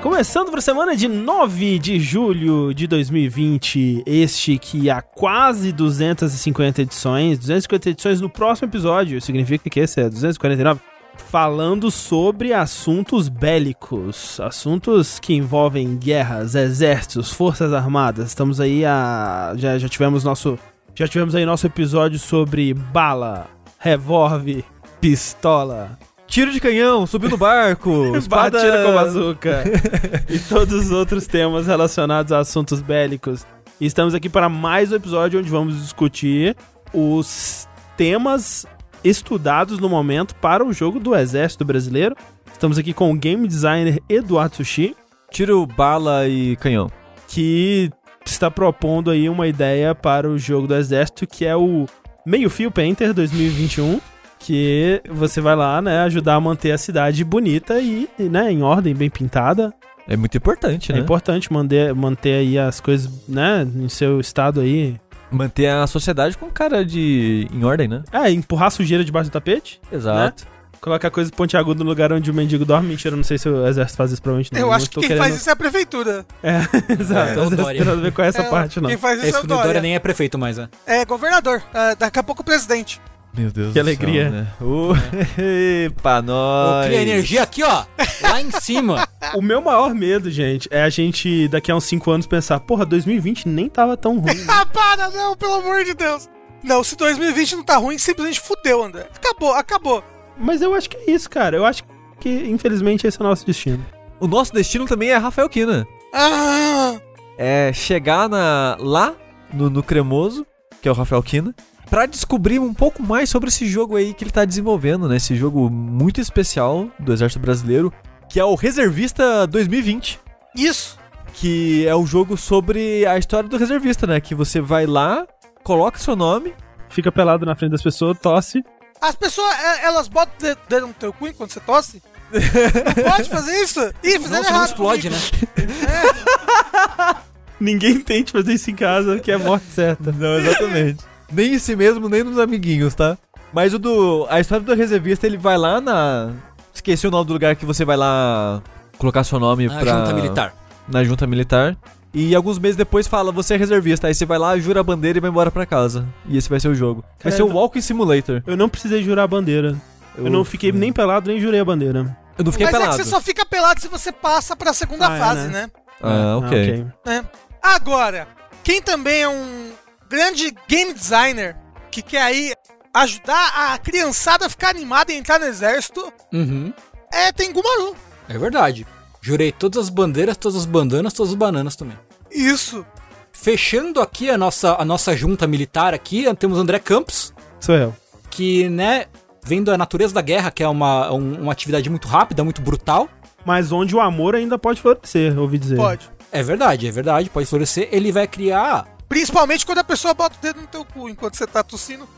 Começando para a semana de 9 de julho de 2020, este que há quase 250 edições, 250 edições no próximo episódio, significa que esse é 249, falando sobre assuntos bélicos, assuntos que envolvem guerras, exércitos, forças armadas. Estamos aí a já, já tivemos nosso já tivemos aí nosso episódio sobre bala, revólver, pistola, Tiro de canhão, subiu no barco, espada... Batida com bazuca e todos os outros temas relacionados a assuntos bélicos. E estamos aqui para mais um episódio onde vamos discutir os temas estudados no momento para o jogo do Exército Brasileiro. Estamos aqui com o game designer Eduardo Sushi, Tiro, bala e canhão. que está propondo aí uma ideia para o jogo do Exército, que é o Meio Fio Painter 2021, que você vai lá, né, ajudar a manter a cidade bonita e, né, em ordem, bem pintada. É muito importante, É né? importante manter, manter aí as coisas, né, em seu estado aí. Manter a sociedade com cara de... em ordem, né? É, empurrar sujeira debaixo do tapete, Exato. colocar coisa pontiaguda no lugar onde o mendigo dorme. Mentira, eu não sei se o exército faz isso, provavelmente não. Eu Não acho que quem querendo- faz isso é a prefeitura. É, exato. É, o às vezes Dória. tem nada a ver com essa É, parte, não. Quem faz isso Esse é o Dória Dória. nem é prefeito mais, né? É governador. É, daqui a pouco presidente. Meu Deus Que do alegria. Céu, né? Uh, Epa, Pô, nós. cria energia aqui, ó. Lá em cima. O meu maior medo, gente, é a gente daqui a uns 5 anos pensar, porra, 2020 nem tava tão ruim. né? Ah, para, não, pelo amor de Deus. Não, se 2020 não tá ruim, simplesmente fudeu, André. Acabou, acabou. Mas eu acho que é isso, cara. Eu acho que, infelizmente, esse é o nosso destino. O nosso destino também é Rafael Kina. Ah, É chegar na... lá, no, no Cremoso, que é o Rafael Kina, pra descobrir um pouco mais sobre esse jogo aí que ele tá desenvolvendo, né? Esse jogo muito especial do Exército Brasileiro, que é o Reservista 2020. isso. que é o jogo sobre a história do reservista, né? Que você vai lá, coloca seu nome. Fica pelado na frente das pessoas, tosse. As pessoas, é, elas botam o dedo- dedo no teu cu enquanto você tosse? Não pode fazer isso? Ih, Não, fizeram errado. explode, né? Ninguém tente fazer isso em casa, que é a morte certa. Não, exatamente. Nem em si mesmo, nem nos amiguinhos, tá? Mas o do. A história do reservista, ele vai lá na. Esqueci o nome do lugar que você vai lá colocar seu nome Na pra. junta militar. Na junta militar. E alguns meses depois fala, você é reservista. Aí você vai lá, jura a bandeira e vai embora pra casa. E esse vai ser o jogo. Vai Cara, ser o Walking Simulator. Eu não precisei jurar a bandeira. Eu, não fiquei nem pelado, nem jurei a bandeira. Eu não fiquei Mas pelado. é que você só fica pelado se você passa pra segunda Ah, é, fase, né? né? Ah, ok. né? Agora, quem também é um grande game designer que quer aí ajudar a criançada a ficar animada e entrar no exército Uhum. é Tengumaru. É verdade. Jurei todas as bandeiras, todas as bandanas, todas as bananas também. Isso. Fechando aqui a nossa, a nossa junta militar aqui, temos André Campos, Sou eu. que, né, vendo a natureza da guerra, que é uma, um- uma atividade muito rápida, muito brutal. Mas onde o amor ainda pode florescer, ouvi dizer. Pode. É verdade, é verdade, pode florescer. Ele vai criar Principalmente quando a pessoa bota o dedo no teu cu enquanto você tá tossindo.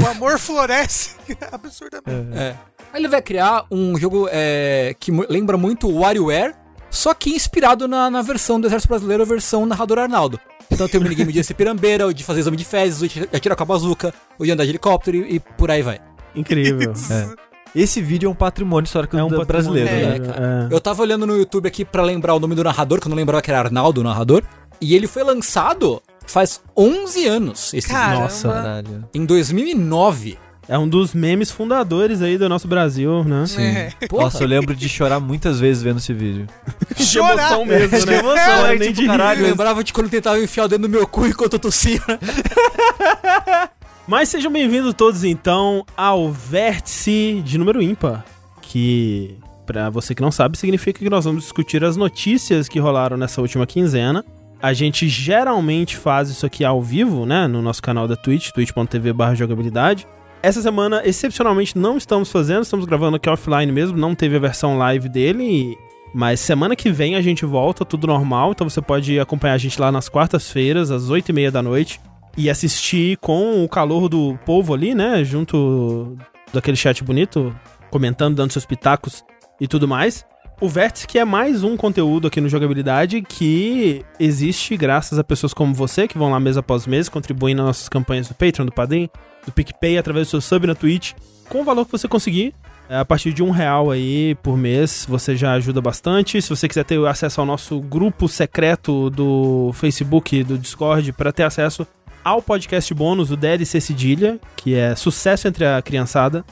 O amor floresce absurdamente. É. Ele vai criar um jogo é, que lembra muito o WarioWare, só que inspirado na, na versão do Exército Brasileiro, a versão narrador Arnaldo. Então tem o minigame de ser pirambeira, o de fazer exame de fezes, o de atirar com a bazuca, o de andar de helicóptero e, e por aí vai. Incrível. É. Esse vídeo é um patrimônio histórico É um patrimônio brasileiro, né? brasileiro, é. Eu tava olhando no YouTube aqui pra lembrar o nome do narrador, que eu não lembrava que era Arnaldo o narrador, e ele foi lançado faz 11 anos, esse Caramba. Nossa. Caralho. em 2009. É um dos memes fundadores aí do nosso Brasil, né? É. Porra, Nossa, eu lembro de chorar muitas vezes vendo esse vídeo. De emoção mesmo, né? emoção, é, nem tipo, de caralho. eu lembrava de quando tentava enfiar o dedo no meu cu enquanto eu tossia. Mas sejam bem-vindos todos então ao vértice de número ímpar, que pra você que não sabe significa que nós vamos discutir as notícias que rolaram nessa última quinzena. A gente geralmente faz isso aqui ao vivo, né, no nosso canal da Twitch, twitch.tv/jogabilidade. Essa semana, excepcionalmente, não estamos fazendo, estamos gravando aqui offline mesmo, não teve a versão live dele, e- mas semana que vem a gente volta, tudo normal, então você pode acompanhar a gente lá nas quartas-feiras, às 8h30 da noite, e assistir com o calor do povo ali, né? Junto daquele chat bonito, comentando, dando seus pitacos e tudo mais. O Vértice, que é mais um conteúdo aqui no Jogabilidade que existe graças a pessoas como você, que vão lá mês após mês, contribuem nas nossas campanhas do Patreon, do Padrim, do PicPay, através do seu sub na Twitch. Com o valor que você conseguir, É, A partir de um real aí por mês, você já ajuda bastante. Se você quiser ter acesso ao nosso grupo secreto do Facebook, do Discord, para ter acesso ao podcast bônus, o DLC Cedilha, que é sucesso entre a criançada,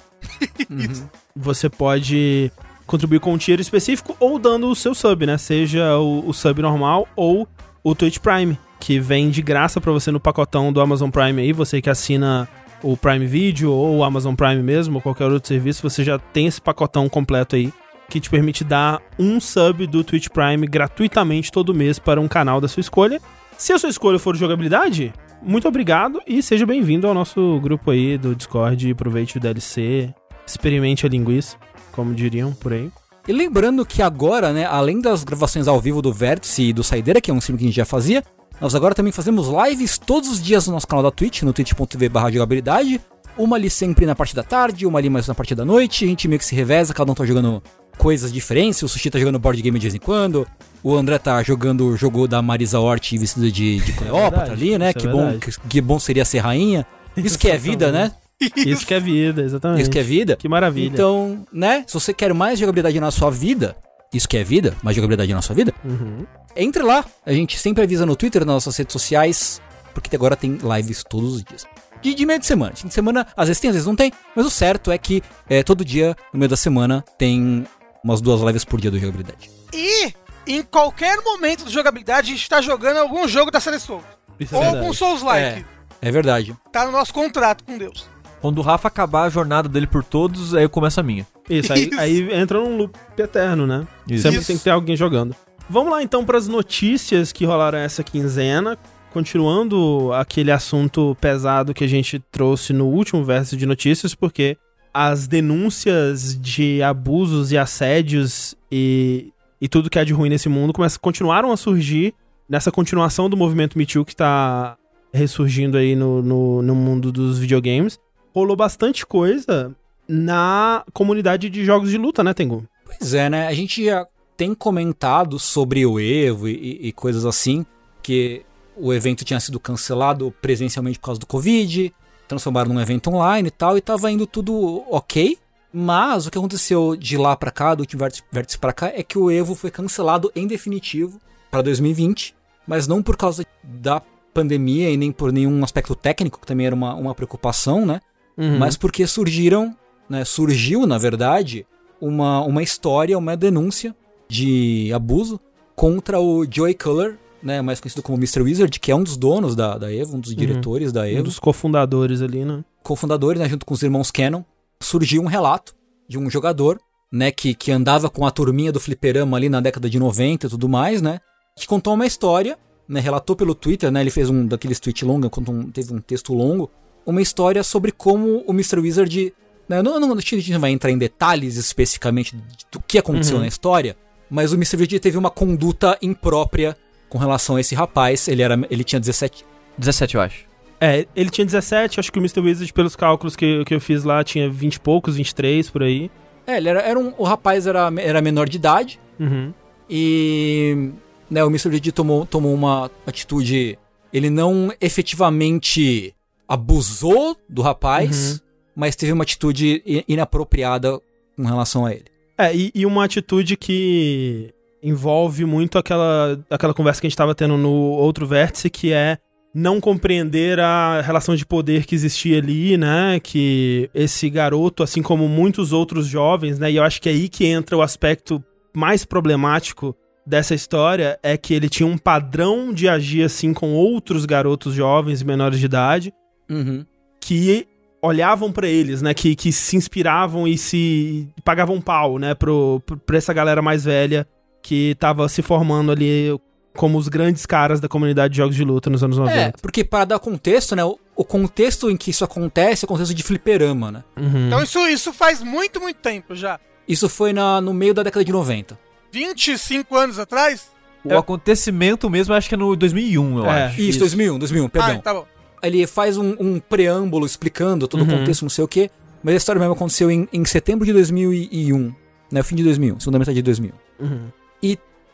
você pode contribuir com um tier específico ou dando o seu sub, né? Seja o, o sub normal ou o Twitch Prime, que vem de graça pra você no pacotão do Amazon Prime aí, você que assina o Prime Video ou o Amazon Prime mesmo, ou qualquer outro serviço, você já tem esse pacotão completo aí que te permite dar um sub do Twitch Prime gratuitamente todo mês para um canal da sua escolha. Se a sua escolha for jogabilidade, muito obrigado e seja bem-vindo ao nosso grupo aí do Discord. Aproveite o DLC, experimente a linguiça, como diriam por aí. E lembrando que agora, né, além das gravações ao vivo do Vértice e do Saideira, que é um stream que a gente já fazia, nós agora também fazemos lives todos os dias no nosso canal da Twitch, no twitch.tv barra jogabilidade. Uma ali sempre na parte da tarde, uma ali mais na parte da noite. A gente meio que se reveza, cada um tá jogando coisas diferentes. O Sushi tá jogando board game de vez em quando. O André tá jogando o jogo da Marisa Hort vestida de, de Cleópatra verdade, ali, né? isso é Que bom, que, que bom seria ser rainha. Isso que é vida, né? Isso que é vida, exatamente. Isso que é vida. Que maravilha. Então, né? Se você quer mais jogabilidade na sua vida, isso que é vida, mais jogabilidade na sua vida, Uhum. entre lá. A gente sempre avisa no Twitter, nas nossas redes sociais, porque agora tem lives todos os dias. De, de meio de semana. Fim de semana, às vezes tem, às vezes não tem. Mas o certo é que é, todo dia, no meio da semana, tem umas duas lives por dia do jogabilidade. E em qualquer momento de jogabilidade, a gente tá jogando algum jogo da série Souls. Isso é Ou verdade. algum Souls-like. É verdade. Tá no nosso contrato com Deus. Quando o Rafa acabar a jornada dele por todos, aí eu começo a minha. Isso, aí, Isso. aí entra num loop eterno, né? Isso. Sempre Isso. tem que ter alguém jogando. Vamos lá então para as notícias que rolaram essa quinzena. Continuando aquele assunto pesado que a gente trouxe no último verso de notícias, porque as denúncias de abusos e assédios e, e tudo que há de ruim nesse mundo começa, continuaram a surgir nessa continuação do movimento Me Too que tá ressurgindo aí no, no, no mundo dos videogames. Rolou bastante coisa na comunidade de jogos de luta, né, Tengu? Pois é, né? A gente já tem comentado sobre o Evo e, e coisas assim, que o evento tinha sido cancelado presencialmente por causa do Covid, transformaram num evento online e tal, e tava indo tudo ok. Mas o que aconteceu de lá pra cá, do último vértice- pra cá, é que o Evo foi cancelado em definitivo pra 2020, mas não por causa da pandemia e nem por nenhum aspecto técnico, que também era uma, uma preocupação, né? Uhum. mas porque surgiram, né, surgiu, na verdade, uma, uma história, uma denúncia de abuso contra o Joey Culler, né, mais conhecido como Mr. Wizard, que é um dos donos da, da Evo, um dos diretores da um Evo, dos cofundadores ali, né? cofundadores, né, junto com os irmãos Cannon, surgiu um relato de um jogador, né, que, que andava com a turminha do fliperama ali na década de 90 e tudo mais, né, que contou uma história, né, relatou pelo Twitter, né, ele fez um daqueles tweets longos, um, teve um texto longo, uma história sobre como o Mr. Wizard, né, não, não, a gente não vai entrar em detalhes especificamente do que aconteceu Uhum. na história, mas o Mr. Wizard teve uma conduta imprópria com relação a esse rapaz, ele, era, ele tinha 17 17, eu acho. É, ele tinha 17, acho que o Mr. Wizard, pelos cálculos que, que eu fiz lá, tinha 20 e poucos, 23 por aí. É, ele era, era um, o rapaz era, era menor de idade, Uhum. E né, o Mr. Didi tomou, tomou uma atitude. Ele não efetivamente abusou do rapaz, mas teve uma atitude inapropriada com relação a ele. É, e, e uma atitude que envolve muito aquela, aquela conversa que a gente tava tendo no outro vértice, que é não compreender a relação de poder que existia ali, né? Que esse garoto, assim como muitos outros jovens, né? E eu acho que é aí que entra o aspecto mais problemático dessa história, é que ele tinha um padrão de agir assim com outros garotos jovens e menores de idade, Uhum. que olhavam pra eles, né? Que, que se inspiravam e se pagavam pau, né? Pro, pro- pra essa galera mais velha que tava se formando ali como os grandes caras da comunidade de jogos de luta nos anos 90. É, porque para dar contexto, né? O, o contexto em que isso acontece é o contexto de fliperama, né? Uhum. Então isso, isso faz muito, muito tempo já. Isso foi na, no meio da década de 90. 25 anos atrás? O É. acontecimento mesmo, acho que é no 2001, eu É. acho. Isso, 2001, 2001, perdão. Ah, tá bom. Ele faz um, um preâmbulo explicando todo Uhum. o contexto, não sei o quê, mas a história mesmo aconteceu em, em setembro de 2001, né, fim de 2001, segunda metade de 2001. Uhum.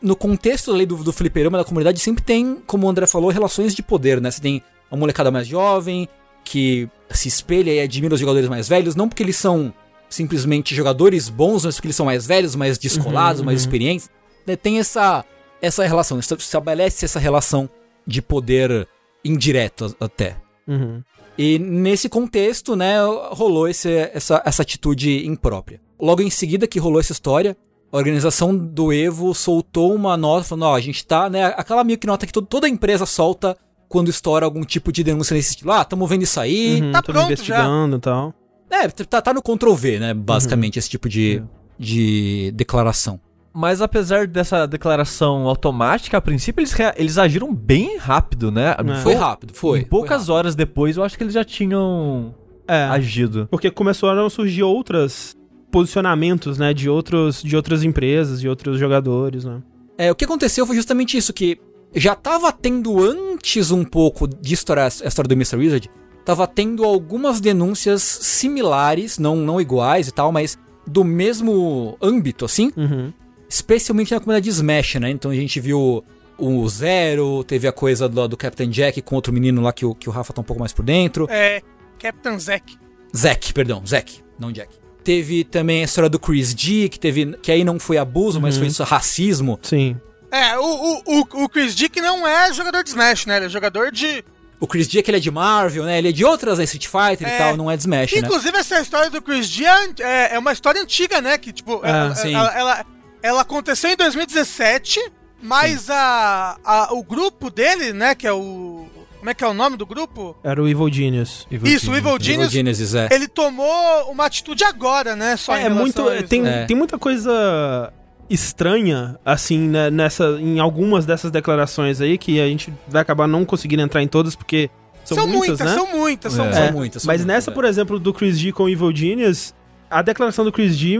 No contexto ali do, do fliperama da comunidade sempre tem, como o André falou, relações de poder, né? Você tem a molecada mais jovem, que se espelha e admira os jogadores mais velhos, não porque eles são simplesmente jogadores bons, mas porque eles são mais velhos, mais descolados, Uhum, mais uhum. experientes. Né, Tem essa, essa relação, esta- estabelece essa relação de poder indireto até. Uhum. E nesse contexto, né, rolou esse, essa, essa atitude imprópria. Logo em seguida que rolou essa história, a organização do Evo soltou uma nota falando, ó, a gente tá, né, aquela meio que nota que to- toda empresa solta quando estoura algum tipo de denúncia nesse estilo. Ah, tamo vendo isso aí. Uhum, tá pronto investigando e tal. É, tá, tá no Ctrl V, né, basicamente, esse tipo de, de declaração. Mas apesar dessa declaração automática, a princípio eles, eles agiram bem rápido, né? É. Foi rápido, foi. Em poucas foi horas depois, eu acho que eles já tinham É. agido. Porque começaram a surgir outros posicionamentos, né, de, outros, de outras empresas, de outros jogadores, né. É, o que aconteceu foi justamente isso, que já tava tendo antes um pouco de estourar a história do Mr. Wizard, tava tendo algumas denúncias similares, não, não iguais e tal, mas do mesmo âmbito, assim, Uhum. Especialmente na comunidade de Smash, né? Então a gente viu o Zero, teve a coisa do, do Captain Jack com outro menino lá que o, que o Rafa tá um pouco mais por dentro. É, Captain Zack. Zack, perdão, Zack, não Jack. Teve também a história do Chris G, que teve. que aí não foi abuso, mas foi isso, racismo. Sim. É, o, o, o, o Chris Dick não é jogador de Smash, né? Ele é jogador de. O Chris G, que ele é de Marvel, né? Ele é de outras, né? Street Fighter e É. tal, não é de Smash, né? Inclusive, essa história do Chris D é, é uma história antiga, né? Que, tipo, É, ela, sim. ela, ela, ela aconteceu em 2017, mas a, a, o grupo dele, né? Que é o. Como é que é o nome do grupo? Era o Evil Genius. Isso, o Evil Evil Genius. É. Ele tomou uma atitude agora, né? Só em É, relação muito. a isso. Tem, É. tem muita coisa estranha, assim, né, nessa, em algumas dessas declarações aí, que a gente vai acabar não conseguindo entrar em todas, porque são, São, muitas, muitas, né? são muitas, são É. muitas. São muitas, são Mas muitas, nessa, é. por exemplo, do Chris G com o Evil Genius, a declaração do Chris G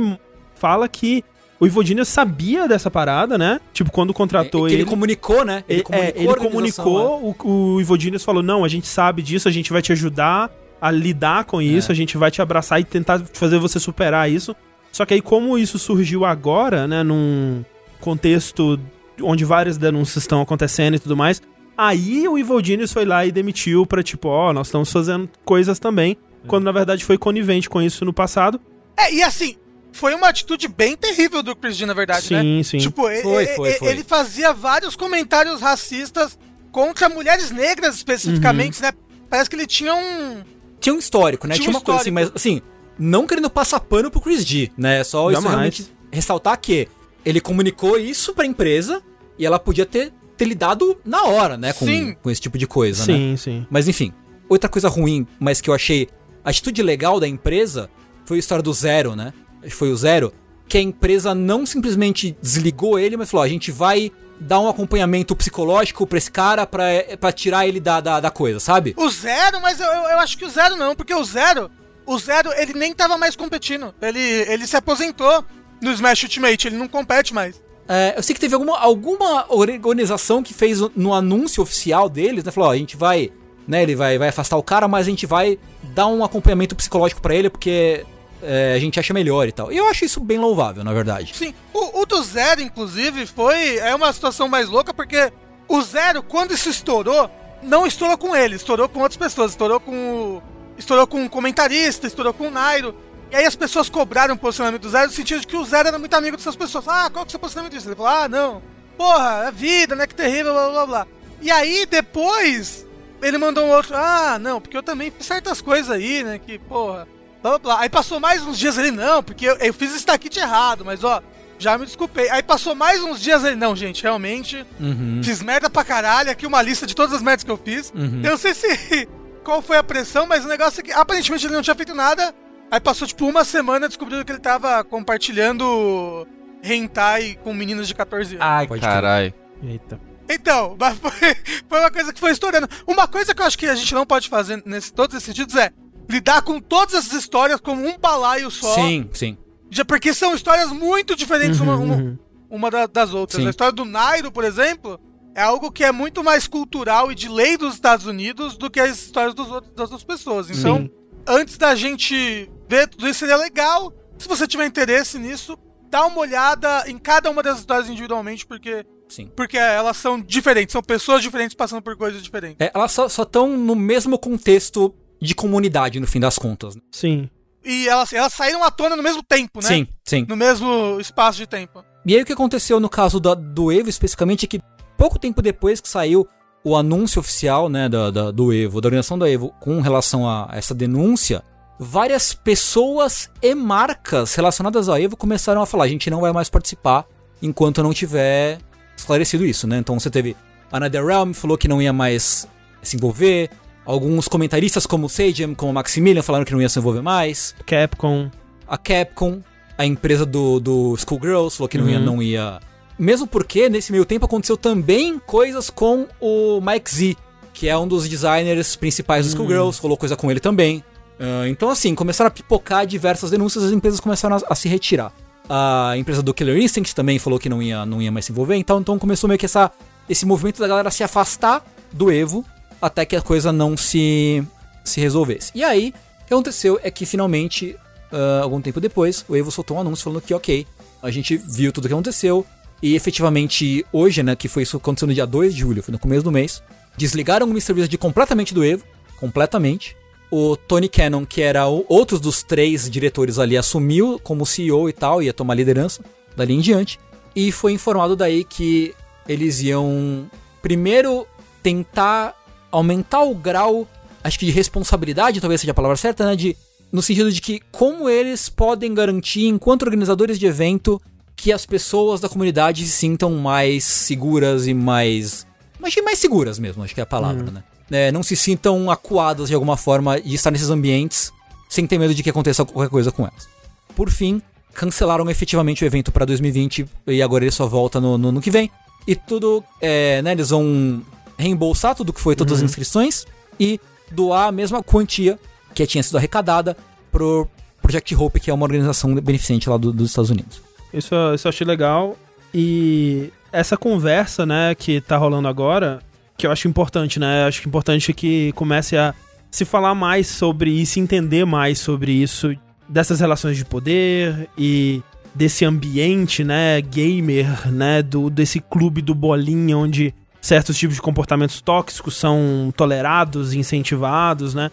fala que o Genius sabia dessa parada, né? Tipo, quando contratou É, que ele. ele comunicou, né? Ele, é, ele a organização, comunicou, o, o Ivo Genius falou, não, a gente sabe disso, a gente vai te ajudar a lidar com isso, É. a gente vai te abraçar e tentar fazer você superar isso. Só que aí, como isso surgiu agora, né, num contexto onde várias denúncias estão acontecendo e tudo mais, aí o Ivo Genius foi lá e demitiu pra, tipo, ó, nós estamos fazendo coisas também, quando na verdade foi conivente com isso no passado. É, e assim, foi uma atitude bem terrível do Chris D, na verdade, né? sim, sim. Tipo, Foi, e- foi, foi. ele fazia vários comentários racistas contra mulheres negras especificamente, Uhum. né? Parece que ele tinha um. Tinha um histórico, né? Tinha Tinha, um uma coisa assim, mas histórico. assim, não querendo passar pano pro Chris G, né? Só isso realmente ressaltar que ele comunicou isso pra empresa e ela podia ter, ter lidado na hora, né? Com, Sim. com esse tipo de coisa, né? sim, sim. Mas enfim, outra coisa ruim, mas que eu achei a atitude legal da empresa foi a história do Zero, né? Foi o Zero, que a empresa não simplesmente desligou ele, mas falou: "Ó, a gente vai dar um acompanhamento psicológico pra esse cara pra, pra tirar ele da, da, da coisa, sabe? O Zero, mas eu, eu, acho que o Zero não, porque o Zero. O Zero, ele nem tava mais competindo. Ele, ele se aposentou no Smash Ultimate, ele não compete mais. É, eu sei que teve alguma, alguma organização que fez no anúncio oficial deles, né? Falou, ó, a gente vai, né? Ele vai, vai afastar o cara, mas a gente vai dar um acompanhamento psicológico pra ele, porque é, a gente acha melhor e tal. E eu acho isso bem louvável, na verdade. Sim, o, o do Zero, inclusive, foi. É uma situação mais louca, porque o Zero, quando isso estourou, não estourou com ele, estourou com outras pessoas. Estourou com o. Estourou com um comentarista, estourou com o Nairo. E aí as pessoas cobraram o posicionamento do Zero no sentido de que o Zero era muito amigo dessas pessoas. Ah, qual que é o seu posicionamento disso? Ele falou, ah, não. Porra, é vida, né? Que terrível, blá blá blá. E aí, depois, ele mandou um outro. Ah, não, porque eu também fiz certas coisas aí, né? Que, porra. Blá blá blá. Aí passou mais uns dias ele, não, porque eu, eu fiz esse taquite errado, mas ó, já me desculpei. Aí passou mais uns dias ele, não, gente, realmente, Uhum. fiz merda pra caralho. Aqui uma lista de todas as merdas que eu fiz. Uhum. Eu não sei se. Qual foi a pressão, mas o negócio é que aparentemente ele não tinha feito nada. Aí passou tipo uma semana descobrindo que ele tava compartilhando hentai com meninos de 14 anos. Ai, caralho. Eita. Então, mas foi, foi uma coisa que foi estourando. Uma coisa que eu acho que a gente não pode fazer nesse todos esses sentidos é lidar com todas essas histórias como um balaio só. Sim, sim. Já porque são histórias muito diferentes uma, Uhum, uma, uhum. uma da- das outras. Sim. A história do Nairo, por exemplo, é algo que é muito mais cultural e de lei dos Estados Unidos do que as histórias dos outros, das outras pessoas. Então, Sim. antes da gente ver tudo isso, seria legal, se você tiver interesse nisso, dá uma olhada em cada uma das histórias individualmente, porque, Sim. porque elas são diferentes, são pessoas diferentes passando por coisas diferentes. É, elas só estão no mesmo contexto de comunidade, no fim das contas. né? Sim. e elas, elas saíram à tona no mesmo tempo, né? Sim, sim. No mesmo espaço de tempo. E aí o que aconteceu no caso da- do Evo especificamente é que pouco tempo depois que saiu o anúncio oficial né, da, da- do Evo, da organização da Evo, com relação a essa denúncia, várias pessoas e marcas relacionadas ao Evo começaram a falar: a gente não vai mais participar enquanto não tiver esclarecido isso, né? Então você teve a NetherRealm falou que não ia mais se envolver, alguns comentaristas como o Sajam, como o Maximilian falaram que não ia se envolver mais Capcom. a Capcom, a empresa do, do Schoolgirls, falou que não, ia, Uhum. não ia. Mesmo porque nesse meio tempo aconteceu também coisas com o Mike Z, que é um dos designers principais do Schoolgirls, rolou coisa com ele também. Ah, então, assim, começaram a pipocar diversas denúncias, as empresas começaram a, a se retirar. A empresa do Killer Instinct também falou que não ia, não ia mais se envolver, então, então começou meio que essa, esse movimento da galera se afastar do Evo até que a coisa não se, se resolvesse. E aí, o que aconteceu é que finalmente, ah, algum tempo depois, o Evo soltou um anúncio falando que, ok, a gente viu tudo o que aconteceu, e efetivamente hoje, né, que foi isso aconteceu no dia 2 de julho, foi no começo do mês, desligaram o Mr. Wizard completamente do Evo, completamente. O Tony Cannon, que era o, outro dos três diretores ali, assumiu como CEO e tal, ia tomar liderança dali em diante. E foi informado daí que eles iam primeiro tentar aumentar o grau, acho que de responsabilidade, talvez seja a palavra certa, né? De, no sentido de que como eles podem garantir, enquanto organizadores de evento, que as pessoas da comunidade se sintam mais seguras e mais. Mas mais seguras mesmo, acho que é a palavra, né? É, não se sintam acuadas de alguma forma de estar nesses ambientes sem ter medo de que aconteça qualquer coisa com elas. Por fim, cancelaram efetivamente o evento para 2020 e agora ele só volta no, no, no que vem. E tudo, é, né, eles vão reembolsar tudo que foi, todas as inscrições e doar a mesma quantia que tinha sido arrecadada pro Project Hope, que é uma organização beneficente lá do- dos Estados Unidos. Isso, isso eu achei legal. E essa conversa, né, que tá rolando agora, que eu acho importante, né? Acho que importante que comece a se falar mais sobre isso, entender mais sobre isso, dessas relações de poder e desse ambiente, né, gamer, né, do desse clube do bolinha onde certos tipos de comportamentos tóxicos são tolerados, incentivados, né?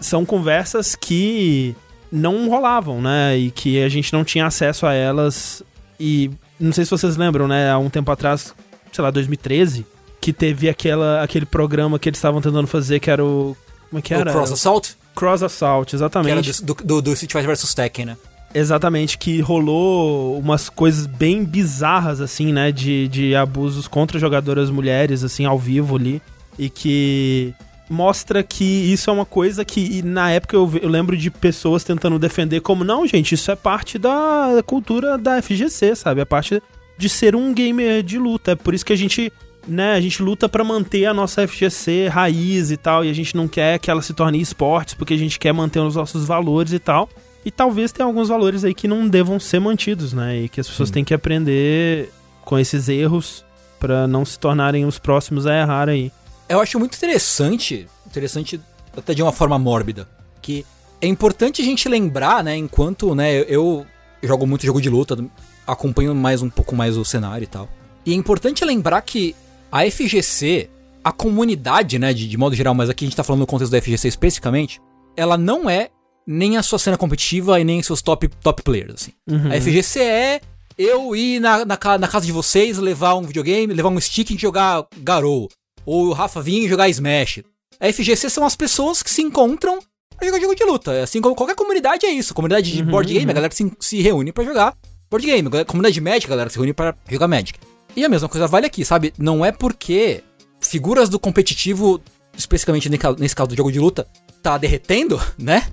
São conversas que não rolavam, né? E que a gente não tinha acesso a elas. E não sei se vocês lembram, né? Há um tempo atrás, sei lá, 2013, que teve aquela, aquele programa que eles estavam tentando fazer que era o. Como é que era? O Cross Assault, Cross Assault, que era exatamente. do, do, do Street Fighter vs Tekken, né? Exatamente, que rolou umas coisas bem bizarras, assim, né? De, de abusos contra jogadoras mulheres, assim, ao vivo ali. E que mostra que isso é uma coisa que na época eu, eu lembro de pessoas tentando defender como, não, gente, isso é parte da cultura da FGC, sabe? É parte de ser um gamer de luta. É por isso que a gente, né, a gente luta pra manter a nossa FGC raiz e tal, e a gente não quer que ela se torne esportes, porque a gente quer manter os nossos valores e tal. E talvez tenha alguns valores aí que não devam ser mantidos, né? E que as pessoas têm que aprender com esses erros pra não se tornarem os próximos a errar aí. Eu acho muito interessante, interessante até de uma forma mórbida, que é importante a gente lembrar, né, enquanto, né, eu, eu jogo muito jogo de luta, acompanho mais um pouco mais o cenário e tal. E é importante lembrar que a FGC, a comunidade, né, de, de modo geral, mas aqui a gente tá falando no contexto da FGC especificamente, ela não é nem a sua cena competitiva e nem seus top, top players, assim. A FGC é eu ir na, na, na casa de vocês, levar um videogame, levar um stick e jogar Garou. Ou o Rafa vir e jogar Smash. A FGC são as pessoas que se encontram pra jogar jogo de luta. Assim como qualquer comunidade é isso. Comunidade de board game, a galera se, se reúne pra jogar board game. Comunidade de Magic, a galera se reúne pra jogar Magic. E a mesma coisa vale aqui, sabe? Não é porque figuras do competitivo, especificamente nesse caso do jogo de luta, tá derretendo, né?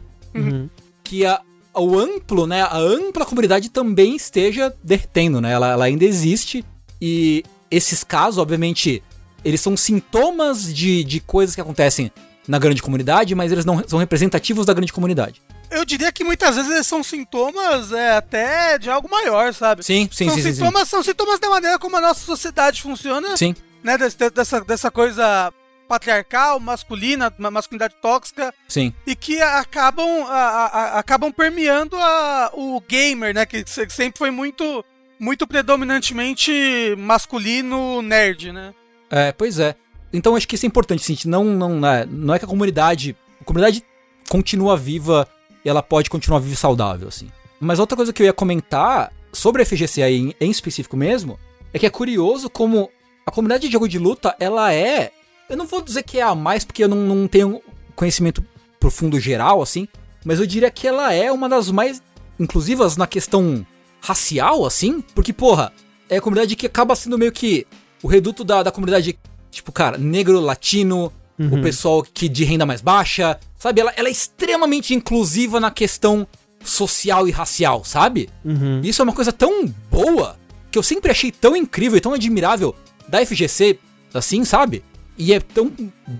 Que a, o amplo, né, a ampla comunidade também esteja derretendo, né? Ela, ela ainda existe e esses casos, obviamente, eles são sintomas de, de coisas que acontecem na grande comunidade, mas eles não são representativos da grande comunidade. Eu diria que muitas vezes eles são sintomas é, até de algo maior, sabe? Sim, sim, são sim, sim, sim. sintomas, São sintomas da maneira como a nossa sociedade funciona, Sim. né? Desse- dessa, dessa coisa patriarcal, masculina, masculinidade tóxica, Sim. e que acabam, a- a- acabam permeando a- o gamer, né? Que se- sempre foi muito, muito predominantemente masculino nerd, né? É, pois é. Então acho que isso é importante, assim, não, não, é, não é que a comunidade. A comunidade continua viva ela pode continuar viva e saudável, assim. Mas outra coisa que eu ia comentar sobre a FGC aí em, em específico mesmo, é que é curioso como a comunidade de jogo de luta, ela é. Eu não vou dizer que é a mais, porque eu não, não tenho conhecimento profundo geral, assim, mas eu diria que ela é uma das mais inclusivas na questão racial, assim, porque, porra, é a comunidade que acaba sendo meio que o reduto da, da comunidade, tipo, cara, negro, latino, Uhum. o pessoal que de renda mais baixa, sabe? Ela, ela é extremamente inclusiva na questão social e racial, sabe? Uhum. Isso é uma coisa tão boa que eu sempre achei tão incrível e tão admirável da FGC, assim, sabe? E é tão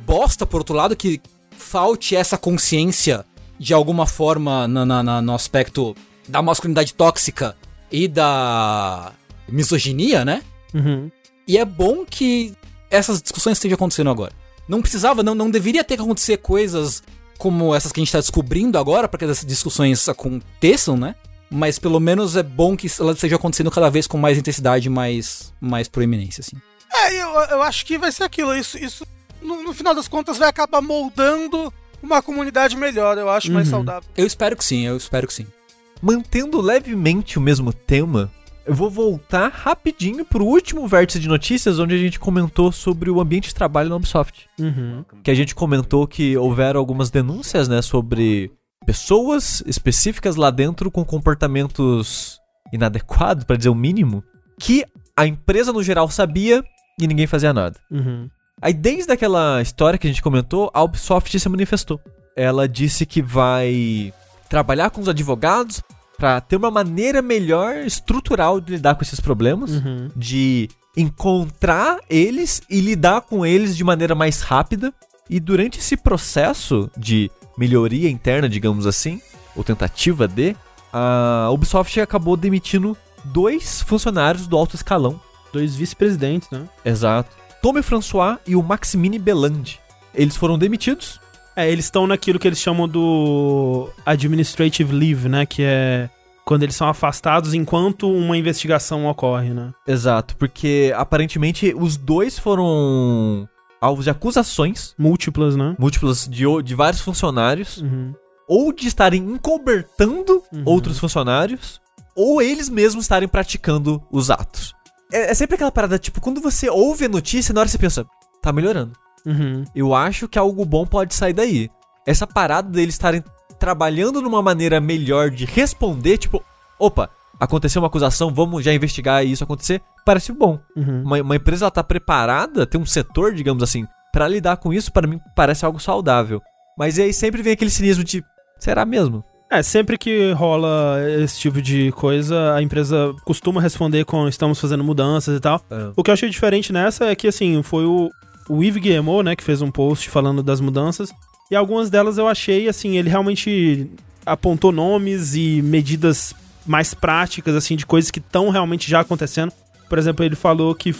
bosta, por outro lado, que falte essa consciência de alguma forma na, na- na- no aspecto da masculinidade tóxica e da misoginia, né? Uhum. E é bom que essas discussões estejam acontecendo agora. Não precisava, não, não deveria ter que acontecer coisas como essas que a gente tá descobrindo agora para que essas discussões aconteçam, né? Mas pelo menos é bom que elas estejam acontecendo cada vez com mais intensidade e mais, mais proeminência, assim. É, eu, eu acho que vai ser aquilo. Isso, isso no, no final das contas, vai acabar moldando uma comunidade melhor, eu acho, mais Uhum. saudável. Eu espero que sim, eu espero que sim. Mantendo levemente o mesmo tema, eu vou voltar rapidinho pro último vértice de notícias, onde a gente comentou sobre o ambiente de trabalho na Ubisoft. Uhum. Que a gente comentou que houveram algumas denúncias, né, sobre pessoas específicas lá dentro com comportamentos inadequados, pra dizer o mínimo, que a empresa no geral sabia e ninguém fazia nada. Uhum. Aí, desde aquela história que a gente comentou, a Ubisoft se manifestou. Ela disse que vai trabalhar com os advogados pra ter uma maneira melhor estrutural de lidar com esses problemas, Uhum. de encontrar eles e lidar com eles de maneira mais rápida. E durante esse processo de melhoria interna, digamos assim, ou tentativa de, a Ubisoft acabou demitindo dois funcionários do alto escalão Dois vice-presidentes, né? Exato. Tommy François e o Maximine Belandi. Eles foram demitidos. É, eles estão naquilo que eles chamam do administrative leave, né? Que é quando eles são afastados enquanto uma investigação ocorre, né? Exato, porque aparentemente os dois foram alvos de acusações Múltiplas, né? múltiplas de, de vários funcionários, Uhum. ou de estarem encobertando Uhum. outros funcionários, ou eles mesmos estarem praticando os atos. É, é sempre aquela parada, tipo, quando você ouve a notícia, na hora você pensa, tá melhorando. Uhum. Eu acho que algo bom pode sair daí. Essa parada deles estarem trabalhando numa maneira melhor de responder, tipo, opa, aconteceu uma acusação, vamos já investigar isso acontecer, parece bom. Uhum. Uma, uma empresa ela tá preparada, tem um setor, digamos assim, pra lidar com isso, para mim parece algo saudável. Mas aí sempre vem aquele cinismo de, será mesmo? É, sempre que rola esse tipo de coisa, a empresa costuma responder com estamos fazendo mudanças e tal. É. O que eu achei diferente nessa é que, assim, foi o, o Yves Guillemot, né, que fez um post falando das mudanças. E algumas delas eu achei, assim, ele realmente apontou nomes e medidas mais práticas, assim, de coisas que estão realmente já acontecendo. Por exemplo, ele falou que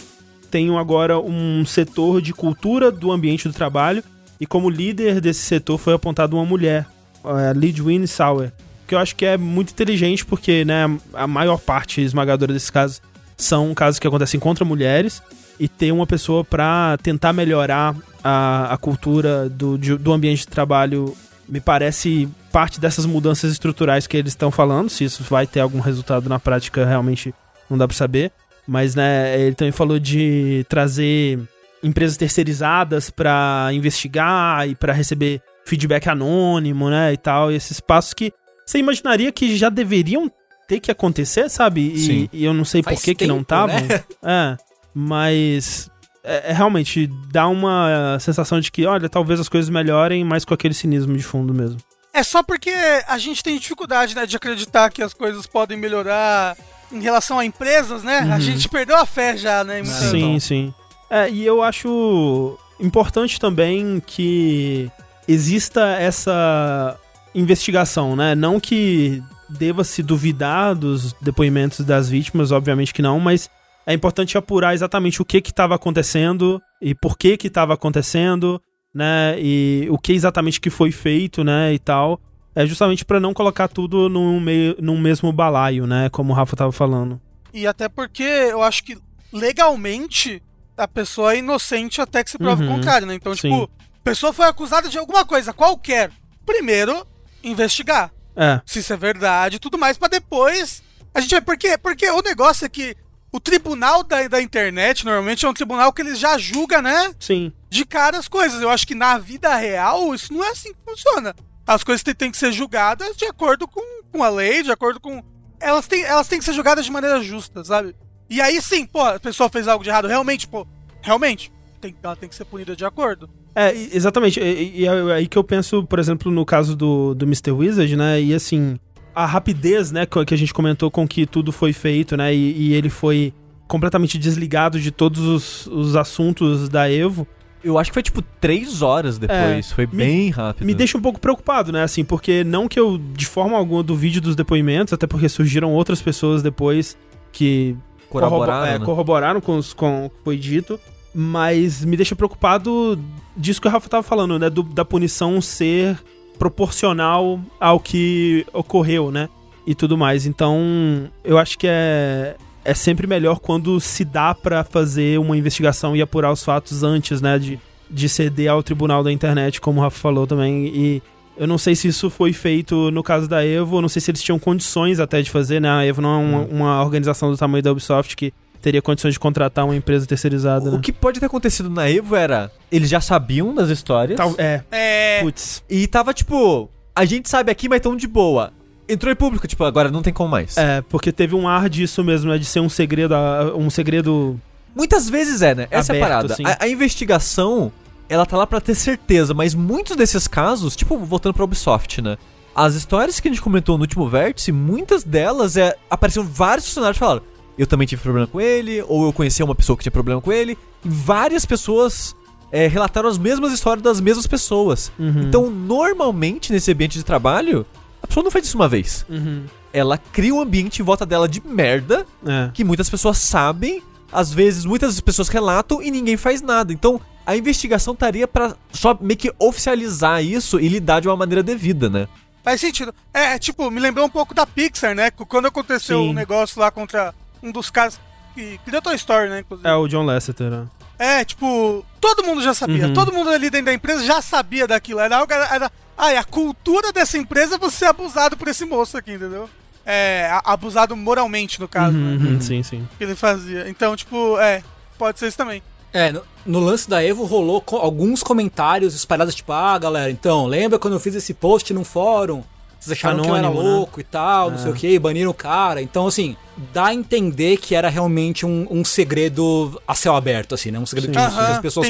tem agora um setor de cultura do ambiente do trabalho e como líder desse setor foi apontada uma mulher, a Lidwin Sauer. Que eu acho que é muito inteligente porque, né, a maior parte esmagadora desses casos são casos que acontecem contra mulheres e ter uma pessoa pra tentar melhorar a, a cultura do, de- do ambiente de trabalho me parece parte dessas mudanças estruturais que eles estão falando. Se isso vai ter algum resultado na prática, realmente não dá pra saber. Mas, né, ele também falou de trazer empresas terceirizadas pra investigar e pra receber feedback anônimo, né, e tal. E esses passos que você imaginaria que já deveriam ter que acontecer, sabe? E, e eu não sei Faz por que que não tempo, estavam. né? É, mas é, é realmente dá uma sensação de que, olha, talvez as coisas melhorem, mas com aquele cinismo de fundo mesmo. É só porque a gente tem dificuldade, né, de acreditar que as coisas podem melhorar em relação a empresas, né? A Uhum. gente perdeu a fé já, né? Sim, sim. É, e eu acho importante também que exista essa investigação, né? Não que deva se duvidar dos depoimentos das vítimas, obviamente que não, mas é importante apurar exatamente o que que estava acontecendo e por que que estava acontecendo, né? E o que exatamente que foi feito, né? E tal. É justamente para não colocar tudo num, meio, num mesmo balaio, né? Como o Rafa tava falando. E até porque eu acho que legalmente a pessoa é inocente até que se prove Uhum. o contrário, né? Então, Sim. tipo, pessoa foi acusada de alguma coisa qualquer. Primeiro, investigar. É. se isso é verdade e tudo mais, pra depois a gente vai. Porque, porque o negócio é que o tribunal da, da internet normalmente é um tribunal que eles já julga, né? Sim. De cara as coisas. Eu acho que na vida real isso não é assim que funciona. As coisas têm, têm que ser julgadas de acordo com, com a lei, de acordo com. Elas têm, elas têm que ser julgadas de maneira justa, sabe? E aí sim, pô, a pessoa fez algo de errado, realmente, pô, realmente, tem, ela tem que ser punida de acordo. É, exatamente. E, e é aí que eu penso, por exemplo, no caso do, do Mr. Wizard, né? E assim, a rapidez, né, que a gente comentou com que tudo foi feito, né? E, e ele foi completamente desligado de todos os, os assuntos da Evo. Eu acho que foi tipo três horas depois. foi me- bem rápido. Me deixa um pouco preocupado, né? Assim, porque não que eu, de forma alguma, duvide dos depoimentos, até porque surgiram outras pessoas depois que corroboraram. corrobo- é, né? corroboraram com, os- com o que foi dito, mas me deixa preocupado disso que o Rafa tava falando, né? do- da punição ser proporcional ao que ocorreu, né? E tudo mais. Então, eu acho que é, é sempre melhor quando se dá pra fazer uma investigação e apurar os fatos antes, né? De, de ceder ao tribunal da internet, como o Rafa falou também. E eu não sei se isso foi feito no caso da Evo, não sei se eles tinham condições até de fazer, né? A Evo não é uma, uma organização do tamanho da Ubisoft que teria condições de contratar uma empresa terceirizada, O né? que pode ter acontecido na Evo era. Eles já sabiam das histórias. Tal- é, É. putz. E tava tipo. A gente sabe aqui, mas tão de boa. Entrou em público, tipo, agora não tem como mais. É, porque teve um ar disso mesmo, né? De ser um segredo, um segredo. Muitas vezes é, né? Essa é a Aberto, parada. sim. A, a investigação, ela tá lá pra ter certeza, mas muitos desses casos, tipo, voltando pra Ubisoft, né? As histórias que a gente comentou no último vértice, muitas delas é. Apareceram vários funcionários que falaram. Eu também tive problema com ele, ou eu conhecia uma pessoa que tinha problema com ele. E várias pessoas é, relataram as mesmas histórias das mesmas pessoas. Uhum. Então, normalmente, nesse ambiente de trabalho, a pessoa não faz isso uma vez. Uhum. Ela cria um ambiente em volta dela de merda É. que muitas pessoas sabem, às vezes muitas pessoas relatam e ninguém faz nada. Então, a investigação estaria pra só meio que oficializar isso e lidar de uma maneira devida, né? Faz sentido. É, tipo, me lembrou um pouco da Pixar, né? Quando aconteceu Sim. um negócio lá contra um dos caras que criou Toy Story, né? Inclusive. É o John Lasseter, né? É, tipo, todo mundo já sabia. Uhum. Todo mundo ali dentro da empresa já sabia daquilo. Era algo. Era, era, ah, e a cultura dessa empresa é você abusado por esse moço aqui, entendeu? É, abusado moralmente, no caso, Uhum, né? uhum, Sim, sim. Que ele fazia. Então, tipo, é, pode ser isso também. É, no, no lance da Evo rolou co- alguns comentários espalhados, tipo, ah, galera, então, lembra quando eu fiz esse post num fórum? Vocês acharam que eu era Anônimo, né? louco e tal, não É. sei o que, baniram o cara. Então, assim, dá a entender que era realmente um, um segredo a céu aberto, assim, né? Um segredo que, que as pessoas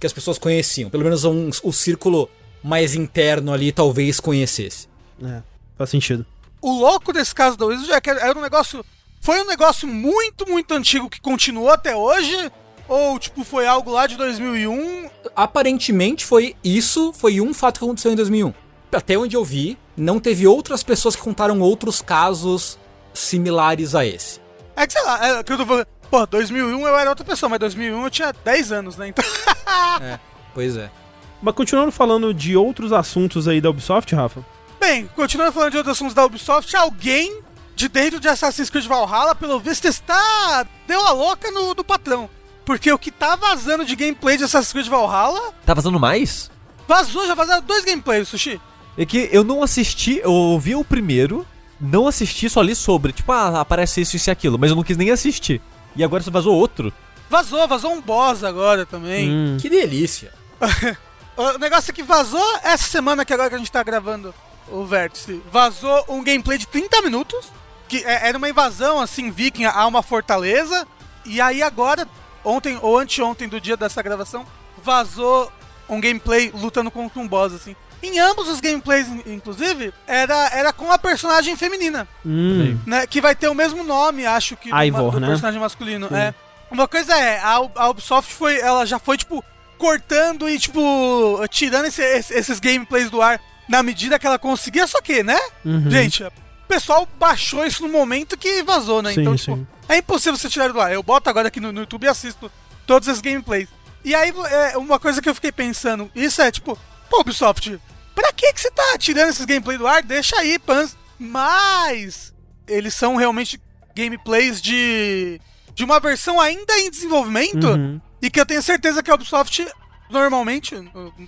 que as pessoas conheciam. Pelo menos um, o círculo mais interno ali talvez conhecesse. É, faz sentido. O louco desse caso da Wizard é que era um negócio. Foi um negócio muito, muito antigo que continuou até hoje? Ou, tipo, foi algo lá de 2001? Aparentemente foi isso, foi um fato que aconteceu em 2001. Até onde eu vi, não teve outras pessoas que contaram outros casos similares a esse. É que sei lá, é, que eu tô falando. Pô, 2001 eu era outra pessoa, mas 2001 eu tinha 10 anos, né? Então. Pois é. Mas continuando falando de outros assuntos aí da Ubisoft, Rafa. Bem, continuando falando de outros assuntos da Ubisoft, alguém de dentro de Assassin's Creed Valhalla, pelo visto, está. deu a louca no, no patrão. Porque o que tá vazando de gameplay de Assassin's Creed Valhalla. Tá vazando mais? Vazou, já vazaram dois gameplays, Sushi. É que eu não assisti, eu ouvi o primeiro, não assisti, só li sobre. Tipo, ah, aparece isso, isso e aquilo, mas eu não quis nem assistir. E agora você vazou outro? Vazou, vazou um boss agora também. Hum, Que delícia. O negócio é que vazou essa semana que agora que a gente tá gravando o vértice. Vazou um gameplay de 30 minutos. Que é- era uma invasão, assim, viking a uma fortaleza. E aí agora, ontem ou anteontem do dia dessa gravação, vazou um gameplay lutando contra um boss, assim. Em ambos os gameplays, in- inclusive, era, era com a personagem feminina, hum. né? Que vai ter o mesmo nome, acho que, do, Ivor, do né? personagem masculino. Sim. É. Uma coisa é, a, a Ubisoft foi, ela já foi, tipo, cortando e, tipo, tirando esse- esse- esses gameplays do ar na medida que ela conseguia, só que, né? Uhum. Gente, o pessoal baixou isso no momento que vazou, né? Sim, então, tipo, sim. é impossível você tirar do ar. Eu boto agora aqui no, no YouTube e assisto todos esses gameplays. E aí, é, uma coisa que eu fiquei pensando, isso é, tipo, pô, Ubisoft, pra que que você tá tirando esses gameplays do ar? Deixa aí, pans. Mas, eles são realmente gameplays de... De uma versão ainda em desenvolvimento Uhum. e que eu tenho certeza que a Ubisoft, normalmente,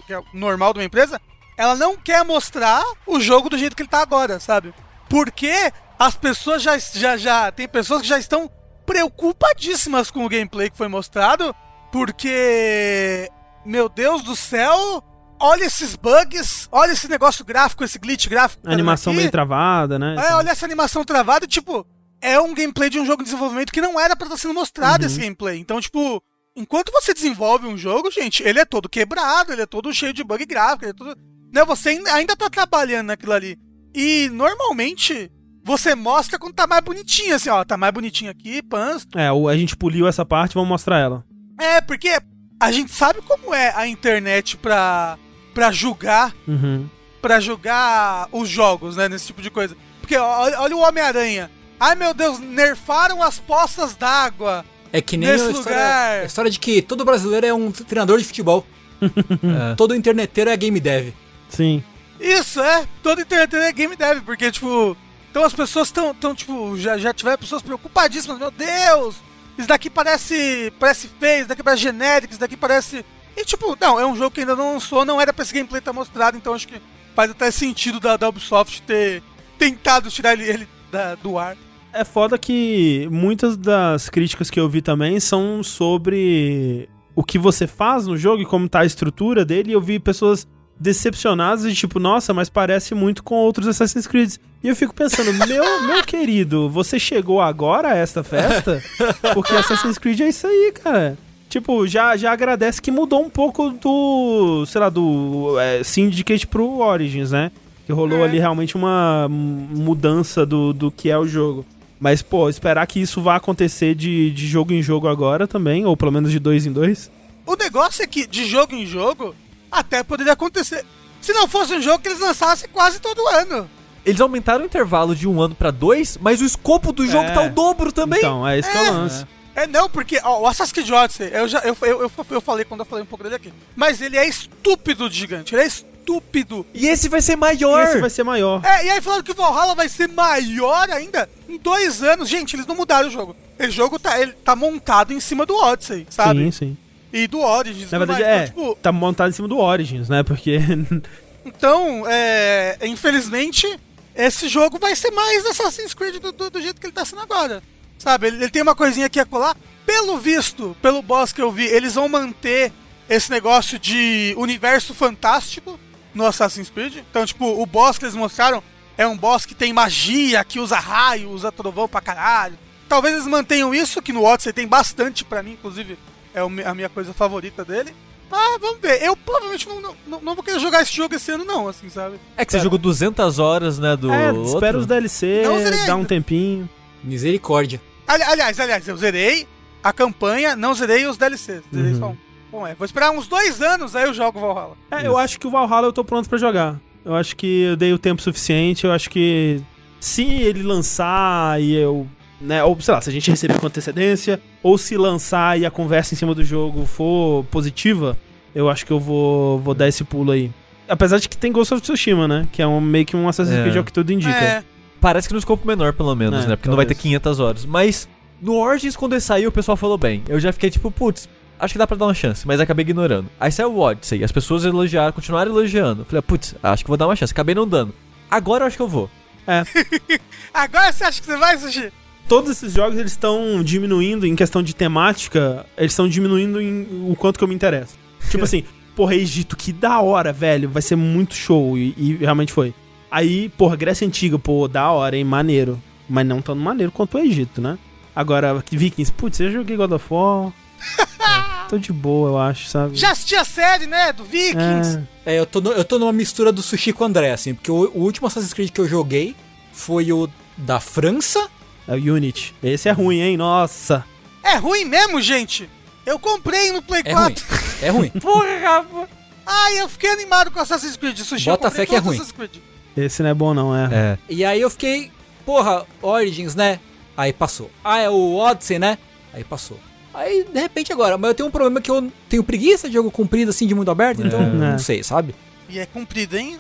que é o normal de uma empresa, ela não quer mostrar o jogo do jeito que ele tá agora, sabe? Porque as pessoas já, já, já. Tem pessoas que já estão preocupadíssimas com o gameplay que foi mostrado, porque. Meu Deus do céu! Olha esses bugs, olha esse negócio gráfico, esse glitch gráfico. que tá Animação aqui. bem travada, né? É, olha essa animação travada, tipo, é um gameplay de um jogo de desenvolvimento que não era pra estar sendo mostrado Uhum. esse gameplay. Então, tipo, enquanto você desenvolve um jogo, gente, ele é todo quebrado, ele é todo cheio de bug gráfico, ele é todo. Né, você ainda- tá trabalhando naquilo ali. E normalmente você mostra quando tá mais bonitinho, assim, ó, tá mais bonitinho aqui, pans. É, a gente poliu essa parte, vamos mostrar ela. É, porque a gente sabe como é a internet pra, pra julgar Uhum. pra jogar os jogos, né? Nesse tipo de coisa. Porque olha, olha o Homem-Aranha. Ai meu Deus, nerfaram as poças d'água. É que nem Nesse a história, lugar. a história de que todo brasileiro é um treinador de futebol. É. Todo interneteiro é game dev. Sim. Isso, é. Todo internet é game dev, porque, tipo. Então as pessoas estão, tão, tipo, já, já tiveram pessoas preocupadíssimas. Meu Deus! Isso daqui parece. Parece feio, isso daqui parece genérico, isso daqui parece. E tipo, não, é um jogo que ainda não lançou, não era pra esse gameplay estar mostrado, então acho que faz até sentido da, da Ubisoft ter tentado tirar ele, ele da- do ar. É foda que muitas das críticas que eu vi também são sobre o que você faz no jogo e como tá a estrutura dele. E eu vi pessoas decepcionadas e tipo, nossa, mas parece muito com outros Assassin's Creed. E eu fico pensando, meu, meu querido, você chegou agora a esta festa? Porque Assassin's Creed é isso aí, cara. Tipo, já, já agradece que mudou um pouco do, sei lá, do é, Syndicate pro Origins, né? Que rolou É. ali realmente uma mudança do, do que é o jogo. Mas, pô, esperar que isso vá acontecer de, de jogo em jogo agora também, ou pelo menos de dois em dois. O negócio é que, de jogo em jogo, até poderia acontecer. Se não fosse um jogo que eles lançassem quase todo ano. Eles aumentaram o intervalo de um ano pra dois, mas o escopo do jogo É. tá o dobro também. Então, é esse que é É. o lance. É não, porque ó, o Assassin's Creed Odyssey, eu já eu, eu, eu, eu falei quando eu falei um pouco dele aqui. Mas ele é estúpido de gigante, ele é estúpido. E esse vai ser E maior. esse vai ser maior. É, e aí falando que o Valhalla vai ser maior ainda em dois anos. Gente, eles não mudaram o jogo. Esse jogo tá, ele tá montado em cima do Odyssey, sabe? Sim, sim. E do Origins. Na e verdade, mais. é. Então, tipo, Tá montado em cima do Origins, né? Porque. Então, é, infelizmente, esse jogo vai ser mais Assassin's Creed do, do- do jeito que ele tá sendo agora. Sabe, ele, ele tem uma coisinha aqui a colar. Pelo visto, pelo boss que eu vi, eles vão manter esse negócio de universo fantástico no Assassin's Creed. Então, tipo, o boss que eles mostraram é um boss que tem magia, que usa raio, usa trovão pra caralho. Talvez eles mantenham isso, que no Odyssey tem bastante pra mim, inclusive é a minha coisa favorita dele. Ah, vamos ver. Eu provavelmente não, não, não- vou querer jogar esse jogo esse ano, não, assim, sabe? É que você jogou 200 horas, né, do é, outro. espera os DLC, dá um tempinho. Misericórdia. Ali- aliás, aliás, eu zerei a campanha, não zerei os DLCs. Zerei Uhum. só um. Bom, é, vou esperar uns dois anos, aí eu jogo Valhalla. É, eu acho que o Valhalla eu tô pronto pra jogar. Eu acho que eu dei o tempo suficiente. Eu acho que se ele lançar e eu. Né, ou sei lá, se a gente receber com antecedência, ou se lançar e a conversa em cima do jogo for positiva, eu acho que eu vou, vou dar esse pulo aí. Apesar de que tem Ghost of Tsushima, né? Que é um, meio que um Assassin's É. Creed ao que tudo indica. É, Parece que no escopo menor, pelo menos, É, né? Porque não vai ter talvez. 500 horas. Mas no Origins, quando ele saiu, o pessoal falou bem. Eu já fiquei tipo, putz, acho que dá pra dar uma chance, mas acabei ignorando. Aí saiu o Odyssey, as pessoas elogiaram, continuaram elogiando. Falei, putz, acho que vou dar uma chance. Acabei não dando. Agora eu acho que eu vou. Agora você acha que você vai, Sushi? Todos esses jogos eles estão diminuindo em questão de temática, eles estão diminuindo em o quanto que eu me interesso. Tipo assim, porra, Egito, que da hora, velho, vai ser muito show e, e realmente foi. Aí, porra, Grécia Antiga, pô, da hora, hein, maneiro. Mas não tão maneiro quanto o Egito, né? Agora, Vikings, putz, eu joguei God of War. É, tô de boa, eu acho, sabe? Já assisti a série, né? Do Vikings. É, É, eu tô, no- eu tô numa mistura do sushi com o André, assim, porque o, o último Assassin's Creed que eu joguei foi o da França. é o Unity. Esse é ruim, hein? Nossa. É ruim mesmo, gente. Eu comprei no Play É ruim. 4. É ruim. Porra. Ai, eu fiquei animado com Assassin's Creed. Sushi, Bota eu comprei fé que é ruim. Assassin's Creed. Esse não é bom, não, é. É. E aí eu fiquei, porra, Origins, né? Aí passou. Ah, é o Odyssey, né? Aí passou. Aí, de repente, agora. Mas eu tenho um problema que eu tenho preguiça de jogo comprido, assim, de mundo aberto, então É. não sei, sabe? E é comprido, hein?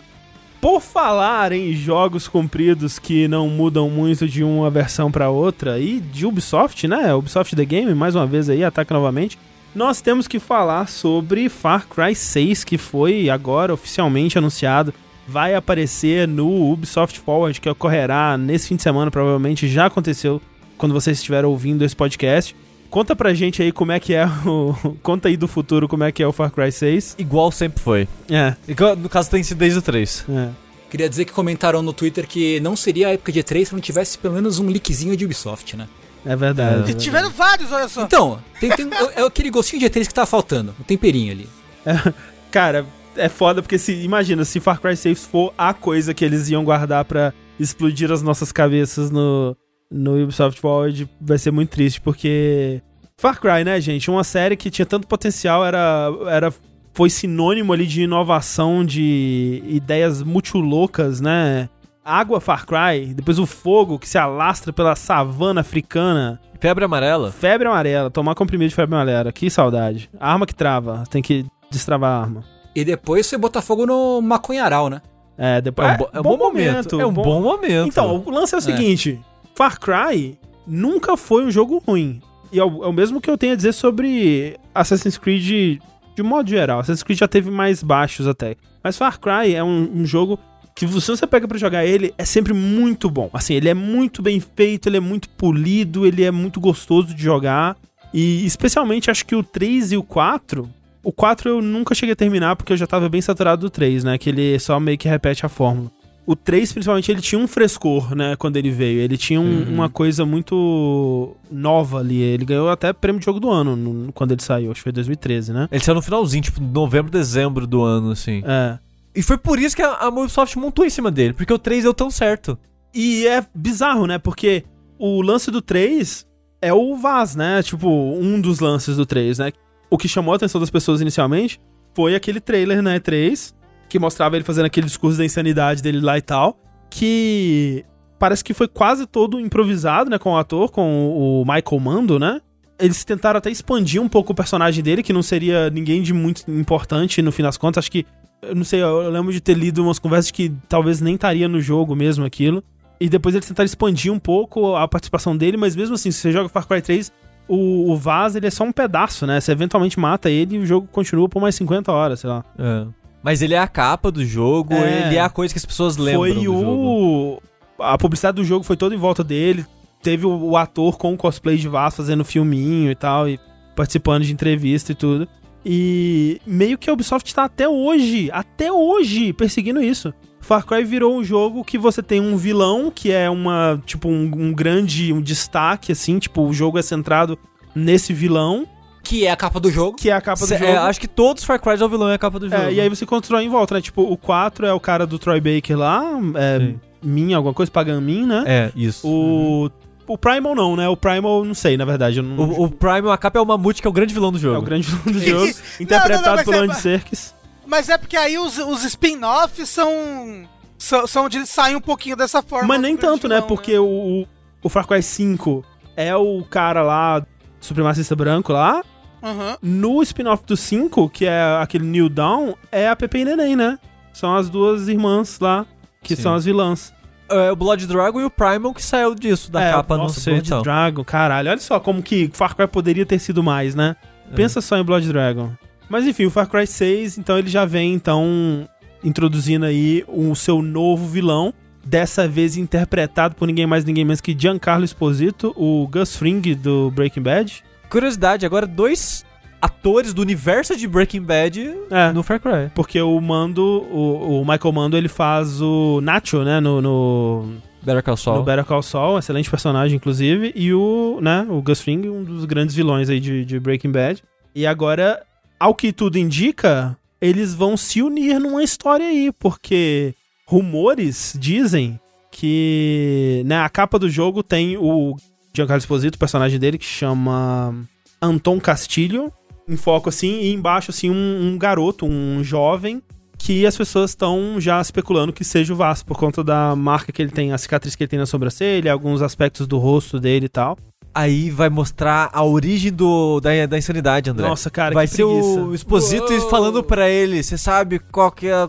Por falar em jogos compridos que não mudam muito de uma versão pra outra, e de Ubisoft, né? Ubisoft The Game, mais uma vez aí, ataca novamente. nós temos que falar sobre Far Cry 6, que foi agora oficialmente anunciado. Vai aparecer no Ubisoft Forward, que ocorrerá nesse fim de semana, provavelmente já aconteceu quando vocês estiverem ouvindo esse podcast. Conta pra gente aí como é que é o. Conta aí do futuro como é que é o Far Cry 6. Igual sempre foi. É, Igual- no caso tem sido desde o 3. é. Queria dizer que comentaram no Twitter que não seria a época de E3 se não tivesse pelo menos um leakzinho de Ubisoft, né? É verdade. E tiveram vários, olha só. Então, tem, tem- é, é aquele gostinho de E3 que tá faltando, um temperinho ali. Cara, é foda porque se imagina se Far Cry 6 for a coisa que eles iam guardar pra explodir as nossas cabeças no no Ubisoft Forward, vai ser muito triste porque Far Cry, né, gente, uma série que tinha tanto potencial, era era foi sinônimo ali de inovação, de ideias muito loucas, né? Água Far Cry, depois o fogo que se alastra pela savana africana. Febre amarela? Febre amarela, tomar comprimido de febre amarela, que saudade. Arma que trava, tem que destravar a arma. E depois foi botar fogo no maconharal, né? É, depois. É um, bo- é um bom, momento. É um bom, momento. Então, o lance é o seguinte: Far Cry nunca foi um jogo ruim. E é o, é o mesmo que eu tenho a dizer sobre Assassin's Creed de modo geral. Assassin's Creed já teve mais baixos até. Mas Far Cry é um, um jogo que se você pega pra jogar ele, é sempre muito bom. Assim, ele é muito bem feito, ele é muito polido, ele é muito gostoso de jogar. E especialmente acho que o 3 e o 4. O 4 eu nunca cheguei a terminar porque eu já tava bem saturado do 3, né? Que ele só meio que repete a fórmula. O 3, principalmente, ele tinha um frescor, né, quando ele veio. Ele tinha um- uma coisa muito nova ali. Ele ganhou até prêmio de jogo do ano no- quando ele saiu, acho que foi 2013, né? Ele saiu no finalzinho, tipo, novembro, dezembro do ano, assim. É. E foi por isso que a, a Ubisoft montou em cima dele, porque o 3 deu tão certo. E é bizarro, né? Porque o lance do 3 é o Vaz, né? Tipo, um dos lances do 3, né? O que chamou a atenção das pessoas inicialmente foi aquele trailer na E3 que mostrava ele fazendo aquele discurso da insanidade dele lá e tal, que parece que foi quase todo improvisado, né, com o ator, com o Michael Mando, né? Eles tentaram até expandir um pouco o personagem dele, que não seria ninguém de muito importante no fim das contas. Acho que, eu não sei, eu lembro de ter lido umas conversas que talvez nem estaria no jogo mesmo aquilo. E depois eles tentaram expandir um pouco a participação dele, mas mesmo assim, se você joga Far Cry 3, o, o Vaz, ele é só um pedaço, né? Você eventualmente mata ele e o jogo continua por mais 50 horas, sei lá. É. Mas ele é a capa do jogo, É. ele é a coisa que as pessoas lembram foi do jogo. o. A publicidade do jogo foi toda em volta dele. Teve o, o ator com o cosplay de Vaz fazendo filminho e tal, e participando de entrevista e tudo. E meio que a Ubisoft tá até hoje, até hoje, perseguindo isso. Far Cry virou um jogo que você tem um vilão, que é uma, tipo, um, um grande um destaque, assim, tipo, o jogo é centrado nesse vilão, Que é a capa do jogo. que é a capa Cê- do jogo. é, acho que todos os Far Cry é o vilão e a capa do jogo. É, e aí você constrói em volta, né? Tipo, o 4 é o cara do Troy Baker lá, é. Min, alguma coisa, Pagan Min, né? É, isso. O, o Primal não, né? O Primal, não sei, na verdade. Eu não, O, o Prime, a capa é o Mamute, que é o grande vilão do jogo. é o grande vilão do jogo, interpretado não, não, não, pelo Andy é- Serkis. Mas é porque aí os, os spin-offs são, são. São onde eles saem um pouquinho dessa forma. Mas nem tanto, né? Porque o, o, o Far Cry 5 é o cara lá, supremacista branco lá. Aham. No spin-off do 5, que é aquele New Dawn, é a Pepe e Neném, né? São as duas irmãs lá, que Sim. são as vilãs. É o Blood Dragon e o Primal que saiu disso, da é, capa, nossa, não sei Blood então. Dragon, caralho. Olha só como que Far Cry poderia ter sido mais, né? É. Pensa só em Blood Dragon. Mas enfim, o Far Cry 6, então ele já vem então introduzindo aí o seu novo vilão, dessa vez interpretado por ninguém mais ninguém menos que Giancarlo Esposito, o Gus Fring do Breaking Bad. Curiosidade, agora dois atores do universo de Breaking Bad É, no Far Cry. porque o Mando, o, o Michael Mando, ele faz o Nacho, né, no, no, Better Call Saul. no Better Call Saul, excelente personagem, inclusive, e o, né, o Gus Fring, um dos grandes vilões aí de, de Breaking Bad. E agora, ao que tudo indica, eles vão se unir numa história aí, porque rumores dizem que, né, a capa do jogo tem o Giancarlo Esposito, o personagem dele, que chama Anton Castilho, em foco assim, e embaixo, assim, um, um garoto, um jovem, que as pessoas estão já especulando que seja o Vasco, por conta da marca que ele tem, a cicatriz que ele tem na sobrancelha, alguns aspectos do rosto dele e tal. Aí vai mostrar a origem do, da, da insanidade, André. Nossa, cara, vai que ser preguiça. o Exposito Uou. falando pra ele, você sabe qual que é a...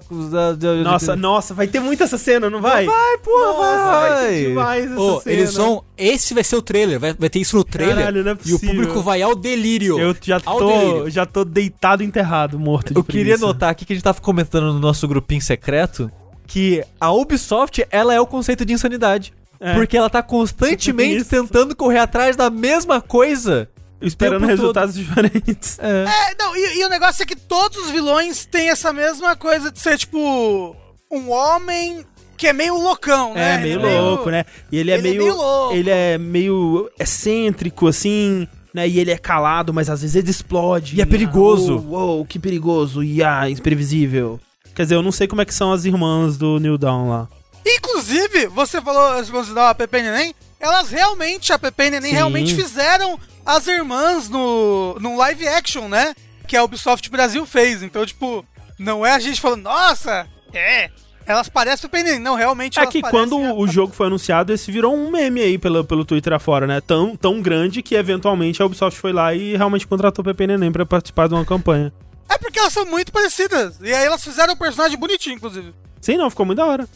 Nossa, nossa, vai ter muito essa cena, não vai? Vai, porra, Nossa, vai ter vai! demais essa Ô, cena. eles vão. Esse vai ser o trailer. Vai, vai ter isso no trailer. Caralho, não é e o possível. público vai ao delírio. Eu já tô, delírio. já tô deitado, enterrado, morto de Eu queria preguiça. notar aqui que a gente tava comentando no nosso grupinho secreto que a Ubisoft, ela é o conceito de insanidade. É. Porque ela tá constantemente Isso. tentando correr atrás da mesma coisa. Esperando resultados diferentes. É. É, não, e, e o negócio é que todos os vilões têm essa mesma coisa de ser, tipo, um homem que é meio loucão, né? É, meio Ele louco, né? E ele é ele é meio. meio louco. Ele é meio excêntrico, assim, né? E ele é calado, mas às vezes ele explode. E é perigoso. Uou, uou, que perigoso. E ah, imprevisível. Quer dizer, eu não sei como é que são as irmãs do New Dawn lá. Inclusive, você falou, você dá a Pepe e Neném, elas realmente, a Pepe e Neném Sim. realmente fizeram as irmãs no, no live action, né? Que a Ubisoft Brasil fez. Então, tipo, não é a gente falando, nossa, é, elas parecem Pepe e Neném. Não, realmente É que quando a- o jogo foi anunciado, esse virou um meme aí pelo, pelo Twitter afora, né? Tão, tão grande que eventualmente a Ubisoft foi lá e realmente contratou o Pepe Neném pra participar de uma campanha. É porque elas são muito parecidas. E aí elas fizeram um personagem bonitinho, inclusive. Sim, não, ficou muito da hora.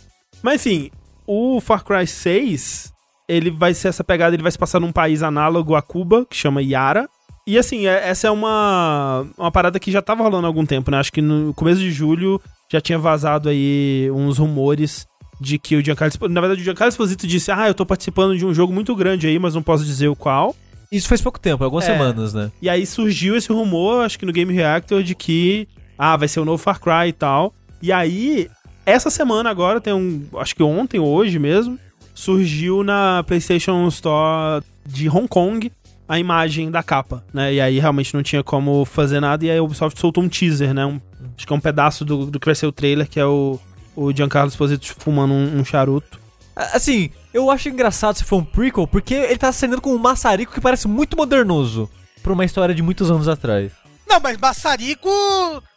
Mas enfim, o Far Cry 6, ele vai ser essa pegada, ele vai se passar num país análogo a Cuba, que chama Yara. E assim, é- essa é uma, uma parada que já tava rolando há algum tempo, né? Acho que no começo de julho já tinha vazado aí uns rumores de que o Giancarlo Esposito... Na verdade, o Giancarlo Esposito disse, ah, eu tô participando de um jogo muito grande aí, mas não posso dizer o qual. Isso faz pouco tempo, algumas É. semanas, né? E aí surgiu esse rumor, acho que no Game Reactor, de que ah, vai ser o novo Far Cry e tal. E aí, essa semana agora, tem um. Acho que ontem ou hoje mesmo, surgiu na PlayStation Store de Hong Kong a imagem da capa, né? E aí realmente não tinha como fazer nada. E aí a Ubisoft soltou um teaser, né? Um- acho que é um pedaço do, do que vai ser o trailer, que é o, o Giancarlo Esposito fumando um, um charuto. Assim, eu acho engraçado se for um prequel, porque ele tá acendendo com um maçarico que parece muito modernoso pra uma história de muitos anos atrás. Não, mas Maçarico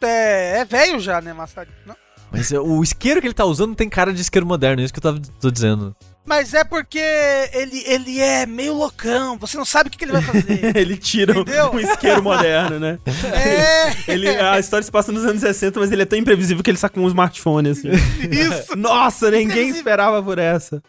é, é velho já, né, Maçarico? Não? Mas é, o isqueiro que ele tá usando não tem cara de isqueiro moderno, é isso que eu tava, tô dizendo. Mas é porque ele, ele é meio loucão, você não sabe o que, que ele vai fazer. Ele tira um, Entendeu? um isqueiro moderno, né? é, Ele, a história se passa nos anos 60, mas ele é tão imprevisível que ele saca um smartphone, assim. isso, Nossa, ninguém esperava por essa.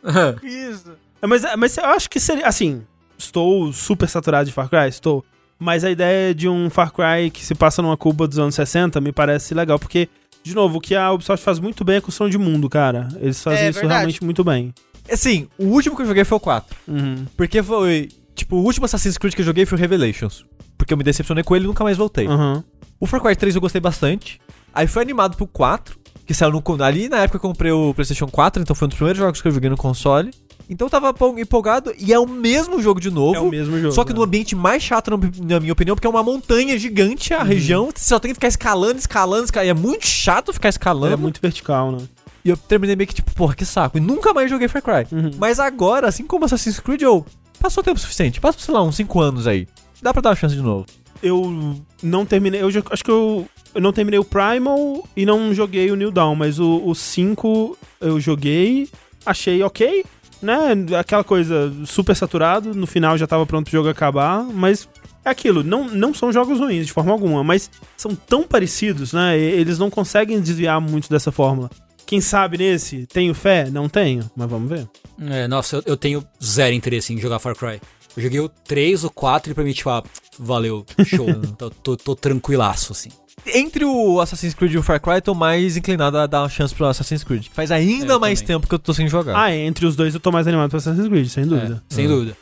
isso. É, Mas, mas eu acho que seria. Assim, estou super saturado de Far Cry, estou. Mas a ideia de um Far Cry que se passa numa Cuba dos anos 60 me parece legal, porque, de novo, o que a Ubisoft faz muito bem é construção de mundo, cara. Eles fazem É isso verdade. realmente muito bem. Assim, o último que eu joguei foi o 4. Uhum. Porque foi. Tipo, o último Assassin's Creed que eu joguei foi o Revelations. Porque eu me decepcionei com ele e nunca mais voltei. Uhum. O Far Cry 3 eu gostei bastante. Aí foi animado pro 4, que saiu no, ali na época eu comprei o PlayStation 4, então foi um dos primeiros jogos que eu joguei no console. Então eu tava empolgado e é o mesmo jogo de novo. É o mesmo jogo. Só que né? no ambiente mais chato, na, minha opinião, porque é uma montanha gigante Uhum. a região. Você só tem que ficar escalando, escalando, escalando. E é muito chato ficar escalando. Ele é muito vertical, né? E eu terminei meio que tipo, porra, que saco. E nunca mais joguei Far Cry. Uhum. Mas agora, assim como Assassin's Creed, eu. Passou tempo suficiente. Passou, sei lá, uns 5 anos aí. Dá pra dar uma chance de novo. eu não terminei. Eu já- acho que eu, eu não terminei o Primal e não joguei o New Dawn, mas o 5 eu joguei, achei ok, né? Aquela coisa super saturado, no final já tava pronto pro jogo acabar, mas é aquilo, não, não são jogos ruins de forma alguma, mas são tão parecidos, né? Eles não conseguem desviar muito dessa fórmula. Quem sabe nesse? Tenho fé? Não tenho, mas vamos ver. É, nossa, eu, eu tenho zero interesse em jogar Far Cry. Eu joguei o 3, o 4 e pra mim, tipo, ah, valeu, show. tô, tô, tô tranquilaço, assim. Entre o Assassin's Creed e o Far Cry, eu tô mais inclinado a dar uma chance pro Assassin's Creed. que Faz ainda Eu mais também. tempo que eu tô sem jogar. Ah, entre os dois eu tô mais animado pra Assassin's Creed, sem dúvida. É, sem dúvida.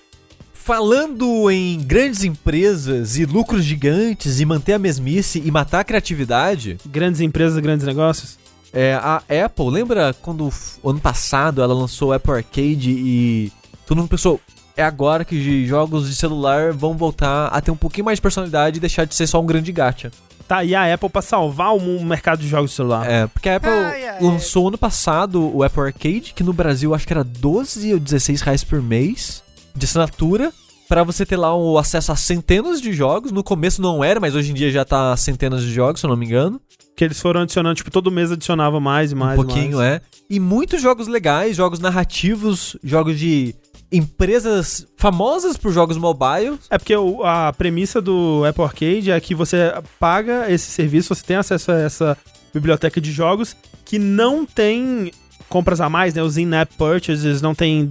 Falando em grandes empresas e lucros gigantes e manter a mesmice e matar a criatividade, Grandes empresas, grandes negócios. é, a Apple, lembra quando ano passado ela lançou o Apple Arcade e todo mundo pensou, é agora que jogos de celular vão voltar a ter um pouquinho mais de personalidade e deixar de ser só um grande gacha. Tá, e a Apple pra salvar o mercado de jogos de celular. É, porque a Apple Ai, ai, lançou ano passado o Apple Arcade, que no Brasil acho que era 12 ou 16 reais por mês de assinatura, pra você ter lá o acesso a centenas de jogos. No começo não era, mas hoje em dia já tá centenas de jogos, se eu não me engano. Que eles foram adicionando, tipo, todo mês adicionava mais e mais. um pouquinho, mais. é. E muitos jogos legais, jogos narrativos, jogos de empresas famosas por jogos mobile. É porque a premissa do Apple Arcade é que você paga esse serviço, você tem acesso a essa biblioteca de jogos que não tem compras a mais, né? Os in-app purchases, não tem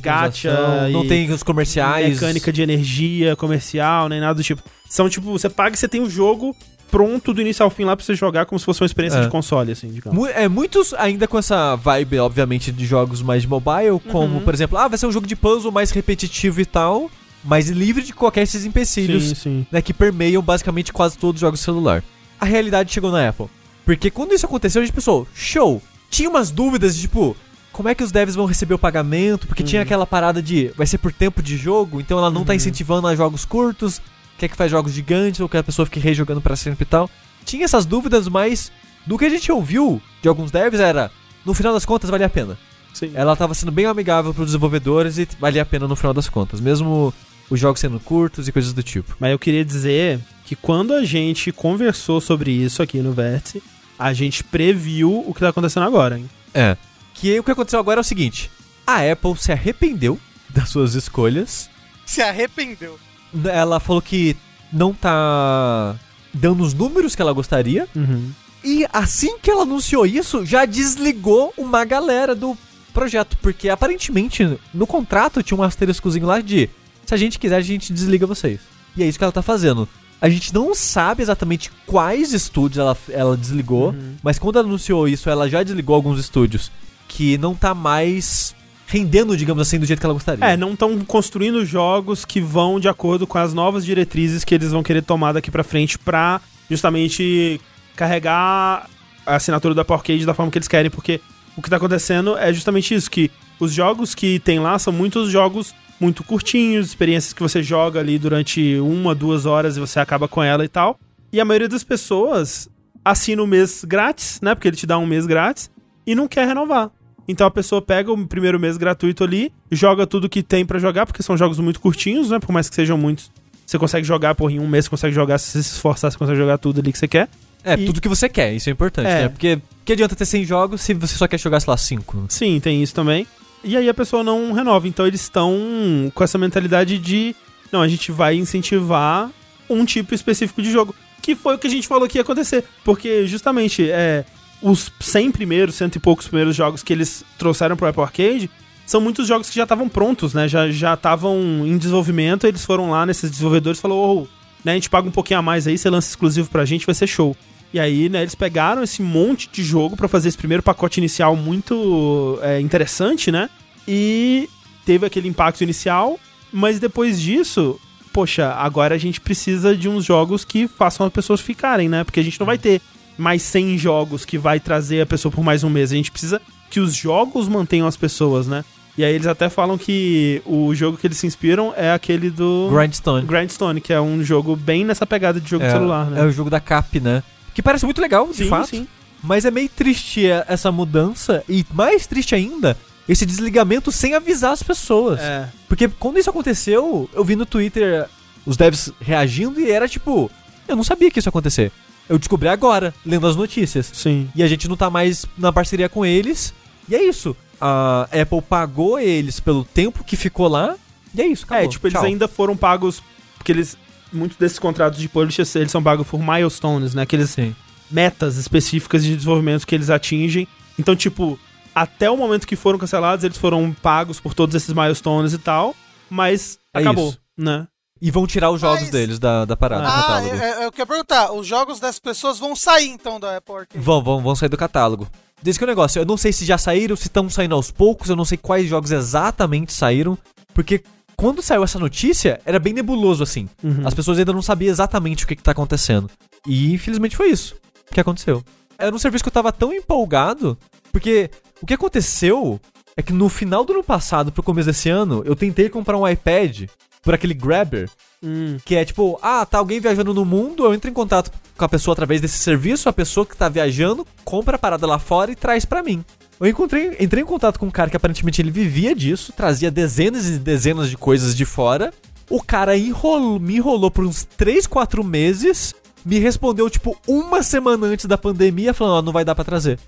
gacha, não tem os comerciais. mecânica de energia comercial, nem nada do tipo. São tipo, você paga e você tem o jogo pronto do início ao fim lá pra você jogar como se fosse uma experiência É. de console, assim, digamos. É, muitos ainda com essa vibe, obviamente, de jogos mais de mobile, como, Uhum. por exemplo, ah, vai ser um jogo de puzzle mais repetitivo e tal, mas livre de qualquer esses empecilhos, Sim, sim. né, que permeiam basicamente quase todos os jogos de celular. A realidade chegou na Apple. Porque quando isso aconteceu, a gente pensou, show! Tinha umas dúvidas de, tipo, como é que os devs vão receber o pagamento? Porque tinha aquela parada de, vai ser por tempo de jogo, então ela não tá incentivando a jogos curtos, quer que faz jogos gigantes, ou que a pessoa fique rejogando pra sempre e tal. Tinha essas dúvidas, mas do que a gente ouviu de alguns devs era, no final das contas, valia a pena. sim. Ela tava sendo bem amigável pros desenvolvedores e valia a pena no final das contas, mesmo os jogos sendo curtos e coisas do tipo. Mas eu queria dizer que quando a gente conversou sobre isso aqui no Vértice, a gente previu o que tá acontecendo agora, hein? É. Que o que aconteceu agora é o seguinte: a Apple se arrependeu das suas escolhas. Se arrependeu. Ela falou que não tá dando os números que ela gostaria. Uhum. E assim que ela anunciou isso, já desligou uma galera do projeto. Porque aparentemente no contrato tinha um asteriscozinho lá de se a gente quiser, a gente desliga vocês. E é isso que ela tá fazendo. A gente não sabe exatamente quais estúdios ela, ela desligou, mas quando ela anunciou isso, ela já desligou alguns estúdios que não tá mais rendendo, digamos assim, do jeito que ela gostaria. É, não estão construindo jogos que vão de acordo com as novas diretrizes que eles vão querer tomar daqui pra frente pra justamente carregar a assinatura da Arcade da forma que eles querem, porque o que tá acontecendo é justamente isso, que os jogos que tem lá são muitos jogos muito curtinhos, experiências que você joga ali durante uma, duas horas e você acaba com ela e tal. E a maioria das pessoas assina o mês grátis, né? Porque ele te dá um mês grátis e não quer renovar. Então a pessoa pega o primeiro mês gratuito ali, joga tudo que tem pra jogar, porque são jogos muito curtinhos, né? Por mais que sejam muitos. Você consegue jogar, por em um mês você consegue jogar, se você se esforçar, você consegue jogar tudo ali que você quer. É, E- tudo que você quer, isso é importante, É. né? Porque que adianta ter 100 jogos se você só quer jogar, sei lá, 5? Sim, tem isso também. E aí a pessoa não renova. Então eles estão com essa mentalidade de. Não, a gente vai incentivar um tipo específico de jogo. Que foi o que a gente falou que ia acontecer. Porque justamente é, os 100 primeiros, cento e poucos primeiros jogos que eles trouxeram pro Apple Arcade são muitos jogos que já estavam prontos, né? Já já estavam em desenvolvimento. Eles foram lá nesses desenvolvedores e falou: oh, né, a gente paga um pouquinho a mais aí, você lança exclusivo pra gente, vai ser show. E aí, né, eles pegaram esse monte de jogo pra fazer esse primeiro pacote inicial muito é, interessante, né? E teve aquele impacto inicial, mas depois disso, poxa, agora a gente precisa de uns jogos que façam as pessoas ficarem, né? Porque a gente não vai ter mais 100 jogos que vai trazer a pessoa por mais um mês. A gente precisa que os jogos mantenham as pessoas, né? E aí eles até falam que o jogo que eles se inspiram é aquele do Grindstone. Grindstone, que é um jogo bem nessa pegada de jogo de celular, né? É o jogo da Cap, né? Que parece muito legal, de Sim, fato. sim. Mas é meio triste é, essa mudança. E mais triste ainda, esse desligamento sem avisar as pessoas. É. Porque quando isso aconteceu, eu vi no Twitter os devs reagindo e era tipo, eu não sabia que isso ia acontecer. Eu descobri agora, lendo as notícias. Sim. E a gente não tá mais na parceria com eles. E é isso. A Apple pagou eles pelo tempo que ficou lá. E é isso, acabou. É, tipo, eles Tchau. ainda foram pagos. Porque eles. Muitos desses contratos de publishers, eles são pagos por milestones, né? Aqueles Sim. metas específicas de desenvolvimento que eles atingem. Então, tipo, até o momento que foram cancelados, eles foram pagos por todos esses milestones e tal. Mas É acabou, isso. né? E vão tirar os jogos Mas- deles da, da parada, do Ah, catálogo. é, é, eu quero perguntar, os jogos das pessoas vão sair então da Apple Arcade? Vão, vão, vão sair do catálogo. Diz que o negócio, eu não sei se já saíram, se estão saindo aos poucos, eu não sei quais jogos exatamente saíram, porque quando saiu essa notícia, era bem nebuloso assim. Uhum. As pessoas ainda não sabiam exatamente o que, que tá acontecendo. E infelizmente foi isso que aconteceu. Era um serviço que eu tava tão empolgado, porque o que aconteceu é que no final do ano passado, pro começo desse ano, eu tentei comprar um iPad por aquele Grabber, Hum. que é tipo, ah, tá alguém viajando no mundo, eu entro em contato com a pessoa através desse serviço, a pessoa que tá viajando compra a parada lá fora e traz pra mim. Eu encontrei, entrei em contato com um cara que aparentemente ele vivia disso, trazia dezenas e dezenas de coisas de fora. O cara enrolou, me enrolou por uns 3, 4 meses me respondeu, tipo, uma semana antes da pandemia, falando, ó, não vai dar pra trazer.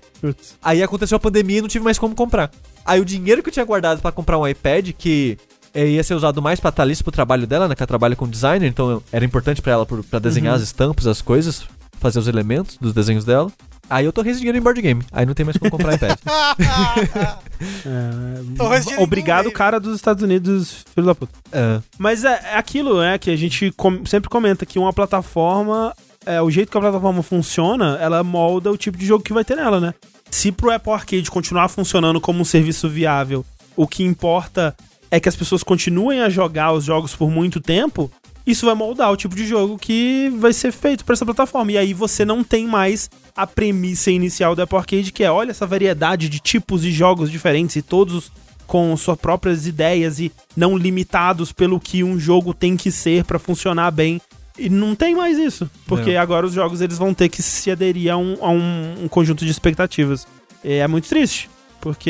Aí aconteceu a pandemia e não tive mais como comprar. Aí o dinheiro que eu tinha guardado pra comprar um iPad, que ia ser usado mais pra Thalys pro trabalho dela, né? Que ela trabalha com designer, então era importante pra ela pra desenhar as estampas, as coisas, fazer os elementos dos desenhos dela. Aí eu tô dinheiro em board game. Aí não tem mais como comprar iPad. É, obrigado, cara dos Estados Unidos, filho da puta. É. Mas é, é aquilo, né, que a gente com- sempre comenta que uma plataforma, é, o jeito que a plataforma funciona, ela molda o tipo de jogo que vai ter nela, né? Se pro Apple Arcade continuar funcionando como um serviço viável, o que importa é que as pessoas continuem a jogar os jogos por muito tempo, isso vai moldar o tipo de jogo que vai ser feito para essa plataforma. E aí você não tem mais a premissa inicial do Apple Arcade, que é olha essa variedade de tipos de jogos diferentes e todos com suas próprias ideias e não limitados pelo que um jogo tem que ser pra funcionar bem. E não tem mais isso, porque É. agora os jogos eles vão ter que se aderir a um, a um- um conjunto de expectativas. E é muito triste, porque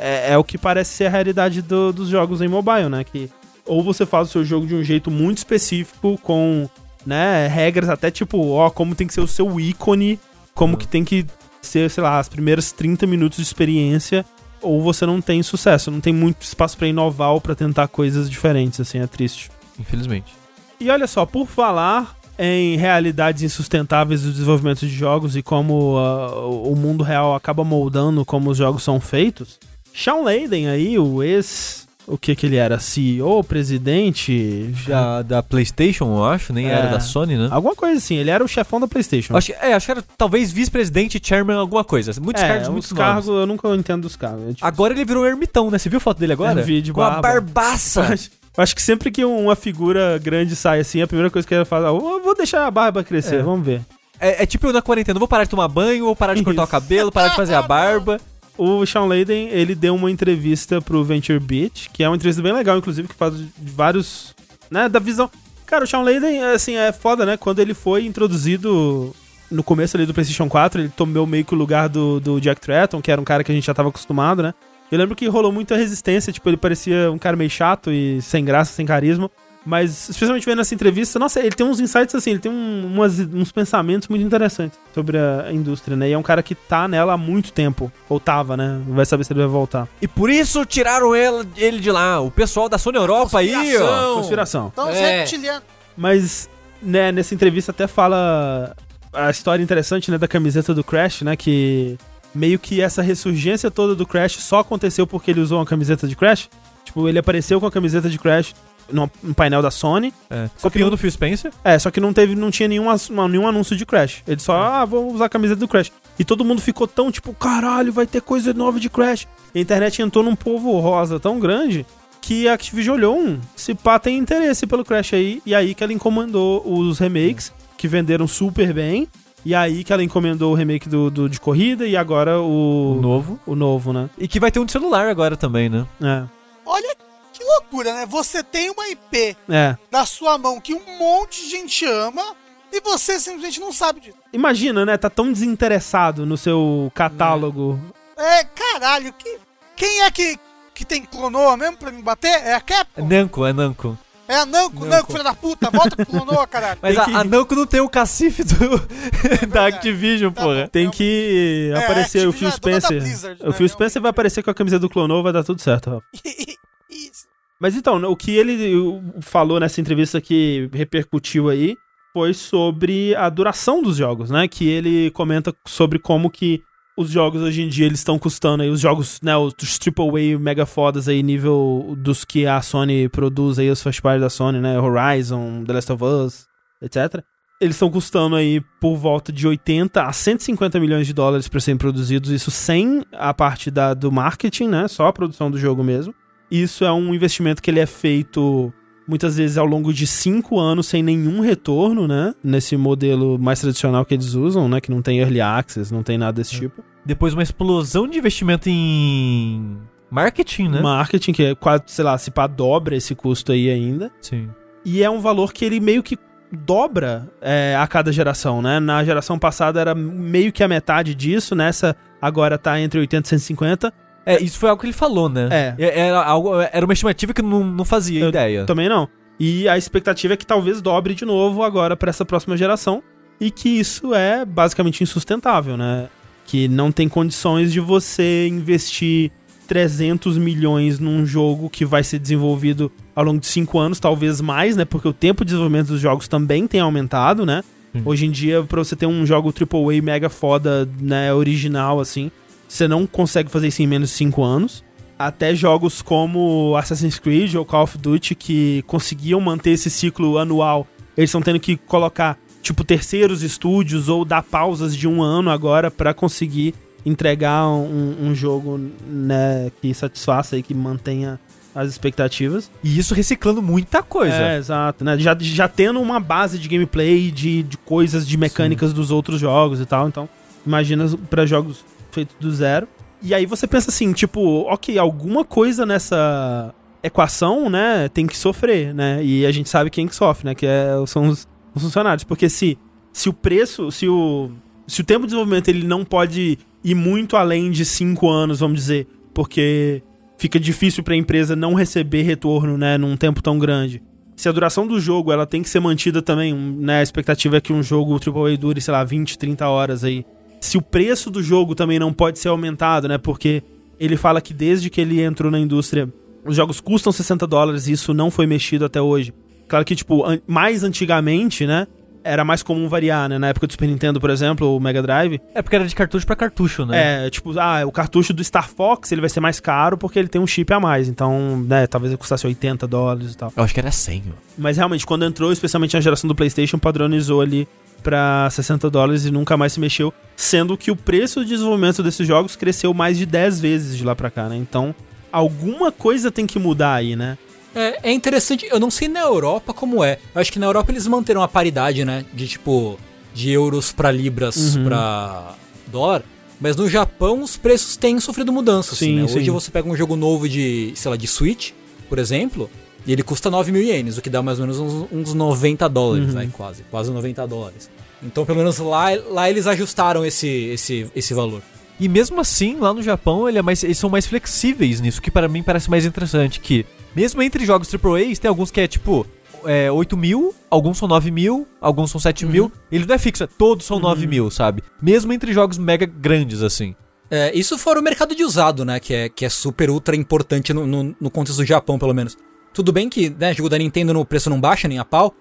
é, é o que parece ser a realidade do- dos jogos em mobile, né? Que ou você faz o seu jogo de um jeito muito específico, com né, regras até tipo, ó, como tem que ser o seu ícone, como Uhum. que tem que ser, sei lá, as primeiras 30 minutos de experiência, ou você não tem sucesso, não tem muito espaço pra inovar ou pra tentar coisas diferentes, assim, é triste. Infelizmente. E olha só, por falar em realidades insustentáveis do desenvolvimento de jogos e como ah, o mundo real acaba moldando como os jogos são feitos, Shawn Layden aí, o ex... O que que ele era? CEO, presidente? Já... Da, da PlayStation, eu acho, nem É. era da Sony, né? Alguma coisa assim, ele era o chefão da Playstation. Acho, é, acho que era talvez vice-presidente, chairman, alguma coisa. Muitos é, cargos, os muitos cargos, eu nunca entendo dos cargos. É. Agora ele virou um ermitão, né? Você viu a foto dele agora? Vi de Com a barba. barbaça. Acho, acho que sempre que uma figura grande sai assim, a primeira coisa que ele faz é: "Eu vou deixar a barba crescer, É. vamos ver. É, é tipo eu na quarentena, vou parar de tomar banho, ou parar de cortar o Isso. cabelo, parar de fazer a barba. O Sean Layden, ele deu uma entrevista pro Venture Beat, que é uma entrevista bem legal, inclusive, que faz de vários, né, da visão. Cara, o Sean Layden, assim, é foda, né? Quando ele foi introduzido no começo ali do PlayStation 4, ele tomou meio que o lugar do, do Jack Tratton, que era um cara que a gente já tava acostumado, né? Eu lembro que rolou muita resistência, tipo, ele parecia um cara meio chato e sem graça, sem carisma. Mas, especialmente vendo essa entrevista, nossa, ele tem uns insights assim, ele tem um- umas- uns pensamentos muito interessantes sobre a indústria, né? E é um cara que tá nela há muito tempo. Ou tava, né? Não vai saber se ele vai voltar. E por isso tiraram ele, ele de lá. O pessoal da Sony Europa aí, ó. Conspiração. Conspiração. Então, É. reptilianos. Mas, né, nessa entrevista até fala a história interessante, né, da camiseta do Crash, né, que meio que essa ressurgência toda do Crash só aconteceu porque ele usou uma camiseta de Crash. Tipo, ele apareceu com a camiseta de Crash no, no painel da Sony. É. Só que não- o Phil Spencer. É, só que não teve, não tinha nenhum, nenhum anúncio de Crash. Ele só, ah, vou usar a camiseta do Crash. E todo mundo ficou tão tipo, caralho, vai ter coisa nova de Crash. E a internet entrou num povo rosa tão grande que a Activision olhou um, se pá tem interesse pelo Crash aí, e aí que ela encomendou os remakes, que venderam super bem, e aí que ela encomendou o remake do, do- de corrida e agora o, O novo. o novo, né? E que vai ter um de celular agora também, né? É, Olha que loucura, né? Você tem uma IP é. na sua mão que um monte de gente ama e você simplesmente não sabe disso. Imagina, né? Tá tão desinteressado no seu catálogo. É, caralho, que, quem é que, que tem clonoa mesmo pra me bater? É a É Capcom? Namco, é Namco. É a Namco, Namco, filha da puta, volta pro clonoa, caralho. Mas a, que- a Namco não tem o cacife do, da verdade. Activision, Tá porra. bom. Tem que É, aparecer a o Phil é da Spencer. Blizzard, o né? Phil Spencer vai aparecer com a camisa do Clonoa, vai dar tudo certo. Mas então, o que ele falou nessa entrevista que repercutiu aí foi sobre a duração dos jogos, né? Que ele comenta sobre como que os jogos hoje em dia eles estão custando aí, os jogos, né, os AAA mega fodas aí, nível dos que a Sony produz aí, os party da Sony, né? Horizon, The Last of Us, etc. Eles estão custando aí por volta de 80 a 150 milhões de dólares para serem produzidos, isso sem a parte da, do marketing, né? Só a produção do jogo mesmo. Isso é um investimento que ele é feito muitas vezes ao longo de cinco anos sem nenhum retorno, né? Nesse modelo mais tradicional que eles usam, né? Que não tem early access, não tem nada desse tipo. Depois uma explosão de investimento em marketing, né? Marketing, que é quase, sei lá, se pá, dobra esse custo aí ainda. Sim. E é um valor que ele meio que dobra é, a cada geração, né? Na geração passada era meio que a metade disso, nessa agora tá entre 80 e 150. É, isso foi algo que ele falou, né? É. Era, algo, era uma estimativa que não, não fazia Eu ideia. Também não. E a expectativa é que talvez dobre de novo agora pra essa próxima geração. e que isso é basicamente insustentável, né? Que não tem condições de você investir 300 milhões num jogo que vai ser desenvolvido ao longo de 5 anos, talvez mais, né? Porque o tempo de desenvolvimento dos jogos também tem aumentado, né? Sim. Hoje em dia, pra você ter um jogo AAA mega foda, né, original, assim, você não consegue fazer isso em menos de 5 anos. Até jogos como Assassin's Creed ou Call of Duty, que conseguiam manter esse ciclo anual, eles estão tendo que colocar, tipo, terceiros estúdios ou dar pausas de um ano agora pra conseguir entregar um, um jogo, né, que satisfaça e que mantenha as expectativas. E isso reciclando muita coisa. É, exato, né? Já, já tendo uma base de gameplay, de, de coisas, de mecânicas dos outros jogos e tal. Então, imagina pra jogos feitos do zero. E aí você pensa assim, tipo, ok, alguma coisa nessa equação, né, tem que sofrer, né? E a gente sabe quem que sofre, né? Que é, são os, os funcionários. Porque se, se o preço, se o, se o tempo de desenvolvimento ele não pode ir muito além de cinco anos, vamos dizer, porque fica difícil para a empresa não receber retorno, né, num tempo tão grande. Se a duração do jogo ela tem que ser mantida também, né, a expectativa é que um jogo AAA dure, sei lá, 20, 30 horas aí. Se o preço do jogo também não pode ser aumentado, né, porque ele fala que desde que ele entrou na indústria, os jogos custam 60 dólares e isso não foi mexido até hoje. Claro que, tipo, an mais antigamente, né, era mais comum variar, né? Na época do Super Nintendo, por exemplo, o Mega Drive. É porque era de cartucho pra cartucho, né? É, tipo, ah, o cartucho do Star Fox ele vai ser mais caro porque ele tem um chip a mais. Então, né, talvez ele custasse 80 dólares e tal. Eu acho que era 100, ó. Mas realmente, quando entrou, especialmente na geração do PlayStation, padronizou ali pra 60 dólares e nunca mais se mexeu. Sendo que o preço de desenvolvimento desses jogos cresceu mais de 10 vezes de lá pra cá, né? Então, alguma coisa tem que mudar aí, né? É, é interessante, eu não sei na Europa como é. Eu acho que na Europa eles manteram a paridade, né? De tipo, de euros pra libras Uhum. pra dólar. Mas no Japão os preços têm sofrido mudanças. assim, Sim, né? Hoje sim. você pega um jogo novo de, sei lá, de Switch, por exemplo, e ele custa 9 mil ienes, o que dá mais ou menos uns, uns 90 dólares, Uhum. né? Quase, quase 90 dólares. Então, pelo menos lá, lá eles ajustaram esse, esse, esse valor. E mesmo assim, lá no Japão, ele é mais, eles são mais flexíveis nisso, que para mim parece mais interessante. Que, mesmo entre jogos AAA, tem alguns que é tipo é, 8 mil, alguns são 9 mil, alguns são 7 mil. Ele não é fixo, é todos são 9 mil, sabe? Mesmo entre jogos mega grandes, assim. É, isso fora o mercado de usado, né? Que é, que é super ultra importante no, no, no contexto do Japão, pelo menos. Tudo bem que, né, jogo da Nintendo no preço não baixa nem a pau,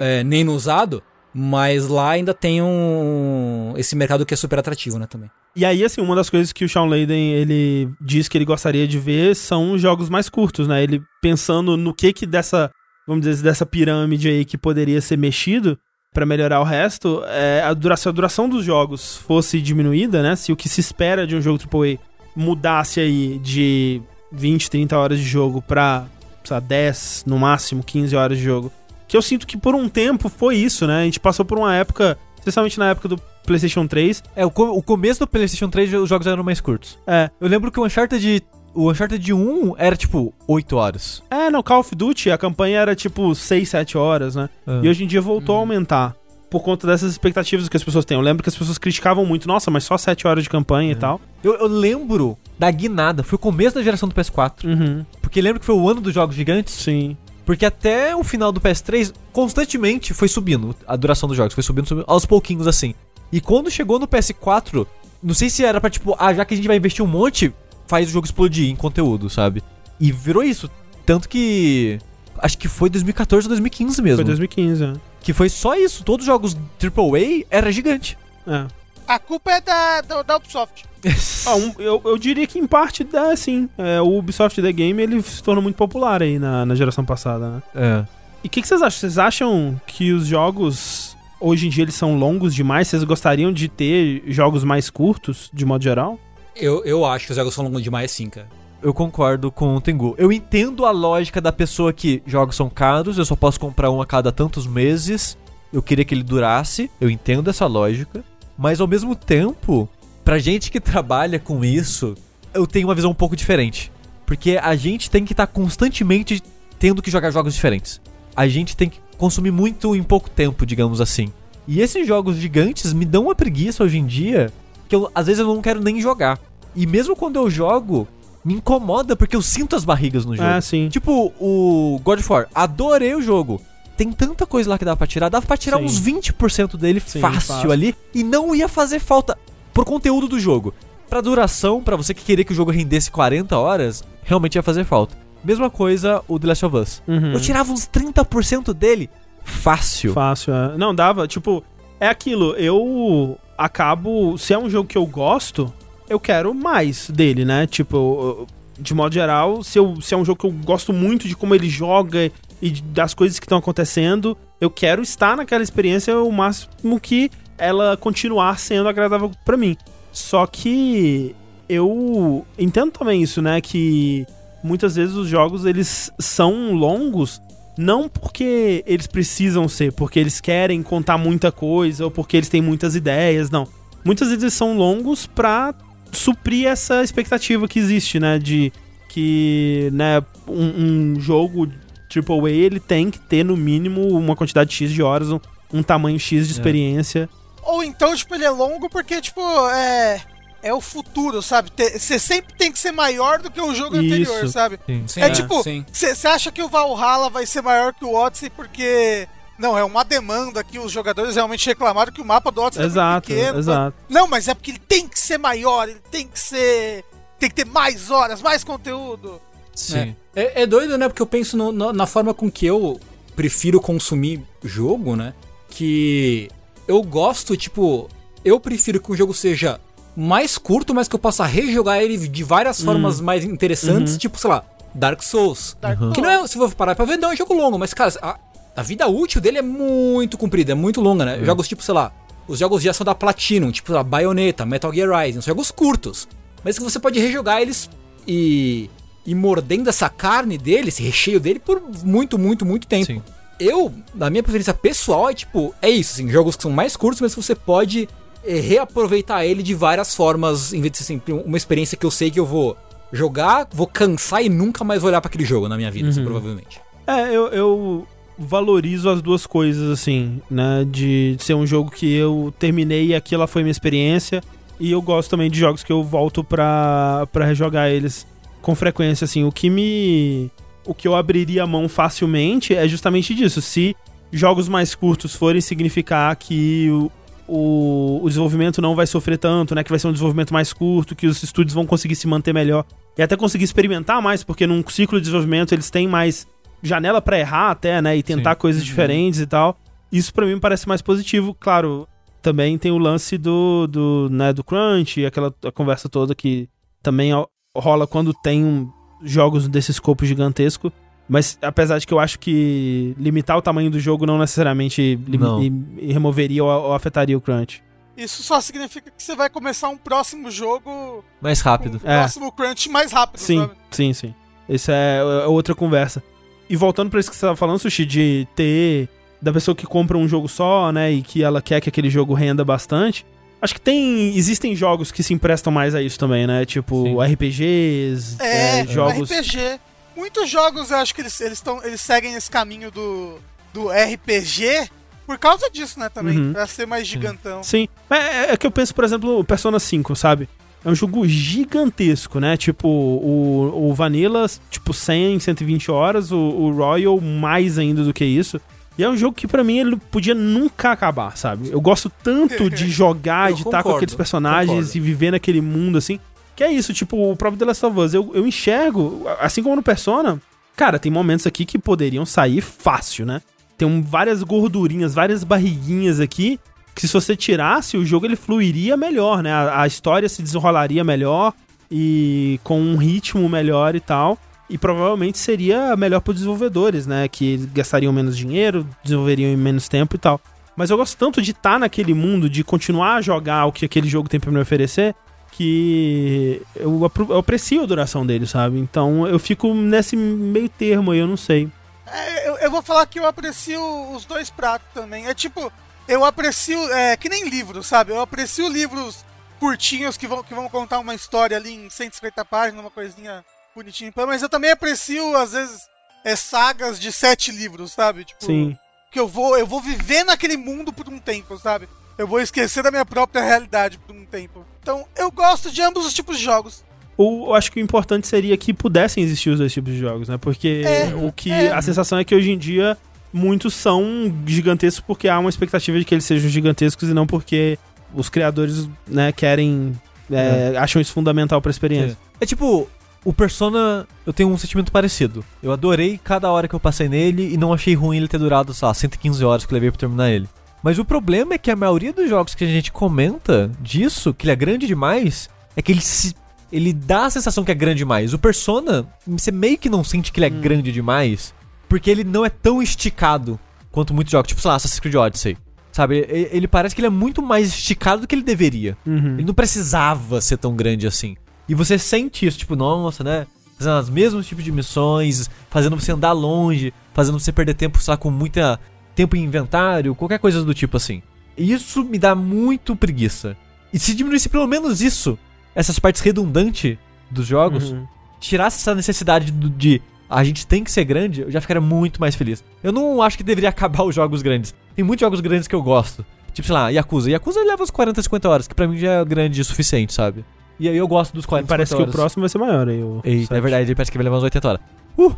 é, nem no usado, mas lá ainda tem um esse mercado que é super atrativo, né, também. E aí, assim, uma das coisas que o Sean Layden, ele diz que ele gostaria de ver são os jogos mais curtos, né? Ele pensando no que que dessa, vamos dizer, dessa pirâmide aí que poderia ser mexido pra melhorar o resto, é, a, dura se a duração dos jogos fosse diminuída, né? Se o que se espera de um jogo AAA mudasse aí de 20, 30 horas de jogo pra, sei lá, 10, no máximo, 15 horas de jogo. Que eu sinto que por um tempo foi isso, né? A gente passou por uma época, especialmente na época do PlayStation 3, É, o, co- o começo do PlayStation 3 os jogos eram mais curtos. é, Eu lembro que o Uncharted, o Uncharted 1 era tipo 8 horas. É, no Call of Duty a campanha era tipo 6, 7 horas, né? Ah. E hoje em dia voltou a aumentar. Por conta dessas expectativas que as pessoas têm. Eu lembro que as pessoas criticavam muito, nossa, mas só 7 horas de campanha e tal. Eu, eu lembro da guinada, foi o começo da geração do PS4. Uhum. Porque lembro que foi o ano dos jogos gigantes. Sim. Porque até o final do PS3, constantemente foi subindo a duração dos jogos, foi subindo, subindo aos pouquinhos assim. E quando chegou no PS4, não sei se era pra tipo, ah, já que a gente vai investir um monte, faz o jogo explodir em conteúdo, sabe? E virou isso. Tanto que. Acho que foi 2014 ou 2015 mesmo. Foi 2015, né? Que foi só isso. Todos os jogos AAA era gigante. É. A culpa é da, da, da Ubisoft. Ah, um- eu, eu diria que em parte é sim. É, o Ubisoft The Game ele se tornou muito popular aí na, na geração passada, né? É. E o que, que vocês acham? Vocês acham que os jogos hoje em dia eles são longos demais? Vocês gostariam de ter jogos mais curtos, de modo geral? Eu, eu acho que os jogos são longos demais, sim, cara. Eu concordo com o Tengu. Eu entendo a lógica da pessoa que jogos são caros, eu só posso comprar um a cada tantos meses. Eu queria que ele durasse, eu entendo essa lógica. Mas ao mesmo tempo, pra gente que trabalha com isso, eu tenho uma visão um pouco diferente. Porque a gente tem que estar constantemente tendo que jogar jogos diferentes. A gente tem que consumir muito em pouco tempo, digamos assim. E esses jogos gigantes me dão uma preguiça hoje em dia que eu, às vezes eu não quero nem jogar. E mesmo quando eu jogo, me incomoda porque eu sinto as barrigas no jogo. Ah, sim. Tipo, o God of War, adorei o jogo. Tem tanta coisa lá que dava pra tirar. Dava pra tirar Sim. uns 20% dele Sim, fácil, fácil. ali e não ia fazer falta pro conteúdo do jogo. Pra duração, pra você que queria que o jogo rendesse 40 horas, realmente ia fazer falta. Mesma coisa o The Last of Us. Uhum. Eu tirava uns 30% dele fácil. Fácil, é. Não, dava, tipo, é aquilo, eu acabo, se é um jogo que eu gosto, eu quero mais dele, né? Tipo, de modo geral, se, eu, se é um jogo que eu gosto muito de como ele joga e das coisas que estão acontecendo, eu quero estar naquela experiência o máximo que ela continuar sendo agradável pra mim. Só que eu entendo também isso, né? Que muitas vezes os jogos eles são longos não porque eles precisam ser, porque eles querem contar muita coisa ou porque eles têm muitas ideias, não. Muitas vezes são longos pra suprir essa expectativa que existe, né? De que, né, um, um jogo AAA ele tem que ter no mínimo uma quantidade X de horas, um, um tamanho X de experiência. Ou então, tipo, ele é longo porque, tipo, é. É o futuro, sabe? Você sempre tem que ser maior do que o jogo Isso. anterior, sabe? Sim. Sim, é tipo, sim. você acha que o Valhalla vai ser maior que o Odyssey porque. Não, é uma demanda que os jogadores realmente reclamaram que o mapa do Odyssey é muito Exato, pequeno. exato. Não, mas é porque ele tem que ser maior, ele tem que ser. Tem que ter mais horas, mais conteúdo. Sim. É, é doido, né? Porque eu penso no- no- na forma com que eu prefiro consumir jogo, né? Que eu gosto, tipo, eu prefiro que o jogo seja mais curto, mas que eu possa rejogar ele de várias formas mais interessantes, tipo, sei lá, Dark Souls. Dark Que não é, se for parar pra ver, não é um jogo longo, mas, cara, a, a vida útil dele é muito comprida, é muito longa, né? Jogos tipo, sei lá, os jogos de ação da Platinum, tipo, sei lá, Bayonetta, Metal Gear Rising, são jogos curtos, mas que você pode rejogar eles e, e mordendo essa carne dele, esse recheio dele, por muito, muito, muito tempo. Sim. Eu, na minha preferência pessoal, é tipo, é isso, assim, jogos que são mais curtos, mas que você pode é, reaproveitar ele de várias formas, em vez de ser sempre uma experiência que eu sei que eu vou jogar, vou cansar e nunca mais olhar pra aquele jogo na minha vida, assim, provavelmente. É, eu, eu valorizo as duas coisas, assim, né? De ser um jogo que eu terminei e aquela foi minha experiência. E eu gosto também de jogos que eu volto pra, pra rejogar eles com frequência, assim. O que me. O que eu abriria a mão facilmente é justamente disso. Se jogos mais curtos forem significar que o, o, o desenvolvimento não vai sofrer tanto, né? Que vai ser um desenvolvimento mais curto, que os estúdios vão conseguir se manter melhor. E até conseguir experimentar mais, porque num ciclo de desenvolvimento eles têm mais janela pra errar até, né? E tentar Sim. coisas diferentes e tal. Isso pra mim me parece mais positivo. Claro, também tem o lance do, do, né, do crunch, aquela conversa toda que também rola quando tem um- jogos desse escopo gigantesco. Mas apesar de que eu acho que limitar o tamanho do jogo não necessariamente lim- Não. e- e removeria ou, ou afetaria o crunch. Isso só significa que você vai começar um próximo jogo Mais rápido. um É. próximo crunch mais rápido, Sim, sabe? sim, sim. Isso é, é outra conversa. E voltando pra isso que você tava falando, Sushi, de ter. Da pessoa que compra um jogo só, né? E que ela quer que aquele jogo renda bastante. Acho que tem. Existem jogos que se emprestam mais a isso também, né? Tipo, Sim. RPGs, É, é, jogos. RPG. Muitos jogos eu acho que eles, eles, tão, eles seguem esse caminho do, do RPG por causa disso, né, também. Uhum. Pra ser mais gigantão. Sim. É, é que eu penso, por exemplo, o Persona 5, sabe? É um jogo gigantesco, né? Tipo, o, o Vanilla, tipo, 100, 120 horas, o, o Royal mais ainda do que isso. E é um jogo que pra mim ele podia nunca acabar, sabe? Eu gosto tanto de jogar, de estar com aqueles personagens concordo. e viver naquele mundo assim. Que é isso, tipo, o próprio The Last of Us, eu, eu enxergo, assim como no Persona, cara, tem momentos aqui que poderiam sair fácil, né? Tem várias gordurinhas, várias barriguinhas aqui que se você tirasse o jogo ele fluiria melhor, né? A, a história se desenrolaria melhor e com um ritmo melhor e tal. E provavelmente seria melhor para os desenvolvedores, né? Que gastariam menos dinheiro, desenvolveriam em menos tempo e tal. Mas eu gosto tanto de estar naquele mundo, de continuar a jogar o que aquele jogo tem para me oferecer, que eu aprecio a duração dele, sabe? Então eu fico nesse meio termo aí, eu não sei. É, eu, eu vou falar que eu aprecio os dois pratos também. É tipo, eu aprecio. É, que nem livros, sabe? Eu aprecio livros curtinhos que vão, que vão contar uma história ali em 150 páginas, uma coisinha bonitinha. Mas eu também aprecio, às vezes, é, sagas de sete livros, sabe? Tipo, Sim. que eu vou, eu vou viver naquele mundo por um tempo, sabe? Eu vou esquecer da minha própria realidade por um tempo. Então, eu gosto de ambos os tipos de jogos. O, eu acho que o importante seria que pudessem existir os dois tipos de jogos, né? Porque É, o que é. a sensação é que hoje em dia muitos são gigantescos porque há uma expectativa de que eles sejam gigantescos e não porque os criadores, né, querem. é, Acham isso fundamental pra experiência. É tipo, o Persona, eu tenho um sentimento parecido. Eu adorei cada hora que eu passei nele e não achei ruim ele ter durado, sei lá, 115 horas que eu levei pra terminar ele. Mas o problema é que a maioria dos jogos que a gente comenta disso, que ele é grande demais, é que ele se. Ele dá a sensação que é grande demais. O Persona, você meio que não sente que ele é grande demais, porque ele não é tão esticado quanto muitos jogos. Tipo, sei lá, Assassin's Creed Odyssey. Sabe? Ele parece que ele é muito mais esticado do que ele deveria. Uhum. Ele não precisava ser tão grande assim. E você sente isso, tipo, nossa, né? Fazendo os mesmos tipos de missões, fazendo você andar longe, fazendo você perder tempo, sei lá, com muita tempo em inventário, qualquer coisa do tipo assim. E isso me dá muito preguiça. E se diminuísse pelo menos isso, essas partes redundantes dos jogos, Uhum. tirasse essa necessidade do- de a gente tem que ser grande, eu já ficaria muito mais feliz. Eu não acho que deveria acabar os jogos grandes. Tem muitos jogos grandes que eu gosto. Tipo, sei lá, Yakuza. Yakuza leva uns 40, 50 horas, que pra mim já é grande o suficiente, sabe? E aí eu gosto dos 40, Parece 50 que o próximo vai ser maior aí. O Eita, é verdade, ele parece que vai levar uns 80 horas. Uh!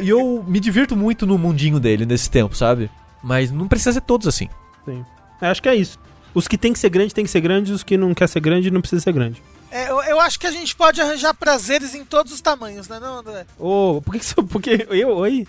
e eu me divirto muito no mundinho dele nesse tempo, sabe? Mas não precisa ser todos assim. É, acho que é isso. Os que tem que ser grande, tem que ser grande. Os que não quer ser grande, não precisa ser grande. É, eu, eu acho que a gente pode arranjar prazeres em todos os tamanhos, né, não, André? Ô, por que que você... Porque eu... Oi?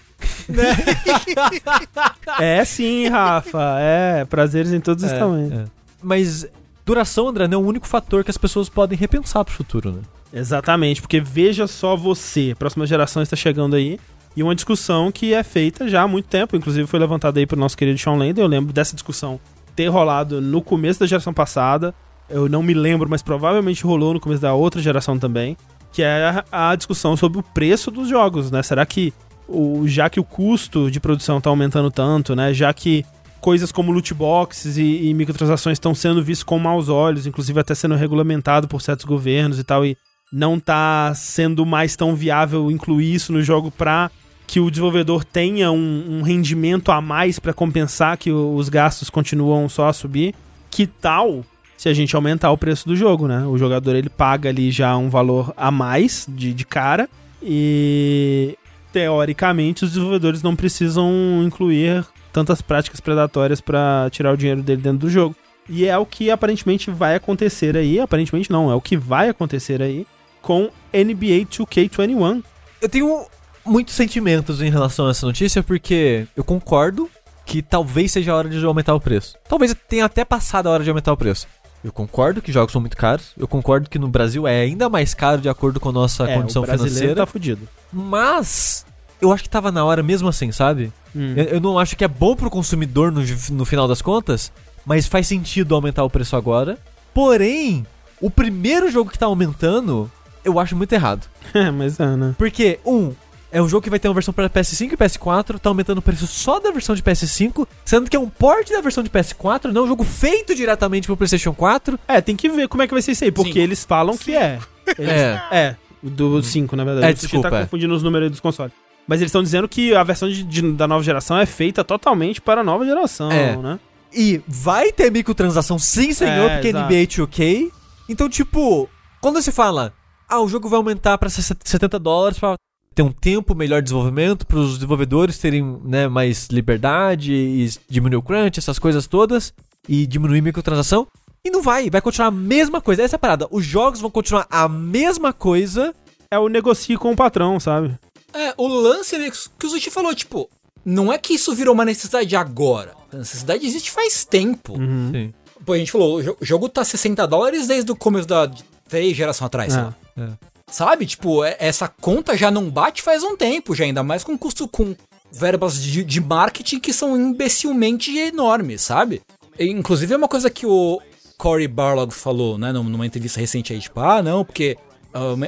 é sim, Rafa. É, prazeres em todos os É, tamanhos. é. Mas duração, André, não é o único fator que as pessoas podem repensar pro futuro, né? Exatamente, porque veja só você, a próxima geração está chegando aí, e uma discussão que é feita já há muito tempo, inclusive foi levantada aí pelo nosso querido Sean Lender, eu lembro dessa discussão ter rolado no começo da geração passada, eu não me lembro, mas provavelmente rolou no começo da outra geração também, que é a, a discussão sobre o preço dos jogos, né? Será que, o, já que o custo de produção está aumentando tanto, né? Já que coisas como loot boxes e, e microtransações estão sendo vistos com maus olhos, inclusive até sendo regulamentado por certos governos e tal, e não tá sendo mais tão viável incluir isso no jogo pra que o desenvolvedor tenha um, um rendimento a mais pra compensar que os gastos continuam só a subir. Que tal se a gente aumentar o preço do jogo, né? O jogador ele paga ali já um valor a mais de, de cara e teoricamente os desenvolvedores não precisam incluir tantas práticas predatórias pra tirar o dinheiro dele dentro do jogo. E é o que aparentemente vai acontecer aí, aparentemente não, é o que vai acontecer aí com NBA 2K21. Eu tenho muitos sentimentos em relação a essa notícia, porque eu concordo que talvez seja a hora de aumentar o preço. Talvez tenha até passado a hora de aumentar o preço. Eu concordo que jogos são muito caros. Eu concordo que no Brasil é ainda mais caro de acordo com a nossa É, condição o financeira. tá fudido. Mas eu acho que tava na hora mesmo assim, sabe? Hum. Eu, eu não acho que é bom pro consumidor no, no final das contas, mas faz sentido aumentar o preço agora. Porém, o primeiro jogo que tá aumentando, eu acho muito errado. É, mas é, né? Porque, um, é um jogo que vai ter uma versão para PS5 e PS4, tá aumentando o preço só da versão de PS5, sendo que é um port da versão de PS4, não é um jogo feito diretamente pro PlayStation 4. É, tem que ver como é que vai ser isso aí, porque Cinco. eles falam que é. Eles- É. É, o do 5, na verdade. É, desculpa, tá é. confundindo os números aí dos consoles. Mas eles estão dizendo que a versão de- de- da nova geração é feita totalmente para a nova geração, É. né? E vai ter microtransação sim, senhor, É, porque exato. NBA 2K. Então, tipo, quando você fala, ah, o jogo vai aumentar pra 70 dólares pra ter um tempo melhor de desenvolvimento, pros desenvolvedores terem né, mais liberdade e diminuir o crunch, essas coisas todas, e diminuir microtransação. E não vai, vai continuar a mesma coisa. Essa é a parada. Os jogos vão continuar a mesma coisa. É o negocio com o patrão, sabe? É, o lance né, que o Zuchi falou, tipo, não é que isso virou uma necessidade agora. A necessidade existe faz tempo. Uhum. Sim. Pô, a gente falou, o jo- o jogo tá 60 dólares desde o começo da três geração atrás, sei É, lá. é. Sabe? Tipo, é- essa conta já não bate faz um tempo, já ainda mais com custo com verbas de, de marketing que são imbecilmente enormes, sabe? E, inclusive é uma coisa que o Cory Barlog falou, né, num- numa entrevista recente aí, tipo, ah, não, porque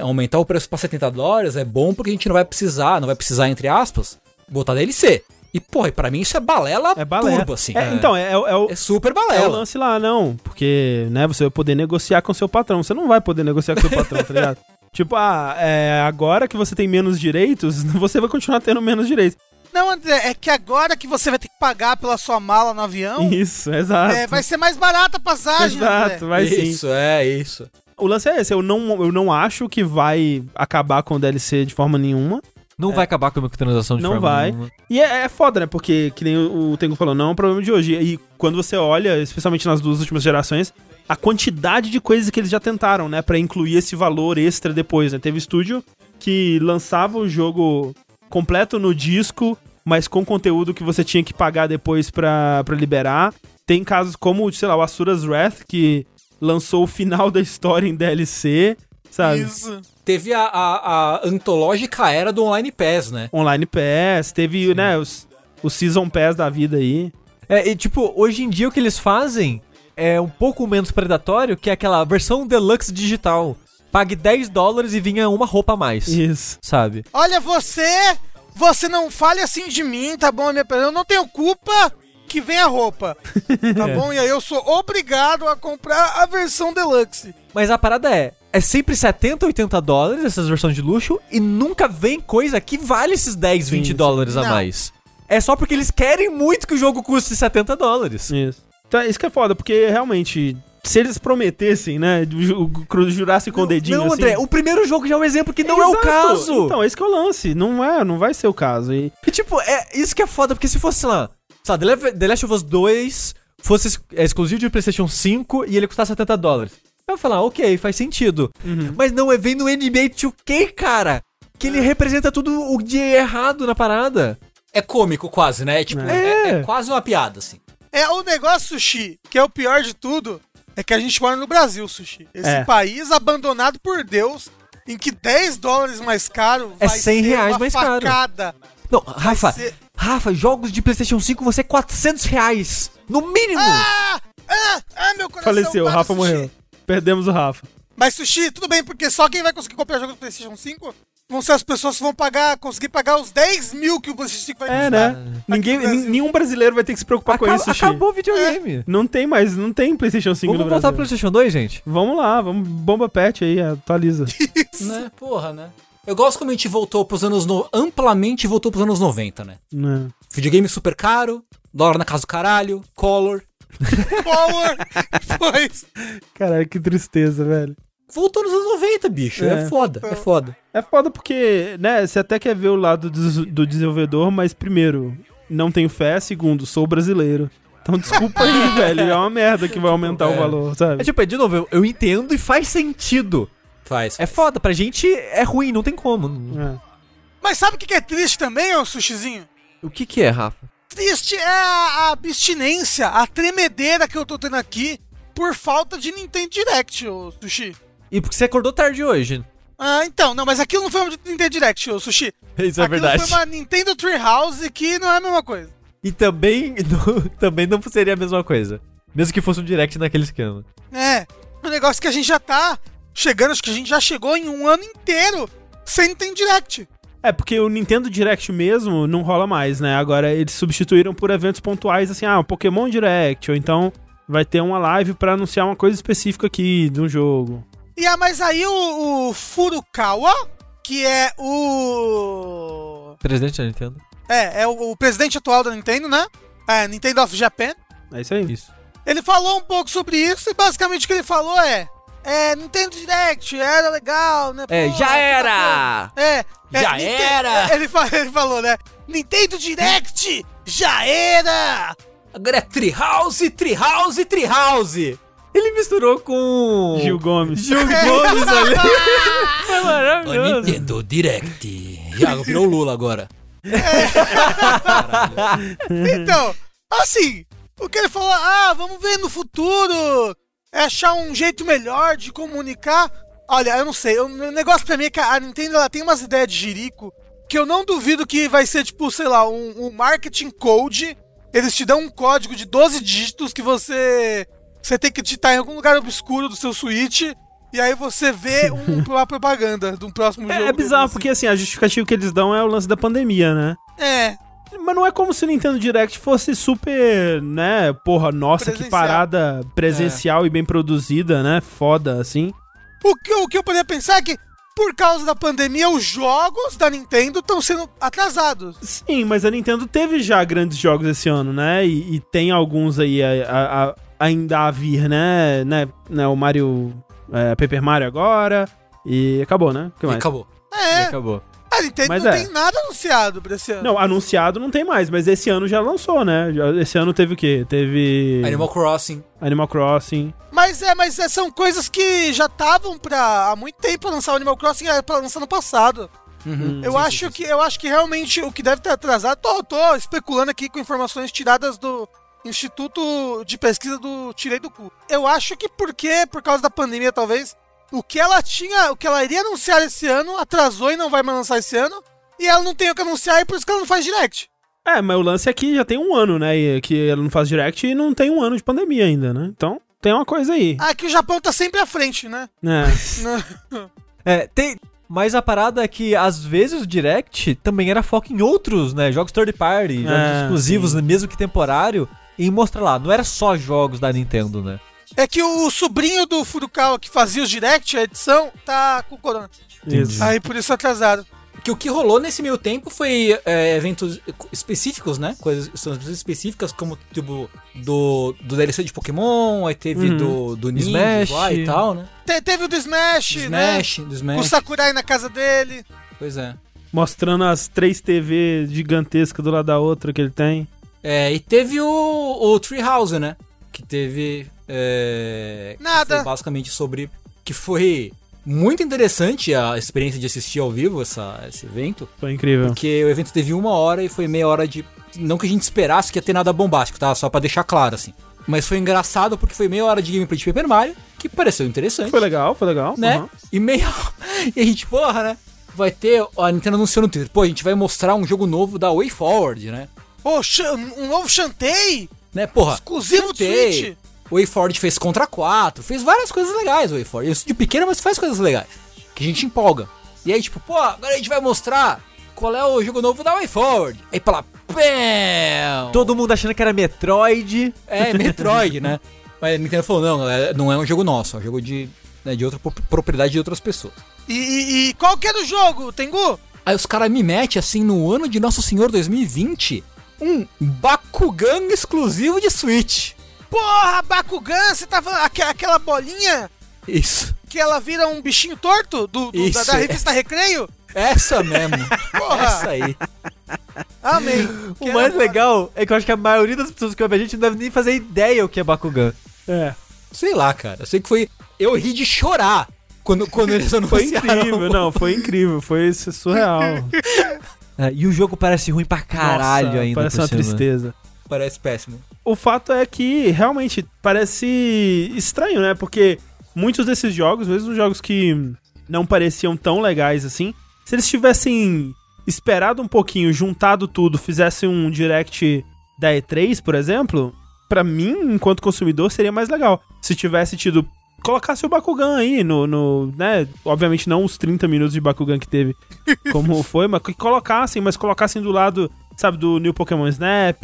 aumentar o preço pra 70 dólares é bom porque a gente não vai precisar, não vai precisar, entre aspas, botar DLC. E, porra, e pra mim isso é balela, É balela. turbo, assim. É, Então, é, é o- é o, É super é o balela. lance lá, não. Porque, né, você vai poder negociar com seu patrão. Você não vai poder negociar com seu patrão, tá ligado? Tipo, ah, é, agora que você tem menos direitos, você vai continuar tendo menos direitos. Não, André, é que agora que você vai ter que pagar pela sua mala no avião, Isso, exato. é, vai ser mais barata a passagem, Exato, André. vai sim. isso, é isso. O lance é esse, eu não, eu não acho que vai acabar com o DLC de forma nenhuma. Não vai acabar com a microtransação de Não forma vai. nenhuma. E é, é foda, né? Porque, que nem o, Tengu falou, não é um problema de hoje. E quando você olha, especialmente nas duas últimas gerações, a quantidade de coisas que eles já tentaram, né? Pra incluir esse valor extra depois, né? Teve estúdio que lançava o jogo completo no disco, mas com conteúdo que você tinha que pagar depois pra, pra liberar. Tem casos como, sei lá, o Asura's Wrath, que lançou o final da história em DLC, sabe? Isso. Teve a, a, a antológica era do Online Pass, né? Online Pass, teve, né, os, o Season Pass da vida aí. É, e tipo, hoje em dia o que eles fazem é um pouco menos predatório, que é aquela versão deluxe digital. Pague 10 dólares e vinha uma roupa a mais, Isso. sabe? Olha, você. Você não fale assim de mim, tá bom? minha- Eu não tenho culpa que vem a roupa. Tá bom? E aí eu sou obrigado a comprar a versão deluxe. Mas a parada é, é sempre 70, 80 dólares essas versões de luxo e nunca vem coisa que vale esses 10, 20 sim. dólares a Não. mais. É só porque eles querem muito que o jogo custe 70 dólares. Isso. Então, isso que é foda, porque realmente, se eles prometessem, né, ju- ju- jurassem com o dedinho não, assim... André, o primeiro jogo já é um exemplo que não é o Exato. caso. Então, esse que é o lance, não é, não vai ser o caso. E, E, tipo, é isso que é foda, porque se fosse, sei lá, sabe, The Le- The Last of Us 2 fosse é, exclusivo de PlayStation 5 e ele custasse 70 dólares. Eu ia falar, ok, faz sentido. Mas não, é vem no NBA 2K, cara, que ele representa tudo o de errado na parada. É cômico quase, né? É, tipo, É. é, é quase uma piada, assim. É o negócio, Sushi, que é o pior de tudo, é que a gente mora no Brasil, Sushi. Esse É. país abandonado por Deus, em que 10 dólares mais caro É vai 100 ser reais uma mais caro. facada. Não, Rafa, ser- Rafa, jogos de PlayStation 5 vão ser 400 reais, no mínimo. Ah! Ah! Ah, meu coração! faleceu, o para, Rafa Sushi. morreu. Perdemos o Rafa. Mas, Sushi, tudo bem, porque só quem vai conseguir comprar jogo do PlayStation 5 vão ser as pessoas que vão pagar, conseguir pagar os 10 mil que o PlayStation 5 vai É, custar. né? Ninguém, nenhum brasileiro vai ter que se preocupar com Acaba- isso, Sushi. acabou o videogame. Não tem mais, não tem PlayStation 5 Vamos no voltar Brasil. pro PlayStation 2, gente? Vamos lá, vamos bomba pet aí, atualiza. Né? Porra, né? Eu gosto como a gente voltou pros anos. No... Amplamente voltou pros anos 90, né? Né? Videogame super caro, dólar na casa do caralho, color. Power! Pois. Caralho, que tristeza, velho. Voltou nos anos 90, bicho. É, É. foda, é foda. É foda porque, né, você até quer ver o lado do, do desenvolvedor, mas primeiro, não tenho fé, segundo, sou brasileiro. Então desculpa aí, velho, é uma merda que vai aumentar o É. valor, sabe? É tipo, é, de novo, eu, eu entendo e faz sentido. Faz. É foda, pra gente é ruim, não tem como. É. Mas sabe o que é triste também, ô Sushizinho? O que que é, Rafa? Triste é a, a abstinência, a tremedeira que eu tô tendo aqui por falta de Nintendo Direct, ô Sushi. E porque você acordou tarde hoje. Ah, então, não, mas aquilo não foi uma Nintendo Direct, ô Sushi. Isso é aquilo verdade. foi uma Nintendo Treehouse que não é a mesma coisa. E também não, também não seria a mesma coisa. Mesmo que fosse um direct naquele esquema. É, um negócio que a gente já tá chegando, acho que a gente já chegou em um ano inteiro sem Nintendo Direct. É, porque o Nintendo Direct mesmo não rola mais, né? Agora eles substituíram por eventos pontuais, assim, ah, um Pokémon Direct, ou então vai ter uma live pra anunciar uma coisa específica aqui de um jogo. E ah, mas aí o, o Furukawa, que é o. Presidente da Nintendo. É, é o, o presidente atual da Nintendo, né? É, Nintendo of Japan. É isso aí. Isso. Ele falou um pouco sobre isso e basicamente o que ele falou é. É, Nintendo Direct, era legal, né? É, pô, já puta era! É, é, Já Ninte- era! Ele, ele falou, né? Nintendo Direct, já era! Agora é Treehouse, Treehouse, Treehouse. Ele misturou com. Gil Gomes. Gil Gomes ali. Foi O maravilhoso. Nintendo Direct. Já virou Lula agora. Então, assim, o que ele falou, ah, vamos ver no futuro, é achar um jeito melhor de comunicar. Olha, eu não sei, o negócio pra mim é que a Nintendo ela tem umas ideias de jirico que eu não duvido que vai ser, tipo, sei lá, um, um marketing code. Eles te dão um código de 12 dígitos que você, você tem que digitar em algum lugar obscuro do seu Switch. E aí você vê um- uma propaganda de um próximo jogo. É, é bizarro, deles. porque assim, a justificativa que eles dão é o lance da pandemia, né? É, Mas não é como se o Nintendo Direct fosse super, né? Porra, nossa, que Presencial. parada presencial e bem produzida, né? Foda, assim. O que, o que eu poderia pensar é que, por causa da pandemia, os jogos da Nintendo estão sendo atrasados. Sim, mas a Nintendo teve já grandes jogos esse ano, né? E, e tem alguns aí a- a- a- ainda a vir, né? né? né? O Mario. É, Paper Mario agora. E acabou, né? O que E mais? acabou. E É, acabou. A Nintendo Mas não é. tem nada anunciado pra esse ano. Não, anunciado não tem mais, mas esse ano já lançou, né? Já- Esse ano teve o quê? Teve. Animal Crossing. Animal Crossing. Mas é, mas é, são coisas que já estavam pra há muito tempo pra lançar o Animal Crossing, era pra lançar no passado. Uhum. Eu Sim, acho sim, sim. que eu acho que realmente o que deve ter atrasado, tô, tô especulando aqui com informações tiradas do Instituto de Pesquisa do Tirei do Cu. Eu acho que porque por causa da pandemia talvez o que ela tinha, o que ela iria anunciar esse ano atrasou e não vai mais lançar esse ano. E ela não tem o que anunciar e por isso que ela não faz direct. É, mas o lance é que já tem um ano, né? E que ela não faz direct e não tem um ano de pandemia ainda, né? Então tem uma coisa aí. Ah, que o Japão tá sempre à frente, né? É. É, tem. Mas a parada é que às vezes o Direct também era foco em outros, né? Jogos third party, jogos É, exclusivos, sim. mesmo que temporário. E mostra lá, não era só jogos da Nintendo, né? É que o sobrinho do Furukawa que fazia os direct, a edição, tá com corona. Isso. Aí por isso atrasaram. Que o que rolou nesse meio tempo foi é, eventos específicos, né? Coisas específicas, como tipo do, do DLC de Pokémon, aí teve Uhum. do, do Ninja Smash. lá e tal, né? Te- teve o do Smash, Do né? Smash, do Com o Smash. Sakurai na casa dele. Pois é. Mostrando as três TV gigantescas do lado da outra que ele tem. É, e teve o, o Treehouse, né? Que teve. É, Nada. foi basicamente sobre. Que foi muito interessante a experiência de assistir ao vivo essa, esse evento. Foi incrível. Porque o evento teve uma hora e foi meia hora de. Não que a gente esperasse que ia ter nada bombástico, tá? Só pra deixar claro, assim. Mas foi engraçado porque foi meia hora de gameplay de Paper Mario, que pareceu interessante. Foi legal, foi legal. né? Uhum. E meia E a gente, porra, né? Vai ter. A Nintendo anunciou no Twitter, pô, a gente vai mostrar um jogo novo da Way Forward, né? Pô, Shan- um novo Shantae, Né, porra. exclusivo do Shantae. Switch. O WayForward fez Contra 4, fez várias coisas legais o WayForward. Isso de pequeno, mas faz coisas legais. Que a gente empolga. E aí, tipo, pô, agora a gente vai mostrar qual é o jogo novo da WayForward. Aí pra lá, pam! Todo mundo achando que era Metroid. É, Metroid, né? Mas a Nintendo falou, não, galera, não é um jogo nosso, é um jogo de, né, de outra pro- propriedade de outras pessoas. E, e- e qual que era o jogo, Tengu? Aí os caras me metem, assim, no ano de Nosso Senhor 2020, um Bakugan exclusivo de Switch. Porra, Bakugan, você tá falando aque- aquela bolinha Isso. que ela vira um bichinho torto do, do- da, Isso, da é. revista Recreio? Essa mesmo. Porra. Essa aí. Amém. O mais legal é que eu acho que a maioria das pessoas que ouvem a gente não deve nem fazer ideia o que é Bakugan. É. Sei lá, cara. Eu sei que foi. Eu ri de chorar quando, quando eles Foi anunciaram. incrível, não, foi incrível, foi surreal. É, e o jogo parece ruim pra caralho Nossa, ainda. Parece por uma cima. tristeza. Parece péssimo. O fato é que realmente parece estranho, né? Porque muitos desses jogos, mesmo os jogos que não pareciam tão legais assim, se eles tivessem esperado um pouquinho, juntado tudo, fizessem um direct da E3, por exemplo, pra mim, enquanto consumidor, seria mais legal. Se tivesse tido colocasse o Bakugan aí no, no, né, obviamente não os 30 minutos de Bakugan que teve, como foi, mas que colocassem, mas colocassem do lado, sabe, do New Pokémon Snap,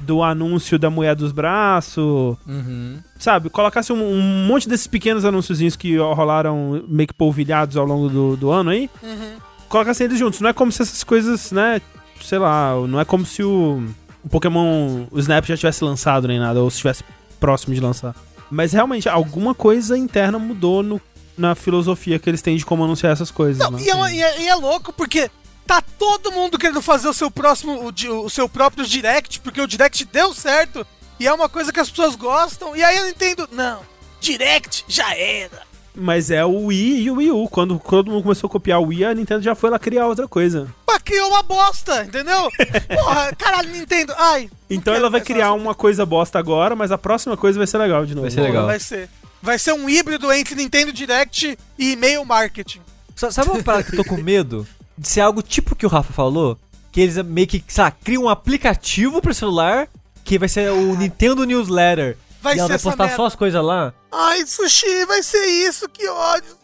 do anúncio da mulher dos braços, Uhum. sabe, colocasse um, um monte desses pequenos anúnciozinhos que rolaram meio que polvilhados ao longo do, do ano aí, Uhum. colocassem eles juntos. Não é como se essas coisas, né, sei lá, não é como se o, o Pokémon, o Snap já tivesse lançado nem nada, ou se estivesse próximo de lançar. Mas realmente, alguma coisa interna mudou no, na filosofia que eles têm de como anunciar essas coisas. Não, né? e, é e é, e é louco porque tá todo mundo querendo fazer o seu próximo, o, o seu próprio direct, porque o direct deu certo e é uma coisa que as pessoas gostam. E aí a Nintendo, não, direct já era. Mas é o Wii e o Wii U. Quando todo mundo começou a copiar o Wii, a Nintendo já foi lá criar outra coisa. Mas criou uma bosta, entendeu? Porra, caralho, Nintendo, ai. Então ela vai criar uma coisa bosta agora, mas a próxima coisa vai ser legal de novo. Vai ser legal. Vai ser. Vai ser um híbrido entre Nintendo Direct e e-mail marketing. Sa- Sabe uma parada que eu tô com medo? De ser algo tipo o que o Rafa falou? Que eles meio que, sei lá, criam um aplicativo pro celular que vai ser o Nintendo Newsletter. Vai e ela ser vai postar só as coisas lá. Ai, Sushi, vai ser isso, que ódio.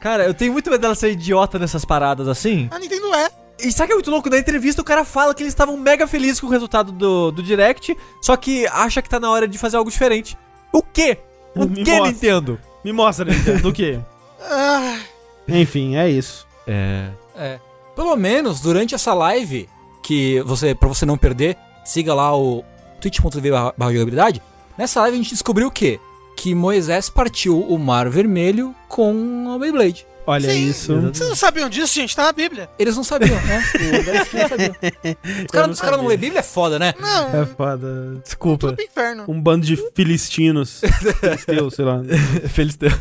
Cara, eu tenho muito medo dela ser idiota nessas paradas assim. A Nintendo é. E sabe o que é muito louco? Na entrevista o cara fala que eles estavam mega felizes com o resultado do, do Direct, só que acha que tá na hora de fazer algo diferente. O quê? O Me que, mostra. Nintendo? Me mostra, Nintendo, do quê? Ah, Enfim, é isso. É. É. Pelo menos durante essa live, que você, pra você não perder, siga lá o twitch.tv jogabilidade. Nessa live a gente descobriu o quê? Que Moisés partiu o Mar Vermelho com a Beyblade. Olha Sim. isso. Vocês não sabiam disso, gente? Tá na Bíblia. Eles não sabiam, né? Não. Os caras cara não lê Bíblia é foda, né? Não, É foda. Desculpa. pro inferno. Um bando de filistinos. Filisteus, sei lá. Feliz Deus.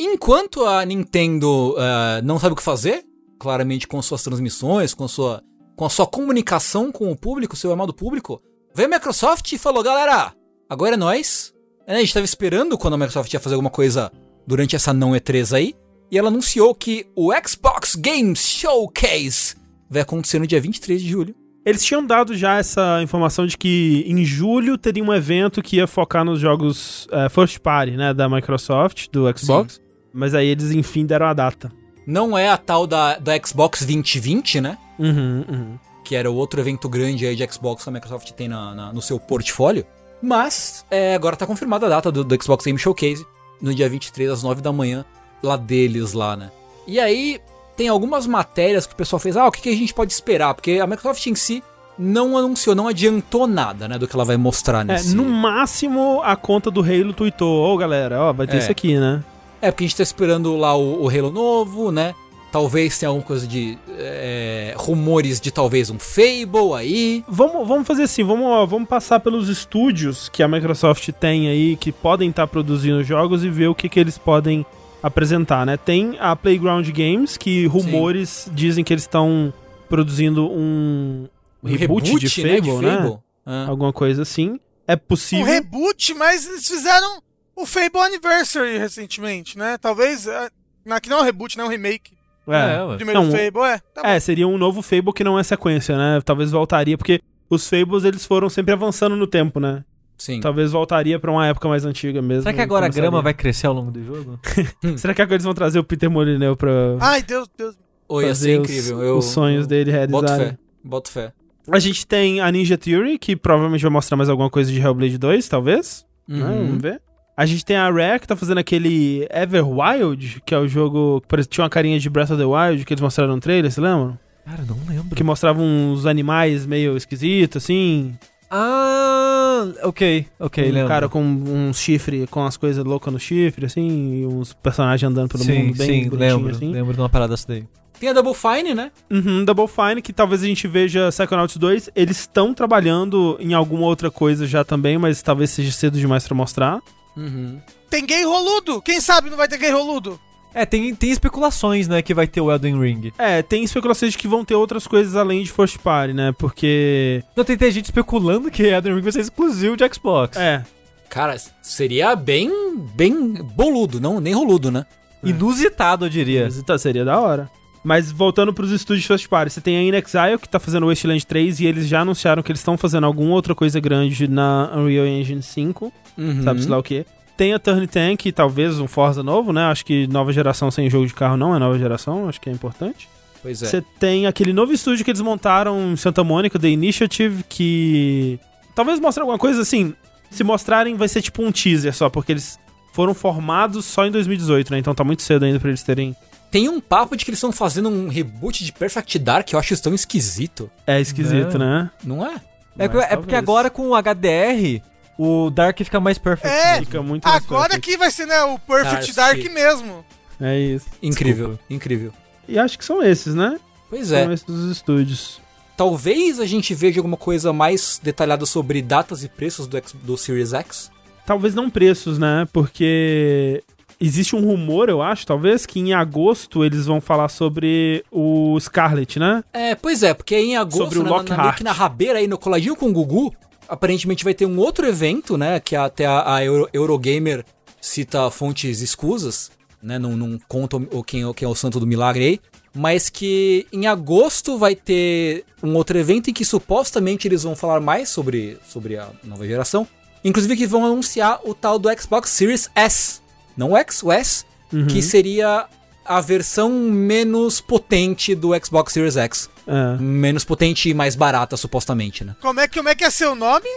Enquanto a Nintendo ah, não sabe o que fazer, claramente com suas transmissões, com, sua, com a sua comunicação com o público, seu amado público, veio a Microsoft e falou, galera, agora é nós. É, A gente tava esperando quando a Microsoft ia fazer alguma coisa durante essa não E3 aí, e ela anunciou que o Xbox Games Showcase vai acontecer no dia 23 de julho. Eles tinham dado já essa informação de que em julho teria um evento que ia focar nos jogos eh, first party, né, da Microsoft, do Xbox. Mas aí eles, enfim, deram a data. Não é a tal da, da Xbox 2020, né? Uhum, uhum. que era o outro evento grande aí de Xbox que a Microsoft tem na- na- no seu portfólio. Mas é, agora tá confirmada a data do, do Xbox Game Showcase, no dia 23 às 9 da manhã, lá deles lá, né? E aí tem algumas matérias que o pessoal fez, ah, o que, que a gente pode esperar? Porque a Microsoft em si não anunciou, não adiantou nada, né, do que ela vai mostrar É, nesse... no máximo, a conta do Halo tweetou, ô galera, ó, vai ter É. isso aqui, né? É, porque a gente tá esperando lá o, o Halo novo, né? Talvez tenha alguma coisa de é, rumores de talvez um Fable aí. Vamos, vamos fazer assim, vamos, vamos passar pelos estúdios que a Microsoft tem aí, que podem estar produzindo jogos e ver o que, que eles podem apresentar, né? Tem a Playground Games, que rumores dizem que eles estão produzindo um Um reboot, de Fable, né? Ah. Alguma coisa assim. É Um possível. reboot, mas eles fizeram o Fable Anniversary recentemente, né? Talvez. é, na- que não é um reboot, não é um remake. É. O ué. primeiro Não, Fable, é. Tá. É, seria um novo Fable que não é sequência, né? Talvez voltaria, porque os Fables eles foram sempre avançando no tempo, né? Sim. Talvez voltaria pra uma época mais antiga mesmo. Será que agora a grama vai crescer ao longo do jogo? Será que agora eles vão trazer o Peter Molyneux pra Ai, Deus, Deus. Ou ia ser os- incrível. Eu, os sonhos dele Boto realizarem? fé. Boto fé. A gente tem a Ninja Theory, que provavelmente vai mostrar mais alguma coisa de Hellblade 2, talvez. né? Uhum. Vamos ver. A gente tem a Rare, que tá fazendo aquele Everwild, que é o jogo que tinha uma carinha de Breath of the Wild, que eles mostraram no trailer, você lembra? Cara, não lembro. Que mostrava uns animais meio esquisitos, assim. Ah, ok, ok, um lembro. cara com um chifre, com as coisas loucas no chifre, assim, e uns personagens andando pelo sim, mundo bem sim, bonitinho, lembro. assim. Lembro de uma parada dessa daí. Tem a Double Fine, né? Uhum, Double Fine, que talvez a gente veja Psychonauts 2. Eles estão trabalhando em alguma outra coisa já também, mas talvez seja cedo demais pra mostrar. Uhum. Tem gay roludo. Quem sabe não vai ter gay roludo? É, tem, tem especulações, né, que vai ter o Elden Ring. É, tem especulações de que vão ter outras coisas além de First Party, né? Porque. Não, tem, tem gente especulando que Elden Ring vai ser exclusivo de Xbox. É. Cara, seria bem, bem boludo, não nem roludo, né? Inusitado, eu diria. Tá, seria da hora. Mas voltando pros estúdios First Party, você tem a InXile, que tá fazendo o Wasteland 3, e eles já anunciaram que eles estão fazendo alguma outra coisa grande na Unreal Engine 5. Uhum. sabe-se lá o que. Tem a Turn Tank, talvez um Forza novo, né? Acho que nova geração sem jogo de carro não é nova geração, acho que é importante. Pois é. Você tem aquele novo estúdio que eles montaram em Santa Mônica, The Initiative, que talvez mostre alguma coisa assim. Se mostrarem, vai ser tipo um teaser só, porque eles foram formados só em 2018, né? Então tá muito cedo ainda pra eles terem. Tem um papo de que eles estão fazendo um reboot de Perfect Dark que eu acho isso tão esquisito. É esquisito, né? Não é? É, Mas é porque talvez. agora com o HDR, o Dark fica mais perfect. É. Fica muito Agora que vai ser, né, o Perfect Dark. Dark mesmo. É isso. Incrível, incrível. E acho que são esses, né? Pois é. São esses os estúdios. Talvez a gente veja alguma coisa mais detalhada sobre datas e preços do, X- do Series X. Talvez não preços, né? Porque existe um rumor, eu acho, talvez, que em agosto eles vão falar sobre o Scarlet, né? É, pois é, porque em agosto, Sobre o né, na, na, meio Lockhart. que na rabeira aí, no coladinho com o Gugu, aparentemente vai ter um outro evento, né, que até a, a Euro- Eurogamer cita fontes escusas, né, não, não conta o, quem, quem é o santo do milagre aí, mas que em agosto vai ter um outro evento em que supostamente eles vão falar mais sobre, sobre a nova geração, inclusive que vão anunciar o tal do Xbox Series S, não o X, o S, Uhum. que seria a versão menos potente do Xbox Series X. É. Menos potente e mais barata, supostamente, né? Como é, que- como é que é seu nome?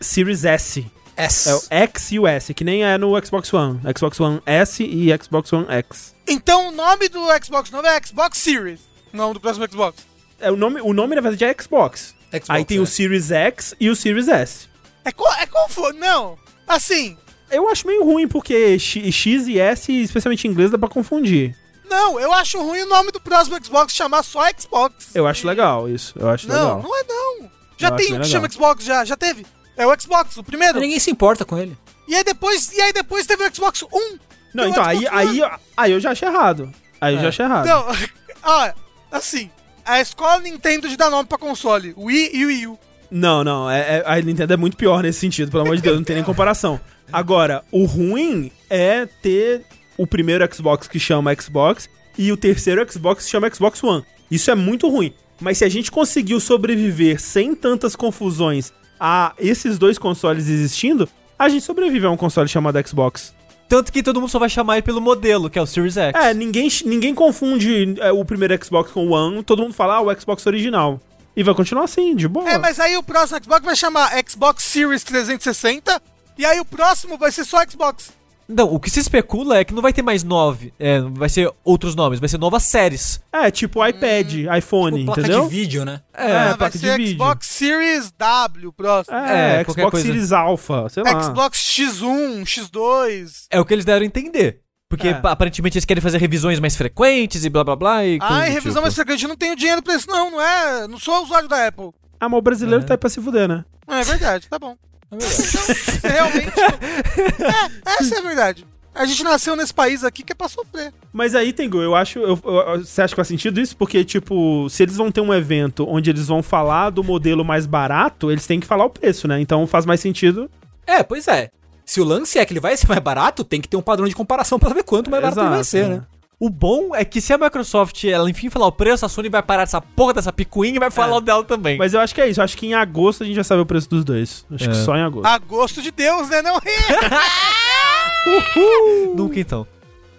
Series S. S. É o X e o S, que nem é no Xbox One. Xbox One S e Xbox One X. Então o nome do Xbox novo é Xbox Series. Não do próximo Xbox. É, o, nome, o nome, na verdade, é Xbox. Xbox, Aí tem é. o Series X e o Series S. É, co é confuso. Não. Assim. Eu acho meio ruim, porque X, X e S, especialmente em inglês, dá pra confundir. Não, eu acho ruim o nome do próximo Xbox chamar só Xbox. Eu acho legal isso. Eu acho não, legal. não é não. Já Eu tem um que chama. Xbox, já, já teve. É o Xbox, o primeiro. Ninguém se importa com ele. E aí depois, e aí depois teve o Xbox One. Não, Tem o então, aí, aí, aí eu já achei errado. Aí eu É. já achei errado. Então, ó, assim, a escola Nintendo de dar nome pra console, Wii e Wii U. Não, não. É, é- a Nintendo é muito pior nesse sentido, pelo amor de Deus, não tem nem comparação. Agora, o ruim é ter o primeiro Xbox que chama Xbox e o terceiro Xbox que chama Xbox One. Isso é muito ruim. Mas se a gente conseguiu sobreviver sem tantas confusões a esses dois consoles existindo, a gente sobrevive a um console chamado Xbox. Tanto que todo mundo só vai chamar ele pelo modelo, que é o Series X. É, ninguém, ninguém confunde é, o primeiro Xbox com o One, todo mundo fala ah, o Xbox original. E vai continuar assim, de boa. É, mas aí o próximo Xbox vai chamar Xbox Series 360 e aí o próximo vai ser só Xbox. Não, o que se especula é que não vai ter mais nove, é, vai ser outros nomes, vai ser novas séries. É, tipo iPad, iPhone, Tipo, placa entendeu? de vídeo, né? É, Ah, vai placa de ser vídeo. Xbox Series W, o próximo. É, É, qualquer Xbox coisa. Series Alpha, sei lá. Xbox X1, X2. É o que eles deram a entender. Porque É. pa- aparentemente eles querem fazer revisões mais frequentes e blá blá blá. E Ai, do revisão tipo. mais frequente, eu não tenho dinheiro pra isso não, não é? Não sou usuário da Apple. Ah, mas o brasileiro É. tá aí pra se fuder, né? É verdade, tá bom. É verdade. Então, realmente... é, essa é a verdade. A gente nasceu nesse país aqui que é pra sofrer. Mas aí, Tengu, eu acho. eu- eu- você acha que faz sentido isso? Porque, tipo, se eles vão ter um evento onde eles vão falar do modelo mais barato, eles têm que falar o preço, né? Então faz mais sentido. É, pois é. Se o lance é que ele vai ser mais barato, tem que ter um padrão de comparação pra saber quanto mais barato ele vai ser, né? né? O bom é que se a Microsoft, ela enfim falar o preço, a Sony vai parar dessa porra dessa picuinha e vai falar É. o dela também. Mas eu acho que é isso. Eu acho que em agosto a gente já sabe o preço dos dois. Acho que É. só em agosto. A gosto de Deus, né? Não Nunca então.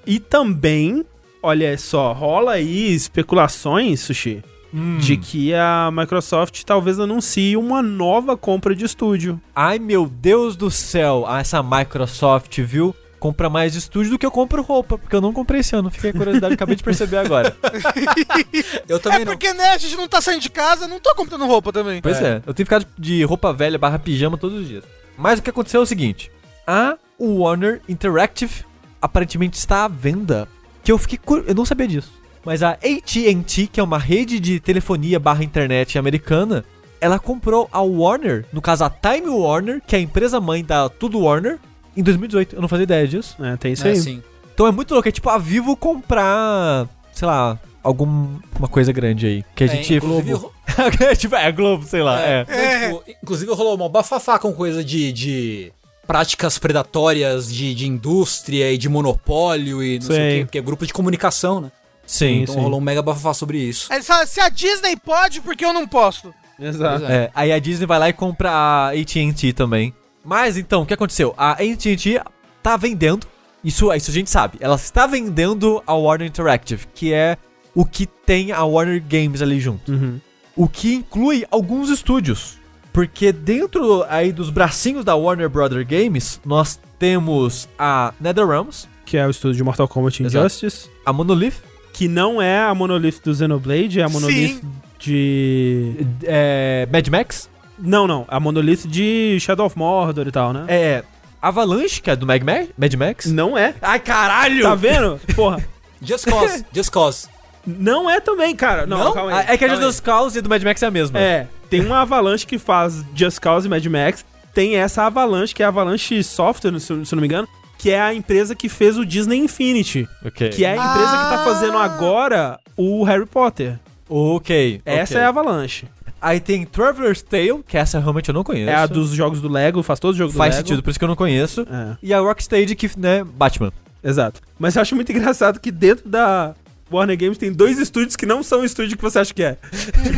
E também, olha só, rola aí especulações, Sushi, Hum. de que a Microsoft talvez anuncie uma nova compra de estúdio. Ai meu Deus do céu, ah, essa Microsoft, viu? Compra mais estúdio do que eu compro roupa, porque eu não comprei esse ano. Fiquei curiosidade, acabei de perceber agora. Eu também É não. porque, né, a gente não tá saindo de casa, não tô comprando roupa também. Pois é. eu tenho ficado de roupa velha barra pijama todos os dias. Mas o que aconteceu é o seguinte: a Warner Interactive aparentemente está à venda. Que eu fiquei. cur- Eu não sabia disso. Mas a AT&T, que é uma rede de telefonia barra internet americana, ela comprou a Warner, no caso a Time Warner, que é a empresa mãe da Tudo Warner, em 2018. Eu não fazia ideia disso. É, tem isso É, aí. sim. Então é muito louco. É tipo a Vivo comprar, sei lá, alguma coisa grande aí. Que a É, gente. inclusive, Globo. tipo, é Globo, sei lá. É. É. Tipo, inclusive rolou uma bafafá com coisa de, de práticas predatórias de, de indústria e de monopólio e não sei, Sei. o quê, porque é grupo de comunicação, né? Sim, Então sim. rolou um mega bafafá sobre isso. Aí eles falam, se a Disney pode, por que eu não posso? Exato. É. É, aí a Disney vai lá e compra a AT&T também. Mas então, o que aconteceu? A AT&T tá vendendo, isso, isso a gente sabe, ela está vendendo a Warner Interactive, que é o que tem a Warner Games ali junto. Uhum. O que inclui alguns estúdios. Porque dentro aí dos bracinhos da Warner Brother Games, nós temos a NetherRealms, Que é o estúdio de Mortal Kombat. Injustice. a Monolith, Que não é a Monolith do Xenoblade, é a Monolith Sim. de. é, Mad Max, Não, não. A Monolith de Shadow of Mordor e tal, né? é Avalanche, que é do Mad, Ma- Mad Max. Não é. Ai, caralho! Tá vendo? Porra. Just Cause, Just Cause. Não é também, cara. Não, Não? calma Ah, aí. É que a calma dos Cause e do Mad Max é a mesma. É, tem uma Avalanche que faz Just Cause e Mad Max. Tem essa Avalanche, que é a Avalanche Software, se eu não me engano, que é a empresa que fez o Disney Infinity. Ok. Que é a empresa que tá Ah. fazendo agora o Harry Potter. Ok. Essa ok. é a Avalanche. Aí tem Traveler's Tale, que essa realmente eu não conheço. É a dos jogos do Lego, faz todos os jogos Faz do Lego. sentido, por isso que eu não conheço. É, E a Rocksteady, que, né, Batman. exato. Mas eu acho muito engraçado que dentro da Warner Games tem dois estúdios que não são o estúdio que você acha que é.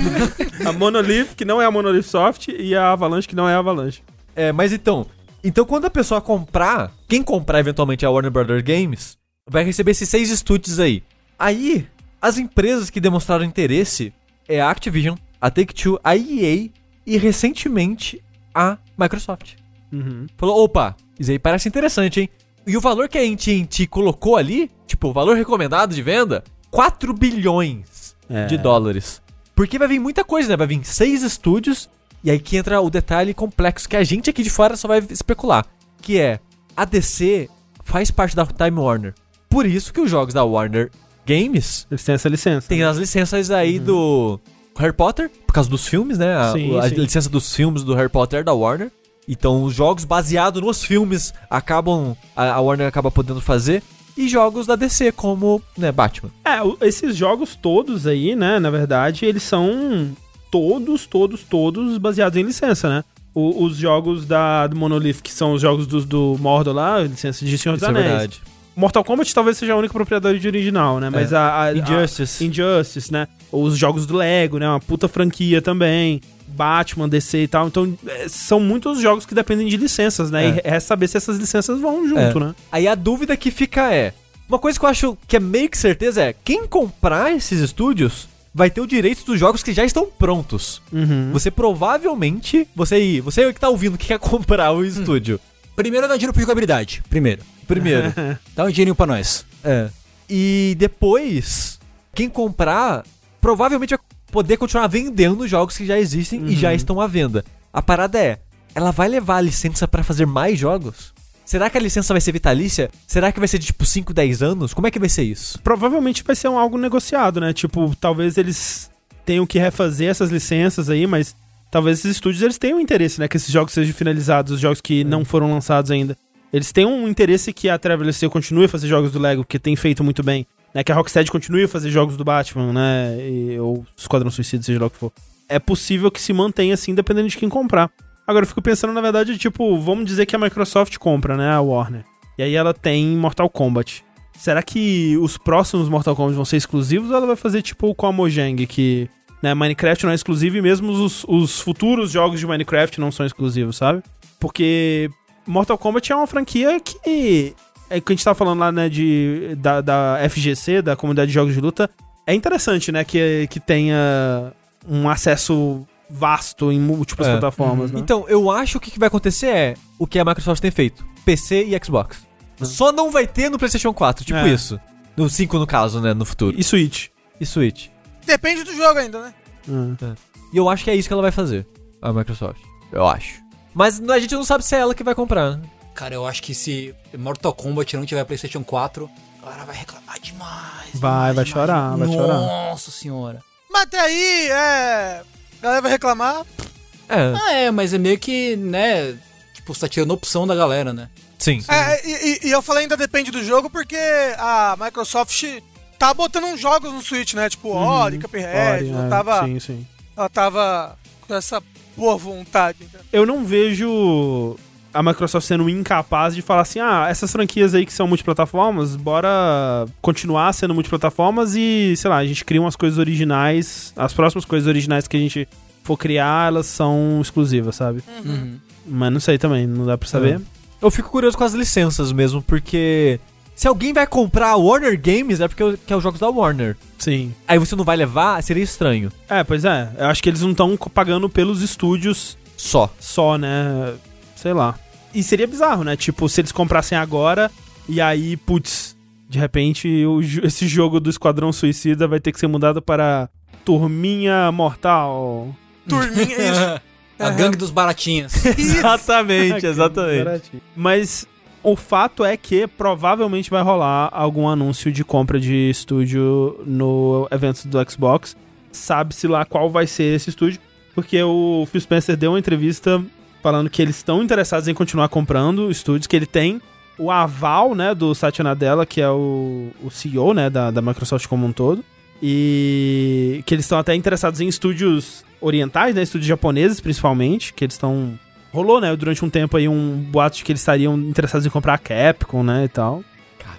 a Monolith, que não é a Monolith Soft, e a Avalanche, que não é a Avalanche. É, mas então... Então quando a pessoa comprar, quem comprar eventualmente a Warner Brother Games, vai receber esses seis estúdios aí. Aí, as empresas que demonstraram interesse é a Activision, a Take-Two, a EA e recentemente a Microsoft. Uhum. Falou, opa, isso aí parece interessante, hein? E o valor que a AT&T colocou ali, tipo, o valor recomendado de venda, 4 bilhões É. de dólares. Porque vai vir muita coisa, né? Vai vir seis estúdios, e aí que entra o detalhe complexo que a gente aqui de fora só vai especular, que é, a DC faz parte da Time Warner. Por isso que os jogos da Warner Games Eles têm essa licença. tem as licenças aí do Harry Potter, por causa dos filmes, né? A, Sim, a sim. licença dos filmes do Harry Potter é da Warner. Então, os jogos baseados nos filmes acabam. A, a Warner acaba podendo fazer. E jogos da DC, como né, Batman. É, esses jogos todos aí, né, na verdade, eles são todos, todos, todos baseados em licença, né? O- os jogos da, do Monolith, que são os jogos dos, do Mordor lá, licença de Senhor dos Isso é Anéis. verdade. Mortal Kombat talvez seja a única propriedade original, né? Mas É. a, a- Injustice. a- Injustice, né? Os jogos do Lego, né? Uma puta franquia também. Batman, DC e tal. Então, é, são muitos jogos que dependem de licenças, né? É. E é saber se essas licenças vão junto, É. né? Aí a dúvida que fica é: uma coisa que eu acho que é meio que certeza é: quem comprar esses estúdios vai ter o direito dos jogos que já estão prontos. Uhum. Você provavelmente, você aí, você que tá ouvindo que quer comprar o estúdio. Primeiro dá dinheiro pra jogabilidade. Primeiro. Primeiro. Dá um dinheirinho pra nós. É. E depois, quem comprar provavelmente vai poder continuar vendendo jogos que já existem e já estão à venda. A parada é, ela vai levar a licença pra fazer mais jogos? Será que a licença vai ser vitalícia? Será que vai ser de tipo 5, 10 anos? Como é que vai ser isso? provavelmente vai ser um algo negociado, né? Tipo, talvez eles tenham que refazer essas licenças aí, mas talvez esses estúdios eles tenham interesse, né? Que esses jogos sejam finalizados, os jogos que não foram lançados ainda. Eles têm um interesse que a Traveler Steel continue a fazer jogos do Lego, que tem feito muito bem. Né? Que a Rocksteady continue a fazer jogos do Batman, né? E, ou Esquadrão Suicida, seja lá o que for. É possível que se mantenha assim, dependendo de quem comprar. Agora, eu fico pensando, na verdade, tipo, vamos dizer que a Microsoft compra, né? A Warner. E aí ela tem Mortal Kombat. Será que os próximos Mortal Kombat vão ser exclusivos ou ela vai fazer tipo com a Mojang, que né, Minecraft não é exclusivo e mesmo os, os futuros jogos de Minecraft não são exclusivos, sabe? Porque Mortal Kombat é uma franquia que. É o que a gente tava falando lá, né, de, da, da FGC, da comunidade de jogos de luta. É interessante, né, que, que tenha um acesso vasto em múltiplas É. plataformas, né? Então, eu acho que o que vai acontecer é o que a Microsoft tem feito: PC e Xbox. Só não vai ter no PlayStation 4, tipo É. isso. No 5, no caso, né? No futuro. E Switch. E Switch. Depende do jogo ainda, né? É. E eu acho que é isso que ela vai fazer, a Microsoft. Eu acho. Mas a gente não sabe se é ela que vai comprar. né? Cara, eu acho que se Mortal Kombat não tiver PlayStation 4, a galera vai reclamar demais. Vai, demais, vai demais. chorar, vai chorar. Nossa senhora. Mas até aí, é. A galera vai reclamar. É, Ah, é, mas é meio que, né? Tipo, você tá tirando opção da galera, né? sim. É, e, e- eu falei ainda depende do jogo porque a Microsoft tá botando uns jogos no Switch, né? Tipo Ori, Cuphead. Ori, ela, é, tava, Sim, sim. ela tava com essa boa vontade. né? eu não vejo a Microsoft sendo incapaz de falar assim: ah, essas franquias aí que são multiplataformas, bora continuar sendo multiplataformas e, sei lá, a gente cria umas coisas originais. As próximas coisas originais que a gente for criar, elas são exclusivas, sabe? Uhum. Mas não sei também, não dá pra saber. Eu fico curioso com as licenças mesmo, porque se alguém vai comprar a Warner Games é porque que é os jogos da Warner. Sim. Aí você não vai levar, seria estranho. É, pois é. Eu acho que eles não estão pagando pelos estúdios Só. só, né? Sei lá. E seria bizarro, né? Tipo, se eles comprassem agora e aí, putz, de repente o esse jogo do Esquadrão Suicida vai ter que ser mudado para Turminha Mortal. Turminha, isso. A gangue dos baratinhos. exatamente, exatamente. Mas o fato é que provavelmente vai rolar algum anúncio de compra de estúdio no evento do Xbox. Sabe-se lá qual vai ser esse estúdio, porque o Phil Spencer deu uma entrevista falando que eles estão interessados em continuar comprando estúdios, que ele tem o aval, né, do Satya Nadella, que é o, o CEO, né, da, da Microsoft como um todo, e que eles estão até interessados em estúdios orientais, né, estúdios japoneses principalmente, que eles estão rolou, né, durante um tempo aí um boato de que eles estariam interessados em comprar a Capcom, né, e tal.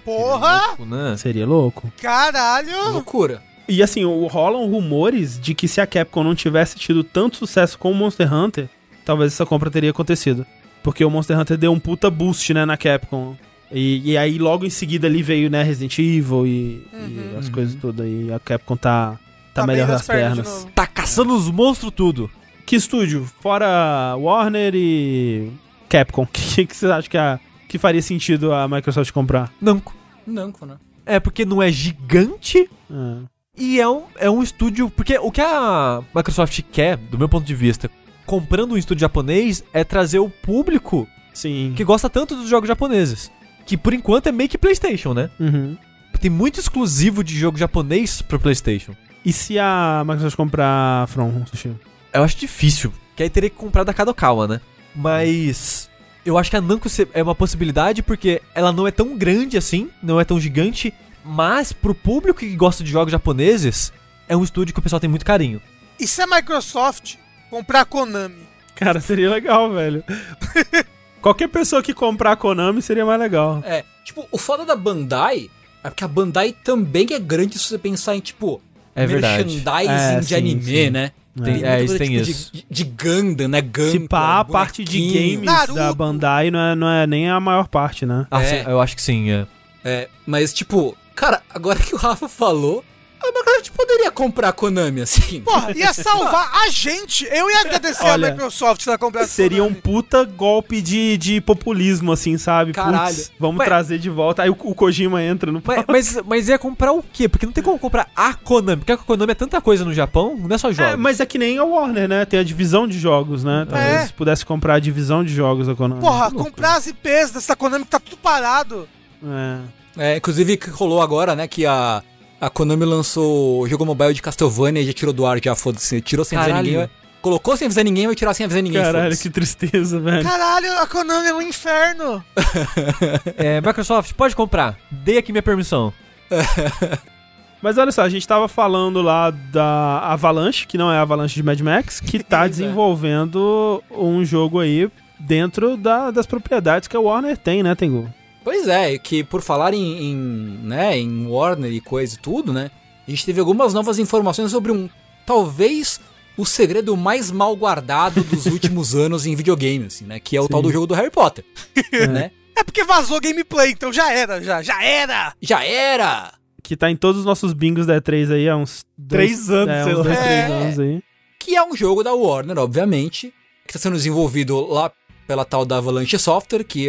Porra! Louco, né? Seria louco. Caralho! Loucura. E assim, rolam rumores de que se a Capcom não tivesse tido tanto sucesso com o Monster Hunter, talvez essa compra teria acontecido. Porque o Monster Hunter deu um puta boost, né, na Capcom. E, e aí logo em seguida ali veio, né, Resident Evil e, e as coisas todas. E a Capcom tá, tá, Tá melhor nas pernas. Tá caçando os monstros tudo. Que estúdio? Fora Warner e Capcom. O que, que você acha que, a, que faria sentido a Microsoft comprar? Namco. Namco, né? É porque não é gigante Ah, e é um, é um estúdio. Porque o que a Microsoft quer, do meu ponto de vista, comprando um estúdio japonês, é trazer o público sim. que gosta tanto dos jogos japoneses. Que por enquanto é meio que PlayStation, né? Uhum. tem muito exclusivo de jogo japonês pro PlayStation. E se a Microsoft comprar From, Sushi? Eu acho difícil, que aí teria que comprar da Kadokawa, né? Mas eu acho que a Namco é uma possibilidade porque ela não é tão grande assim, não é tão gigante, mas pro público que gosta de jogos japoneses, é um estúdio que o pessoal tem muito carinho. E se a Microsoft comprar a Konami? Cara, seria legal, velho. Qualquer pessoa que comprar a Konami seria mais legal. É, tipo, o foda da Bandai é porque a Bandai também é grande se você pensar em, tipo, É verdade. merchandising É, de sim, anime, sim. né? Tem- muita é, isso tem tipo, isso. De, de Gundam, né? Gundam. Se pá, a parte de games Naruto. da Bandai não é, não é nem a maior parte, né? Ah, É. sim, eu acho que sim, é. É, mas, tipo, cara, agora que o Rafa falou, a Microsoft poderia comprar a Konami, assim. Porra, ia salvar a gente. Eu ia agradecer Olha, a Microsoft se ela comprasse a Seria um puta golpe de, de populismo, assim, sabe? Caralho. Putz, vamos Mas- trazer de volta. Aí o, o Kojima entra no Mas, mas, mas ia comprar o quê? Porque não tem como comprar a Konami. Porque a Konami é tanta coisa no Japão, não é só jogos. É, mas é que nem a Warner, né? Tem a divisão de jogos, né? Talvez É. pudesse comprar a divisão de jogos da Konami. Porra, comprar as IPs dessa Konami que tá tudo parado. É. É, inclusive que rolou agora, né, que a, a Konami lançou o jogo mobile de Castlevania e já tirou do ar, já foda-se. Tirou sem avisar Caralho. ninguém. vai- Colocou sem avisar ninguém, vai tirar sem avisar ninguém. Caralho, que tristeza, velho. Caralho, a Konami é um inferno. É, Microsoft, pode comprar. Dei aqui minha permissão. Mas olha só, a gente tava falando lá da Avalanche, que não é a Avalanche de Mad Max, que tá é. desenvolvendo um jogo aí dentro da- das propriedades que a Warner tem, né, Tengu? Pois é, que por falar em, em, né, em Warner e coisa e tudo, né? A gente teve algumas novas informações sobre um. Talvez o segredo mais mal guardado dos últimos anos em videogame, assim, né? Que é o tal do jogo do Harry Potter. né? É porque vazou gameplay, então já era, já, já era. Já era! Que tá em todos os nossos bingos da E3 aí há uns Três dois, anos, é, sei uns lá. dois, três É. anos aí. Que é um jogo da Warner, obviamente. Que está sendo desenvolvido lá pela tal da Avalanche Software, que.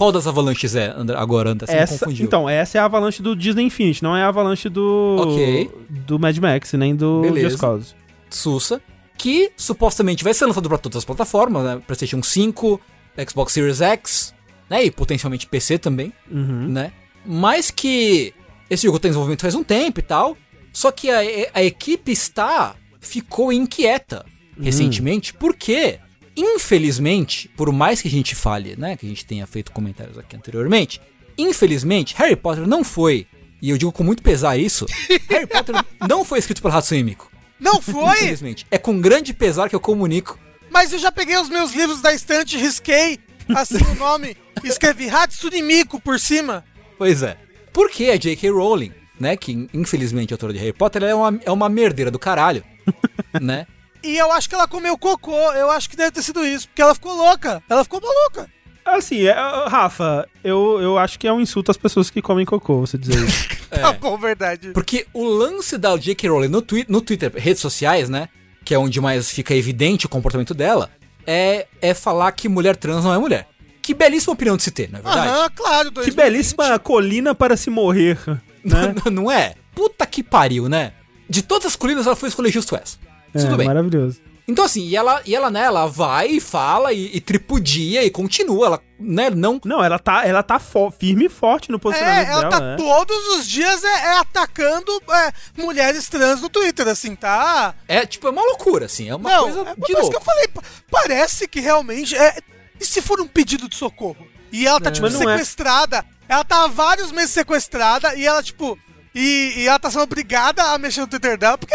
Qual das Avalanches é André, agora, André? Você me Essa, confundiu. então, essa é a Avalanche do Disney Infinity, não é a Avalanche do Ok. do Mad Max, nem do Beleza. Just Cause. Sussa, que supostamente vai ser lançado para todas as plataformas, né? PlayStation 5, Xbox Series X, né? E potencialmente PC também, Uhum. né? Mas que esse jogo tem desenvolvimento faz um tempo e tal. Só que a, a equipe está ficou inquieta recentemente, porque infelizmente, por mais que a gente fale, né, que a gente tenha feito comentários aqui anteriormente, infelizmente Harry Potter não foi, e eu digo com muito pesar isso, Harry Potter não foi escrito pelo Hatsune Miku. Não foi? Infelizmente. É com grande pesar que eu comunico. Mas eu já peguei os meus livros da estante, risquei assim o nome, escrevi Hatsune Miku por cima. Pois é. Porque a J.K. Rowling, né, que infelizmente é autora de Harry Potter, ela é uma, é uma merdeira do caralho, né? E eu acho que ela comeu cocô, eu acho que deve ter sido isso, porque ela ficou louca, ela ficou maluca. Assim, é, Rafa, eu, eu acho que é um insulto às pessoas que comem cocô, você dizer isso. Tá bom, verdade. Porque o lance da J.K. Rowling no, twi no Twitter, redes sociais, né, que é onde mais fica evidente o comportamento dela, é, é falar que mulher trans não é mulher. Que belíssima opinião de se ter, não é verdade? Aham, claro. que 2020. belíssima colina para se morrer, né? Não, não é? Puta que pariu, né? De todas as colinas, ela foi escolher justo essa. É, Tudo bem. maravilhoso. Então, assim, e ela, e ela, né, ela vai e fala e, e tripudia e continua. Ela, né, não. Não, ela tá, ela tá fo- firme e forte no posicionamento É, ela dela, tá né? todos os dias é, é atacando é, mulheres trans no Twitter, assim, tá? É, tipo, é uma loucura, assim. É uma Não, coisa é de por isso louco. que eu falei, pa- parece que realmente é. E se for um pedido de socorro? E ela tá, tipo, Mas não é. sequestrada. Ela tá há vários meses sequestrada e ela, tipo. E, e ela tá sendo obrigada a mexer no Twitter dela, porque.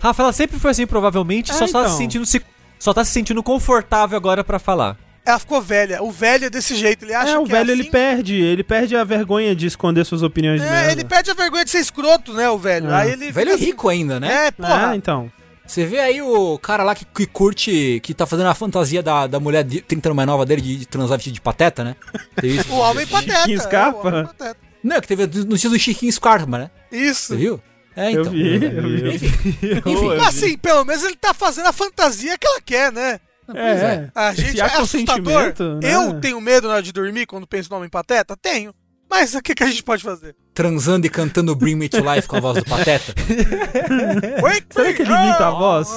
É-. Rafa, ela sempre foi assim, provavelmente, É, só, tá então. se sentindo se, só tá se sentindo confortável agora pra falar. ela ficou velha. O velho é desse jeito, ele acha É, o que velho é ele assim. perde, ele perde a vergonha de esconder suas opiniões de É, merda. ele perde a vergonha de ser escroto, né, o velho. É. Aí ele. O velho é assim, rico ainda, né? É, porra. É, então. Você vê aí o cara lá que, que curte, que tá fazendo a fantasia da, da mulher de 30 anos mais nova dele de, de transar vestido de pateta, né? Teve isso? O homem pateta. Chiquinho é, Scarpa? o homem pateta. Não, que teve no dia do Chiquinho Scarpa, né? Isso. Você viu? É, então. Eu vi, eu vi. Enfim, enfim. Mas assim, pelo menos ele tá fazendo a fantasia que ela quer, né? Pois É, A gente é assustador. né? Eu tenho medo na hora de dormir quando penso no homem pateta? Tenho. Mas o que, que a gente pode fazer? Transando e cantando Bring Me to Life com a voz do Pateta. Wake Será que ele imita a voz?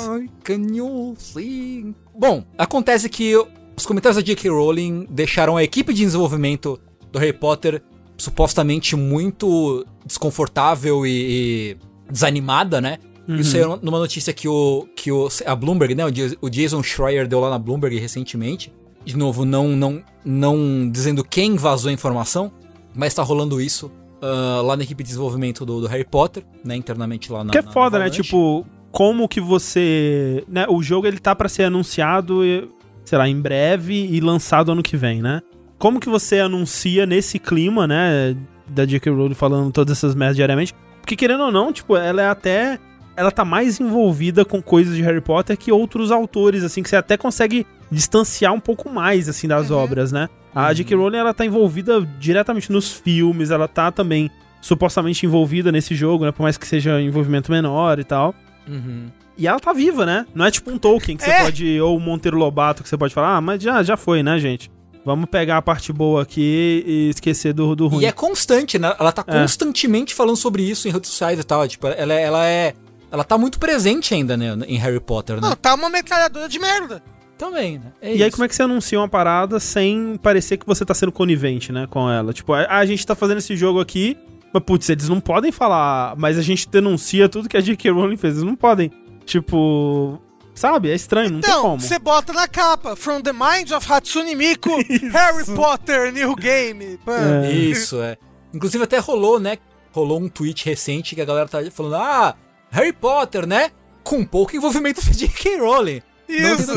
Can you sing? Bom, acontece que os comentários da J.K. Rowling deixaram a equipe de desenvolvimento do Harry Potter supostamente muito desconfortável e, e desanimada, né? Uhum. Isso é numa notícia que o que o a Bloomberg, né, o Jas- o Jason Schreier deu lá na Bloomberg recentemente. De novo, não não não dizendo quem vazou a informação, mas tá rolando isso ah, lá na equipe de desenvolvimento do, do Harry Potter, né, internamente lá na Que é na- na foda, né? Avalanche. Tipo, como que você. Né, o jogo ele tá pra ser anunciado, sei lá, em breve e lançado ano que vem, né? Como que você anuncia nesse clima, né? Da J.K. Rowling falando todas essas merdas diariamente? Porque querendo ou não, tipo, ela é até. Ela tá mais envolvida com coisas de Harry Potter que outros autores, assim, que você até consegue distanciar um pouco mais, assim, das Uhum. obras, né? A J.K. Rowling, ela tá envolvida diretamente nos filmes, ela tá também supostamente envolvida nesse jogo, né? Por mais que seja envolvimento menor e tal. Uhum. E ela tá viva, né? Não é tipo um Tolkien que você É. pode. Ou um Monteiro Lobato que você pode falar, ah, mas já, já foi, né, gente? Vamos pegar a parte boa aqui e esquecer do, do ruim. E é constante, né? Ela tá É. constantemente falando sobre isso em redes sociais e tal. Tipo, ela, ela é. Ela tá muito presente ainda, né? Em Harry Potter, né? Não, tá uma metralhadora de merda. Também, né? É E aí, como é que você anuncia uma parada sem parecer que você tá sendo conivente, né, com ela? Tipo, a, a gente tá fazendo esse jogo aqui, mas putz, eles não podem falar, mas a gente denuncia tudo que a J.K. Rowling fez. Eles não podem. Tipo, sabe? É estranho, não tem Então, como. você bota na capa, From the Mind of Hatsune Miku, Harry Potter New Game. É. Isso, é. Inclusive até rolou, né? Rolou um tweet recente que a galera tá falando, ah, Harry Potter, né? Com pouco envolvimento de J.K. Rowling. Isso.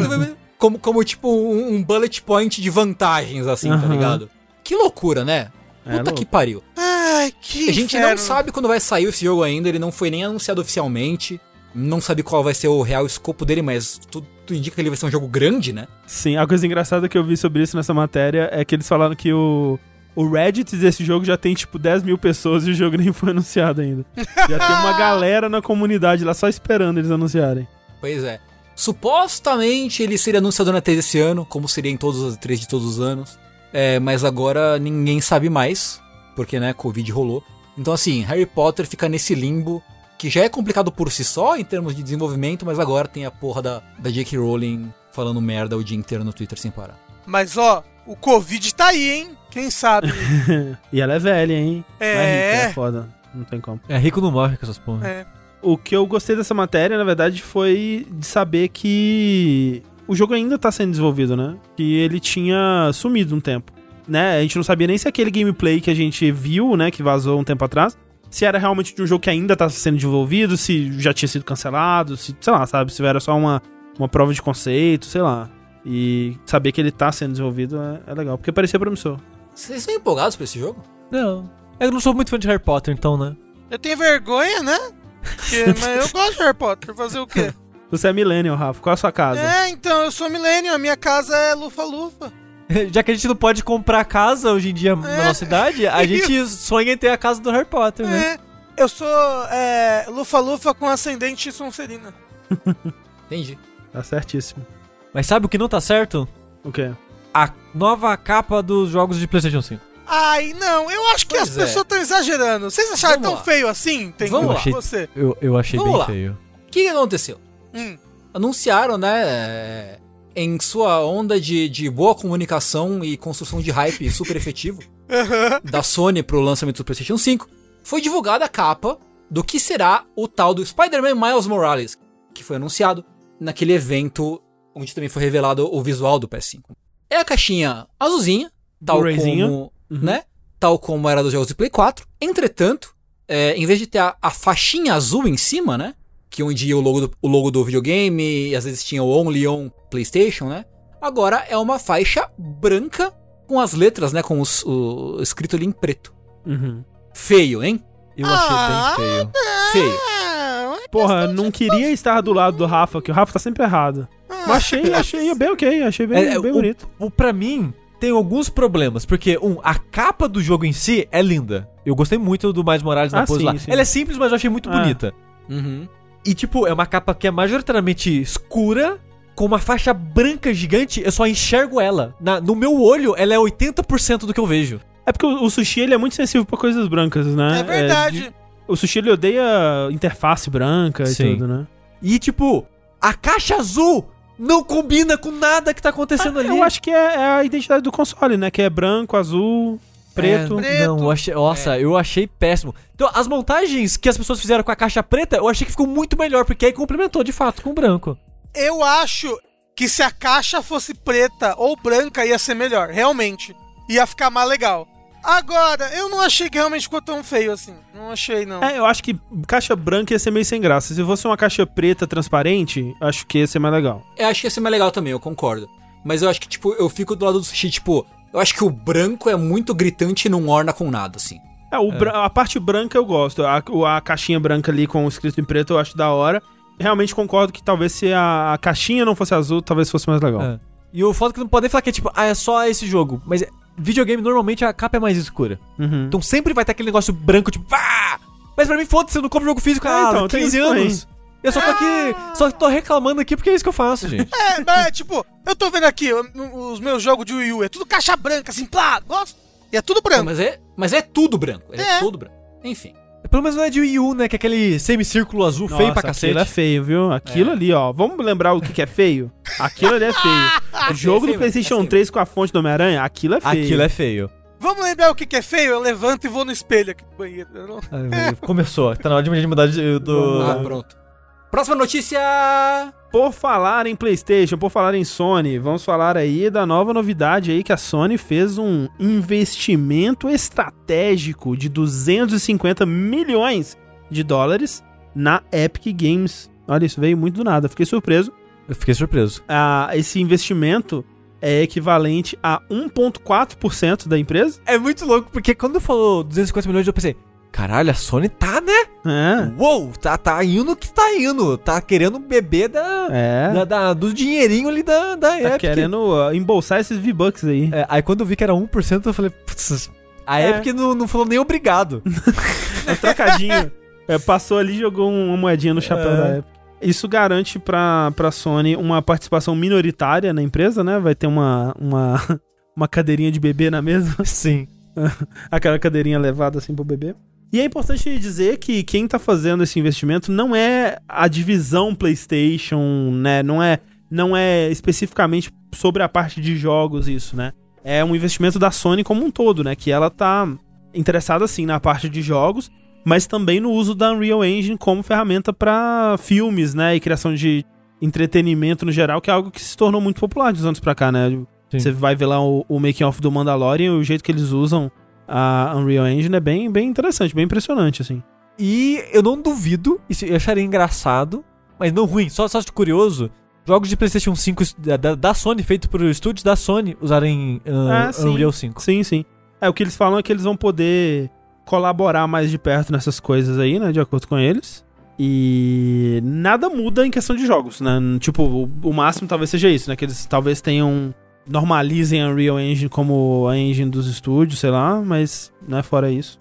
Como, como tipo, um, um bullet point de vantagens, assim, tá Aham. ligado? Que loucura, né? É Puta louco. que pariu. Ai, que A gente inferno. não sabe quando vai sair esse jogo ainda, ele não foi nem anunciado oficialmente. Não sabe qual vai ser o real escopo dele, mas tudo, tudo indica que ele vai ser um jogo grande, né? Sim, a coisa engraçada que eu vi sobre isso nessa matéria é que eles falaram que o, o Reddit desse jogo já tem tipo 10 mil pessoas e o jogo nem foi anunciado ainda. Já tem uma galera na comunidade lá só esperando eles anunciarem. Pois é. Supostamente ele seria anunciado na E3 esse ano, como seria em todos os E3 de todos os anos. É, mas agora ninguém sabe mais, porque né, Covid rolou. Então assim, Harry Potter fica nesse limbo, que já é complicado por si só em termos de desenvolvimento, mas agora tem a porra da, da J.K. Rowling falando merda o dia inteiro no Twitter sem parar. Mas ó, o Covid tá aí, hein? Quem sabe? E ela é velha, hein? É. rica, é foda. Não tem como. É, rico não morre com essas porra. é. O que eu gostei dessa matéria, na verdade, foi de saber que o jogo ainda tá sendo desenvolvido, né? Que ele tinha sumido um tempo. Né? A gente não sabia nem se aquele gameplay que a gente viu, né, que vazou um tempo atrás, se era realmente de um jogo que ainda tá sendo desenvolvido, se já tinha sido cancelado, se, sei lá, sabe, se era só uma, uma prova de conceito, sei lá. E saber que ele tá sendo desenvolvido é, é legal, porque parecia promissor. Vocês estão empolgados pra esse jogo? Não. Eu não sou muito fã de Harry Potter, então, né? Eu tenho vergonha, né? Porque- mas eu gosto de Harry Potter. Fazer o quê? Você é millennial, Rafa, qual é a sua casa? É, então, eu sou milênio. A minha casa é lufa-lufa. Já que a gente não pode comprar casa hoje em dia na É. nossa idade, a gente sonha em ter a casa do Harry Potter, né? É. Eu sou é, lufa-lufa com ascendente Sonserina. Entendi. Tá certíssimo. Mas sabe o que não tá certo? O quê? A nova capa dos jogos de PlayStation 5. Ai, não, eu acho que Pois as é. pessoas estão exagerando. Vocês acharam Vamos tão lá. feio assim? Tem Vamos lá. você. Eu, eu achei Vamos bem lá. feio. O que, aconteceu? Hum. anunciaram, né, em sua onda de, de boa comunicação e construção de hype super efetivo da Sony pro lançamento do PlayStation 5, foi divulgada a capa do que será o tal do Spider-Man Miles Morales, que foi anunciado naquele evento onde também foi revelado o visual do PS5. É a caixinha azulzinha, tal como, Uhum. né, tal como era dos jogos de Play 4. Entretanto, é, em vez de ter a, a faixinha azul em cima, né? Que onde ia o logo, do, o logo do videogame, e às vezes tinha o Only on PlayStation, né? Agora é uma faixa branca com as letras, né? Com os, o escrito ali em preto. Uhum. Feio, hein? Eu Ah, achei bem feio. Feio. Ah, Porra, não queria estar do lado do Rafa, que o Rafa tá sempre errado. Mas achei, achei bem ok, achei bem, É, é, bem o- bonito. O, pra mim, tem alguns problemas. Porque, um, a capa do jogo em si é linda. Eu gostei muito do Mais Morales na Ah, pose sim, lá. sim. Ela é simples, mas eu achei muito Ah. bonita. Uhum. E, tipo, é uma capa que é majoritariamente escura, com uma faixa branca gigante. Eu só enxergo ela. Na- no meu olho, ela é 80% do que eu vejo. É porque o, o sushi ele é muito sensível pra coisas brancas, né? É verdade. de- o sushi ele odeia interface branca Sim. e tudo, né? E, tipo, a caixa azul não combina com nada que tá acontecendo ali. Eu acho que é, é a identidade do console, né? Que é branco, azul. Preto. É, Preto. Não, eu achei, nossa, eu achei péssimo. Então, as montagens que as pessoas fizeram com a caixa preta, eu achei que ficou muito melhor, porque aí complementou de fato com o branco. Eu acho que se a caixa fosse preta ou branca ia ser melhor, realmente. Ia ficar mais legal. Agora, eu não achei que realmente ficou tão feio assim. Não achei, não. É, eu acho que caixa branca ia ser meio sem graça. Se fosse uma caixa preta transparente, acho que ia ser mais legal. Eu acho que ia ser mais legal também, eu concordo. Mas eu acho que, tipo, eu fico do lado do sushi, tipo, eu acho que o branco é muito gritante e não orna com nada, assim. É, o bra- a parte branca eu gosto. A, a caixinha branca ali com o escrito em preto eu acho da hora. Realmente concordo que talvez se a, a caixinha não fosse azul, talvez fosse mais legal. É. E o foda é que não podem falar que é tipo, ah, é só esse jogo. Mas é- videogame normalmente a capa é mais escura. Uhum. Então sempre vai ter aquele negócio branco, tipo, ah! Mas pra mim, foda-se, eu não compro jogo físico há É, então, tem 15 isso também. anos. Eu só tô aqui, só tô reclamando aqui porque é isso que eu faço, gente. É, mas, tipo, eu tô vendo aqui os meus jogos de Wii U, é tudo caixa branca, assim, plá, gosto. E é tudo branco. Mas é, mas é tudo branco. É, É. todo branco. Enfim. Pelo menos não é de Wii U, né? Que é aquele semicírculo azul feio pra Nossa, cacete. Aquilo é feio, viu? Aquilo ali, ó. Vamos lembrar o que, que é feio? Aquilo ali é feio. O jogo feio do PlayStation é feio. 3 com a fonte do Homem-Aranha, aquilo é feio. Aquilo é feio. Vamos lembrar o que, que é feio? Eu levanto e vou no espelho aqui do banheiro. Não- Ai, Começou, tá na hora de de mudar de, do... Ah, pronto. Próxima notícia. Por falar em PlayStation, por falar em Sony, vamos falar aí da nova novidade aí que a Sony fez um investimento estratégico de 250 milhões de dólares na Epic Games. Olha, isso veio muito do nada, fiquei surpreso. Eu fiquei surpreso. Ah, esse investimento é equivalente a 1,4% da empresa. É muito louco, porque quando falou 250 milhões, eu pensei, caralho, a Sony tá, né? É, Uou, tá, tá indo que tá indo. Tá querendo beber da, é. da, da- do dinheirinho ali da, da Tá Epic. querendo embolsar esses V-Bucks aí. É, aí quando eu vi que era 1%, eu falei, putz, a É. Epic não, não falou nem obrigado. É trocadinho. É, passou ali e jogou uma moedinha no chapéu É. da Epic. Isso garante pra, pra Sony uma participação minoritária na empresa, né? Vai ter uma, uma, uma cadeirinha de bebê na mesa. Sim. Aquela cadeirinha levada assim pro bebê. E é importante dizer que quem tá fazendo esse investimento não é a divisão PlayStation, né? Não é, não é especificamente sobre a parte de jogos isso, né? É um investimento da Sony como um todo, né? Que ela tá interessada sim na parte de jogos, mas também no uso da Unreal Engine como ferramenta para filmes, né? E criação de entretenimento no geral, que é algo que se tornou muito popular de anos pra cá, né? Sim. Você vai ver lá o, o making off do Mandalorian, o jeito que eles usam a Unreal Engine é bem, bem interessante, bem impressionante, assim. E eu não duvido, isso eu acharia engraçado, mas não ruim, só, só de curioso, jogos de PlayStation 5 da, da- Sony, feito por estúdios da Sony, usarem uh, Ah, sim. Unreal 5. Sim, sim. É, o que eles falam é que eles vão poder colaborar mais de perto nessas coisas aí, né? De acordo com eles. E nada muda em questão de jogos, né? Tipo, o, o máximo talvez seja isso, né? Que eles talvez tenham. Normalizem a Unreal Engine como a engine dos estúdios, sei lá, mas, né, fora isso.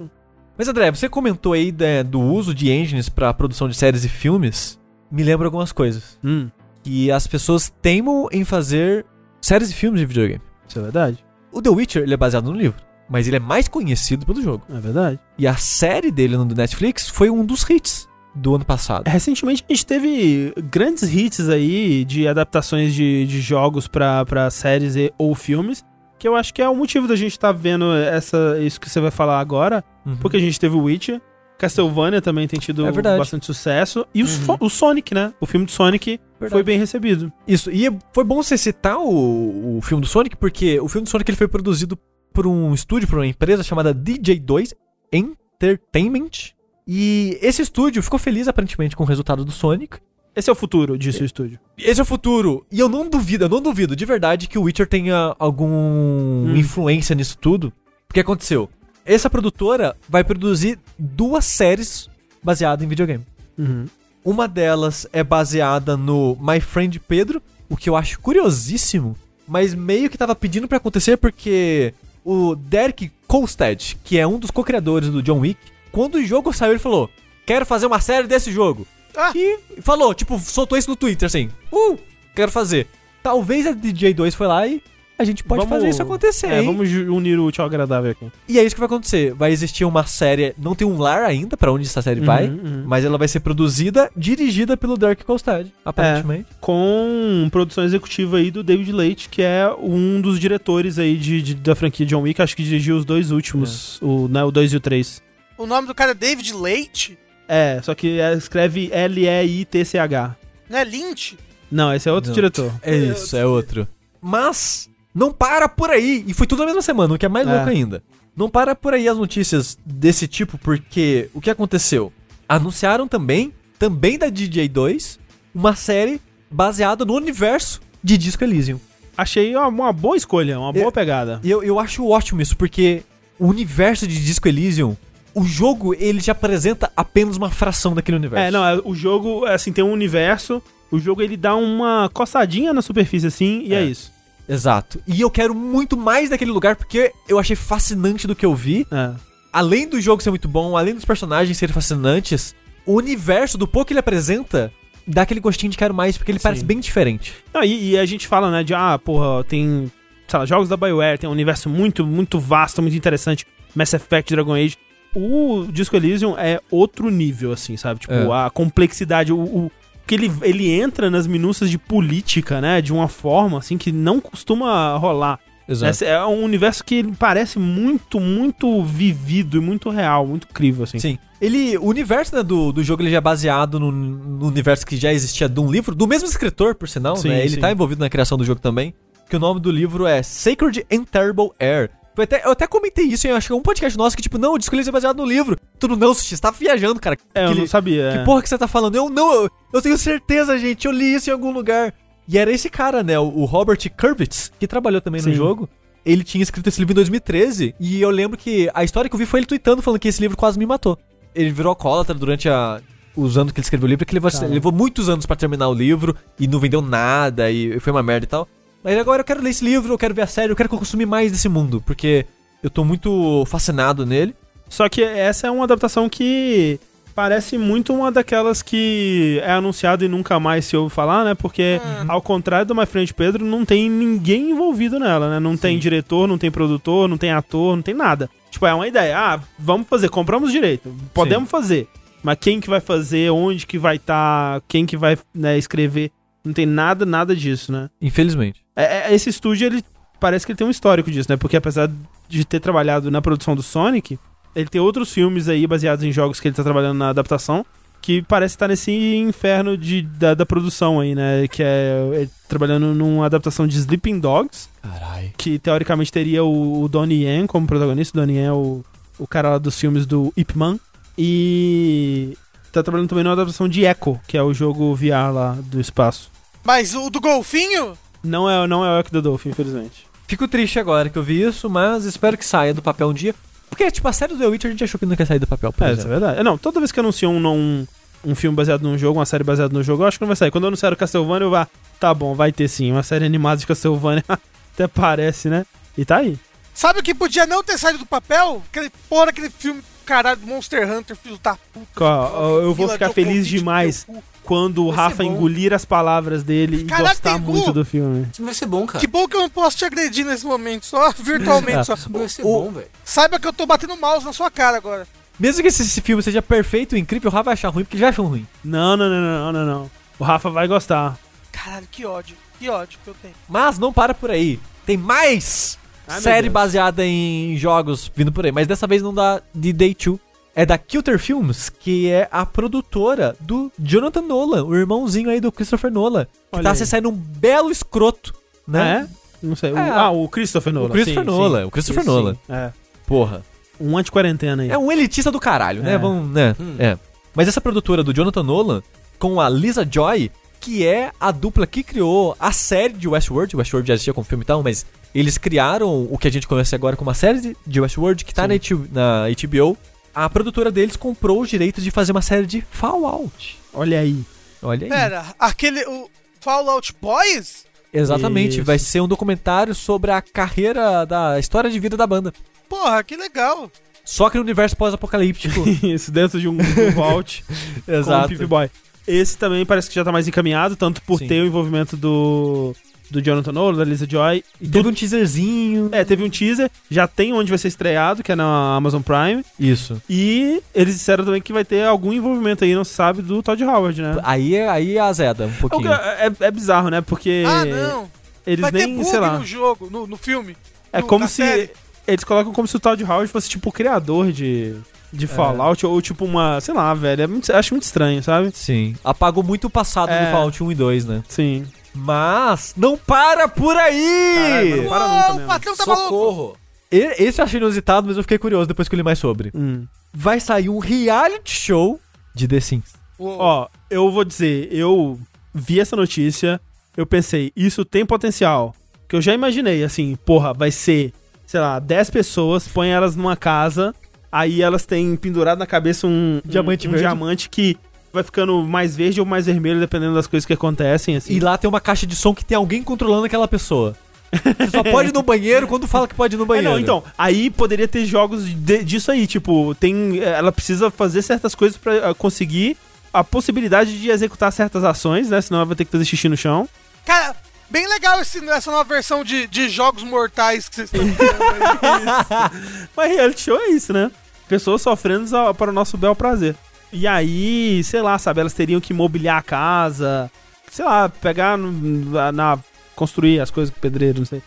Mas André, você comentou aí né, do uso de engines pra produção de séries e filmes, me lembra algumas coisas. Hum, Que as pessoas teimam em fazer séries e filmes de videogame. isso é verdade. O The Witcher, ele é baseado no livro, mas ele é mais conhecido pelo jogo. É verdade. E a série dele no Netflix foi um dos hits do ano passado. Recentemente a gente teve grandes hits aí de adaptações de, de jogos pra, pra séries e, ou filmes, que eu acho que é o motivo da gente estar vendo essa, isso que você vai falar agora, Uhum. porque a gente teve o Witcher, Castlevania também tem tido É bastante sucesso, e o, Uhum. So- o Sonic, né? O filme de Sonic Verdade. foi bem recebido. Isso, e foi bom você citar o, o filme do Sonic, porque o filme do Sonic ele foi produzido por um estúdio, por uma empresa chamada DJ2 Entertainment. E esse estúdio ficou feliz aparentemente com o resultado do Sonic. Esse é o futuro, disse o estúdio. Esse é o futuro. E eu não duvido, eu não duvido de verdade que o Witcher tenha algum influência nisso tudo. O que aconteceu? Essa produtora vai produzir duas séries baseadas em videogame. Uhum. Uma delas é baseada no My Friend Pedro, o que eu acho curiosíssimo, mas meio que tava pedindo pra acontecer porque o Derek Kolstad, que é um dos co-criadores do John Wick, quando o jogo saiu, ele falou: Quero fazer uma série desse jogo. Ah. E falou, tipo, soltou isso no Twitter assim: Uh, quero fazer. Talvez a DJ2 foi lá e a gente pode Vamos- fazer isso acontecer, É, hein? vamos unir o útil ao agradável aqui. E é isso que vai acontecer. Vai existir uma série, não tem um lar ainda pra onde essa série vai, Uhum, uhum. mas ela vai ser produzida, dirigida pelo Dirk Kolstad, aparentemente. Com produção executiva aí do David Leite, que é um dos diretores aí de, de- da franquia John Wick, acho que dirigiu os dois últimos, o, né, o 2 e o 3. O nome do cara é David Leite? É, só que é- escreve L-E-I-T-C-H. Não é Lynch? Não, esse é outro Não. diretor. É isso, é outro. Mas não para por aí. E foi tudo na mesma semana, o que é mais É. louco ainda. Não para por aí as notícias desse tipo, porque o que aconteceu? Anunciaram também, também da DJ2, uma série baseada no universo de Disco Elysium. Achei uma, uma boa escolha, uma boa Eu- pegada. E eu, eu acho ótimo isso, porque o universo de Disco Elysium, o jogo, ele já apresenta apenas uma fração daquele universo. É, não, é, o jogo, assim, tem um universo, o jogo ele dá uma coçadinha na superfície, assim, e é, É. isso. Exato. E eu quero muito mais daquele lugar, porque eu achei fascinante do que eu vi. É. além do jogo ser muito bom, além dos personagens serem fascinantes, o universo do pouco que ele apresenta dá aquele gostinho de quero mais, porque ele Sim. parece bem diferente. Não, e, e a gente fala, né, de, ah, porra, tem, sei lá, jogos da BioWare, tem um universo muito, muito vasto, muito interessante, Mass Effect, Dragon Age. O Disco Elysium é outro nível, assim, sabe? Tipo, É. a complexidade, o, o que ele, ele entra nas minúcias de política, né, de uma forma, assim, que não costuma rolar. Esse é um universo que parece muito, muito vivido e muito real, muito incrível, assim. Sim. Ele, o universo né, do, do jogo ele já é baseado no, no universo que já existia de um livro, do mesmo escritor, por sinal, Sim, né? Ele sim. tá envolvido na criação do jogo também. Que o nome do livro é Sacred and Terrible Air. Foi até- eu até comentei isso em acho que é um podcast nosso que, tipo, não, o disco é baseado no livro. Tudo não, Sushi, você tá viajando, cara. É, eu não sabia. Que é. porra que você tá falando? Eu não, eu, eu tenho certeza, gente. Eu li isso em algum lugar. E era esse cara, né? O, o Robert Kurvitz, que trabalhou também no Sim. jogo. Ele tinha escrito esse livro em 2013. E eu lembro que a história que eu vi foi ele tweetando falando que esse livro quase me matou. Ele virou alcoólatra durante a- os anos que ele escreveu o livro, que levou, ele levou muitos anos pra terminar o livro e não vendeu nada e foi uma merda e tal. Mas agora eu quero ler esse livro, eu quero ver a série, eu quero consumir mais desse mundo, porque eu tô muito fascinado nele. Só que essa é uma adaptação que parece muito uma daquelas que é anunciado e nunca mais se ouve falar, né? Porque, ao contrário do My Friend Pedro, não tem ninguém envolvido nela, né? Não tem diretor, não tem produtor, não tem ator, não tem nada. Tipo, é uma ideia. Ah, vamos fazer, compramos direito. Podemos fazer. Mas quem que vai fazer, onde que vai estar, quem que vai né, escrever, não tem nada, nada disso, né? Infelizmente. É, é, esse estúdio, ele parece que ele tem um histórico disso, né? Porque apesar de ter trabalhado na produção do Sonic, ele tem outros filmes aí baseados em jogos que ele tá trabalhando na adaptação, que parece estar nesse inferno de, da, da produção aí, né? Que é ele trabalhando numa adaptação de Sleeping Dogs, Caralho. que teoricamente teria o, o Donnie Yen como protagonista. O Donnie Yen é o, o cara lá dos filmes do Ip Man. E tá trabalhando também numa adaptação de Echo, que é o jogo VR lá do espaço. Mas o do golfinho? Não é, não é o Echo the Dolphin, infelizmente. Fico triste agora que eu vi isso, mas espero que saia do papel um dia. Porque, tipo, a série do The Witcher a gente achou que não ia sair do papel, por É, isso é verdade. Não, toda vez que anunciam um, um, um filme baseado num jogo, uma série baseada no jogo, eu acho que não vai sair. Quando anunciaram Castlevania, eu vá, tá bom, vai ter sim. Uma série animada de Castlevania, até parece, né? E tá aí. Sabe o que podia não ter saído do papel? Aquele porra, aquele filme, caralho, do Monster Hunter, filho da puta. Ó, eu vou Vila ficar feliz demais cu. Quando o Rafa engolir as palavras dele e Caralho, gostar tem muito do filme. Isso vai ser bom, cara. Que bom que eu não posso te agredir nesse momento, só virtualmente. só. Isso vai ser O- bom, velho. Saiba que eu tô batendo mouse na sua cara agora. Mesmo que esse, esse filme seja perfeito, incrível, o Rafa vai achar ruim, porque ele já achou ruim. Não, não, não, não, não, não. O Rafa vai gostar. Caralho, que ódio. Que ódio que eu tenho. Mas não para por aí. Tem mais Ai, série baseada em jogos vindo por aí. Mas dessa vez não da de Day 2. É da Kilter Films, que é a produtora do Jonathan Nolan, o irmãozinho aí do Christopher Nolan. Que Olha tá aí. se saindo um belo escroto, né? É? Não sei. O- É, ah, o Christopher Nolan. Christopher sim, Nolan, sim. o Christopher Sim, Nolan. sim. É. Porra. Um anti-quarentena aí. É um elitista do caralho, né? É. Vamos, né? Hum. É. Mas essa produtora do Jonathan Nolan, com a Lisa Joy, que é a dupla que criou a série de Westworld. Westworld já existia como filme e tal, mas eles criaram o que a gente conhece agora como a série de- Westworld, que tá na, H- na HBO. A produtora deles comprou os direitos de fazer uma série de Fallout. Olha aí. Olha aí. Pera, aquele. O Fallout Boys? Exatamente, Isso. vai ser um documentário sobre a carreira da história de vida da banda. Porra, que legal. Só que no universo pós-apocalíptico. Isso, dentro de um, de um vault. com o Exato. Pip Boy. Esse também parece que já tá mais encaminhado, tanto por Sim. ter o envolvimento do, do Jonathan Nolan, da Lisa Joy. E teve um teaserzinho. É, teve um teaser, já tem onde vai ser estreado, que é na Amazon Prime. Isso. E eles disseram também que vai ter algum envolvimento aí, não se sabe, do Todd Howard, né? Aí, é- aí azeda um É, pouquinho. que- é, é bizarro, né? Porque Ah, não. eles Vai ter nem, bug sei lá. no jogo, no, no filme. É no- como se. série. Eles colocam como se o Todd Howard fosse tipo o criador de, de Fallout, ou tipo uma. Sei lá, velho. É muito- acho muito estranho, sabe? Sim. Apagou muito o passado É. do Fallout 1 e 2, né? Sim. Mas não para por aí! Caralho, mano. Para nunca Uou, mesmo. o patrão tá maluco. Socorro! E- Esse eu achei inusitado, mas eu fiquei curioso depois que eu li mais sobre. Hum. Vai sair um reality show de The Sims. Uou. Ó, eu vou dizer, eu vi essa notícia, eu pensei, isso tem potencial. Que eu já imaginei, assim, porra, vai ser, sei lá, 10 pessoas, põe elas numa casa, aí elas têm pendurado na cabeça um Diamante um, um verde. diamante que vai ficando mais verde ou mais vermelho, dependendo das coisas que acontecem, assim. E lá tem uma caixa de som que tem alguém controlando aquela pessoa. Você só pode ir no banheiro quando fala que pode ir no É, banheiro. não, então, aí poderia ter jogos de- disso aí, tipo, tem, ela precisa fazer certas coisas pra ah, conseguir a possibilidade de executar certas ações, né? Senão ela vai ter que fazer xixi no chão. Cara, bem legal esse- essa nova versão de, de jogos mortais que vocês estão aí. Mas reality show é isso, né? Pessoas sofrendo para o nosso bel prazer. E aí, sei lá, sabe, elas teriam que mobiliar a casa, sei lá, pegar no- na, na- construir as coisas com pedreiro, não sei.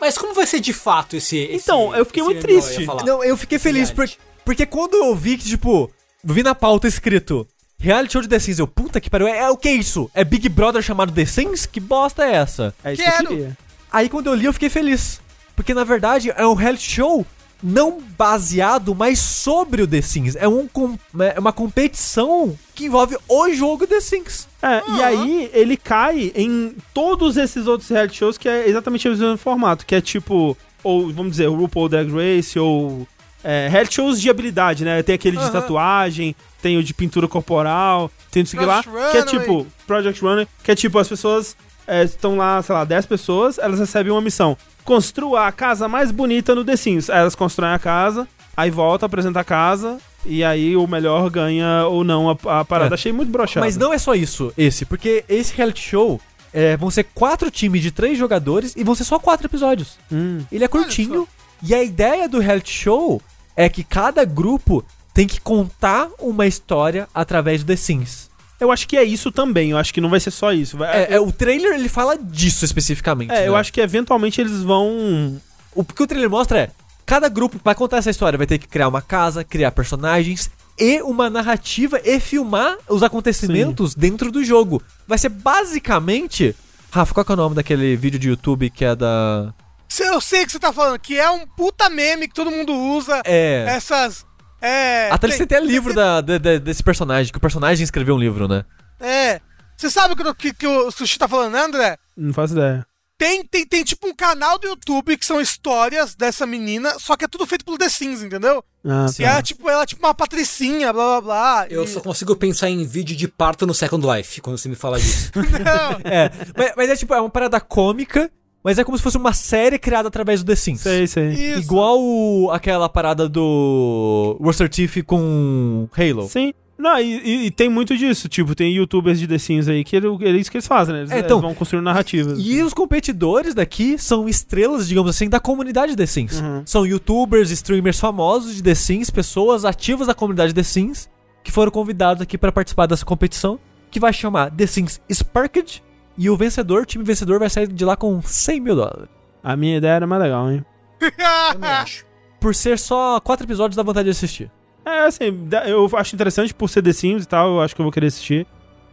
Mas como vai ser de fato esse. esse- Então, eu fiquei muito eu triste. falar? Não, eu fiquei feliz porque, porque quando eu vi que, tipo, vi na pauta escrito reality show de The Sims, eu, puta que pariu, é, é o que é isso? É Big Brother chamado The Sims? Que bosta é essa? É isso que eu Quero. queria. Aí quando eu li, eu fiquei feliz. Porque na verdade é um reality show não baseado, mas sobre o The Sims. É, um, com- é uma competição que envolve o jogo The Sims. É, e aí ele cai em todos esses outros reality shows que é exatamente o mesmo formato, que é tipo, ou vamos dizer, o RuPaul Drag Race, ou é, reality shows de habilidade, né? Tem aquele de Aham. tatuagem, tem o de pintura corporal, tem isso aqui lá, Project que é tipo, Project Runner, que é tipo, as pessoas é, estão lá, sei lá, 10 pessoas, elas recebem uma missão. Construa a casa mais bonita no The Sims. Aí elas constroem a casa, aí volta, apresenta a casa, e aí o melhor ganha ou não a, a parada. É. Achei muito broxado. Mas não é só isso, esse, porque esse reality show é, vão ser quatro times de três jogadores e vão ser só quatro episódios. Hum. Ele é curtinho e a ideia do reality show é que cada grupo tem que contar uma história através do The Sims. Eu acho que é isso também. Eu acho que não vai ser só isso. Vai- É, é, o trailer ele fala disso especificamente. É, eu né? acho que eventualmente eles vão. O que o trailer mostra é: cada grupo vai contar essa história, vai ter que criar uma casa, criar personagens e uma narrativa e filmar os acontecimentos dentro do jogo. Vai ser basicamente. Rafa, qual que é o nome daquele vídeo de YouTube que é da. Eu sei o que você tá falando, que é um puta meme que todo mundo usa. É. Essas. É. Até eles têm até livro da, de- de- desse personagem, que o personagem escreveu um livro, né? É. Você sabe o que, que, que o Sushi tá falando, né, André? Não faço ideia. Tem, tem, tem tipo um canal do YouTube que são histórias dessa menina, só que é tudo feito pelo The Sims, entendeu? Ah, E ela, tipo, ela é tipo uma patricinha, blá blá blá. Eu e- só consigo pensar em vídeo de parto no Second Life, quando você me fala disso. Não. É. mas, mas é tipo, é uma parada cômica, mas é como se fosse uma série criada através do The Sims. Sei, sei. Isso. Igual o- aquela parada do Rooster Teeth com Halo. Sim. Não, e, e- e tem muito disso. Tipo, tem youtubers de The Sims aí que é isso que eles fazem, né? Eles, É, então, eles vão construindo narrativas. E os competidores daqui são estrelas, digamos assim, da comunidade The Sims. Uhum. São youtubers, streamers famosos de The Sims, pessoas ativas da comunidade The Sims, que foram convidados aqui para participar dessa competição, que vai chamar The Sims Sparked. E o vencedor, o time vencedor, vai sair de lá com 100 mil dólares. A minha ideia era mais legal, hein? Também acho. Por ser só quatro episódios, dá vontade de assistir. É, assim, eu acho interessante por ser The Sims e tal, eu acho que eu vou querer assistir.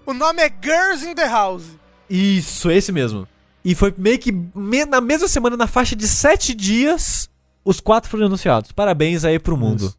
o nome é Girls in the House. Isso, esse mesmo. E foi meio que me- na mesma semana, na faixa de sete dias, os quatro foram anunciados. Parabéns aí pro mundo. Isso.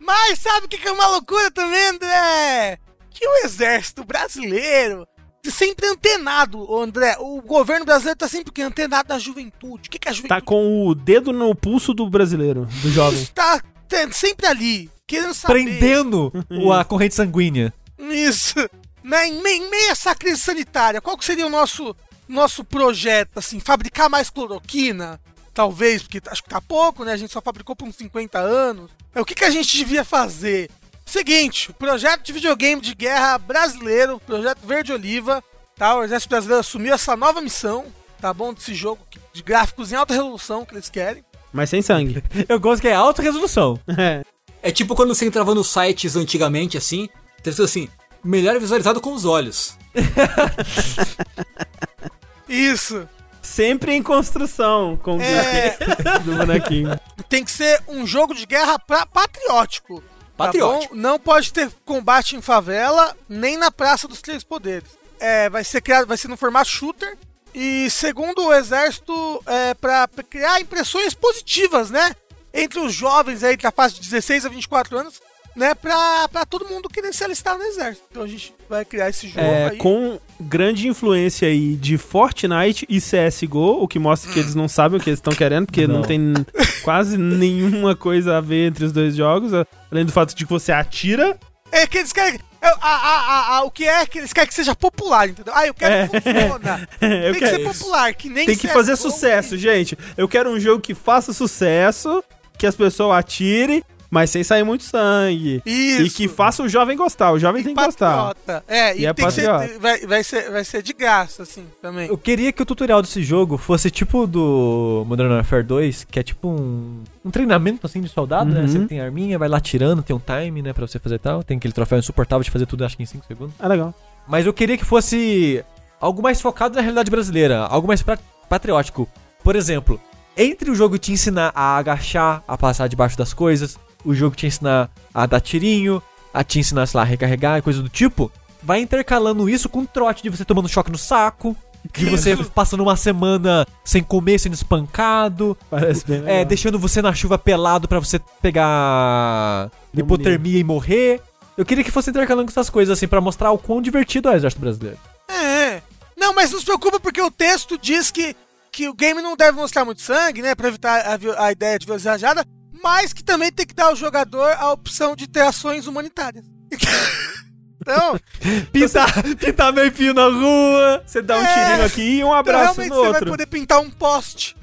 Mas sabe o que que é uma loucura também, André? Que o exército brasileiro sempre antenado, André. O governo brasileiro tá sempre o quê? antenado da juventude. O que, que é a juventude? Tá com o dedo no pulso do brasileiro, do jovem. Está tá sempre ali, querendo saber. Prendendo o- a corrente sanguínea. Isso. Né, em, meio, em meio a essa crise sanitária, qual que seria o nosso, nosso projeto, assim? Fabricar mais cloroquina? Talvez, porque acho que tá pouco, né? A gente só fabricou por uns 50 anos. É, o que, que a gente devia fazer? Seguinte, o projeto de videogame de guerra brasileiro, projeto Verde Oliva, tá? O Exército Brasileiro assumiu essa nova missão, tá bom? Desse jogo de gráficos em alta resolução que eles querem. Mas sem sangue. Eu gosto que é alta resolução. É. É tipo quando você entrava nos sites antigamente, assim, tem escrito assim, melhor visualizado com os olhos. Isso. Sempre em construção com o É, do bonequinho. tem que ser um jogo de guerra pra- patriótico. Tá Patriótico. bom? Não pode ter combate em favela, nem na Praça dos Três Poderes. É, vai ser criado, vai ser no formato shooter. E segundo o exército, é para criar impressões positivas, né? Entre os jovens aí, entre a fase de 16 a 24 anos, né? Pra, pra todo mundo querer se alistar no exército. Então a gente vai criar esse jogo É, aí. com grande influência aí de Fortnite e CSGO, o que mostra que eles não sabem o que eles estão querendo, porque não. Não. tem quase nenhuma coisa a ver entre os dois jogos, além do fato de que você atira. É que eles querem. é, a- a- a- a- o que é que eles querem que seja popular, entendeu? Ah, eu quero É. que funciona. Eu Tem que quero ser isso. popular, que nem Tem que CSGO, fazer sucesso, gente. Eu quero um jogo que faça sucesso, que as pessoas atirem, mas sem sair muito sangue. Isso. E que faça o jovem gostar. O jovem tem que gostar. Patriota. É, e, E é que ser, patriota. vai, vai, ser, vai ser de graça, assim, também. Eu queria que o tutorial desse jogo fosse tipo do Modern Warfare 2, que é tipo um, um treinamento assim de soldado, né? Uhum. Você tem arminha, vai lá tirando, tem um time, né, pra você fazer tal. Tem aquele troféu insuportável de fazer tudo, acho que em 5 segundos. É legal. Mas eu queria que fosse algo mais focado na realidade brasileira, algo mais patriótico. Por exemplo, entre o jogo te ensinar a agachar, a passar debaixo das coisas, o jogo te ensinar a dar tirinho, a te ensinar, sei lá, a recarregar e coisa do tipo, vai intercalando isso com um trote de você tomando choque no saco, de você passando uma semana sem comer, sendo espancado, Parece bem legal. é, deixando você na chuva pelado pra você pegar hipotermia e morrer. Eu queria que fosse intercalando com essas coisas assim pra mostrar o quão divertido é o exército brasileiro. É. Não, mas não se preocupa porque o texto diz que, que o game não deve mostrar muito sangue, né? Pra evitar a, a ideia de violência rajada, mas que também tem que dar ao jogador a opção de ter ações humanitárias. Então, Pintar, pintar meio fio na rua. Você dá um É. tirinho aqui e um então abraço realmente no você vai outro. poder pintar um poste.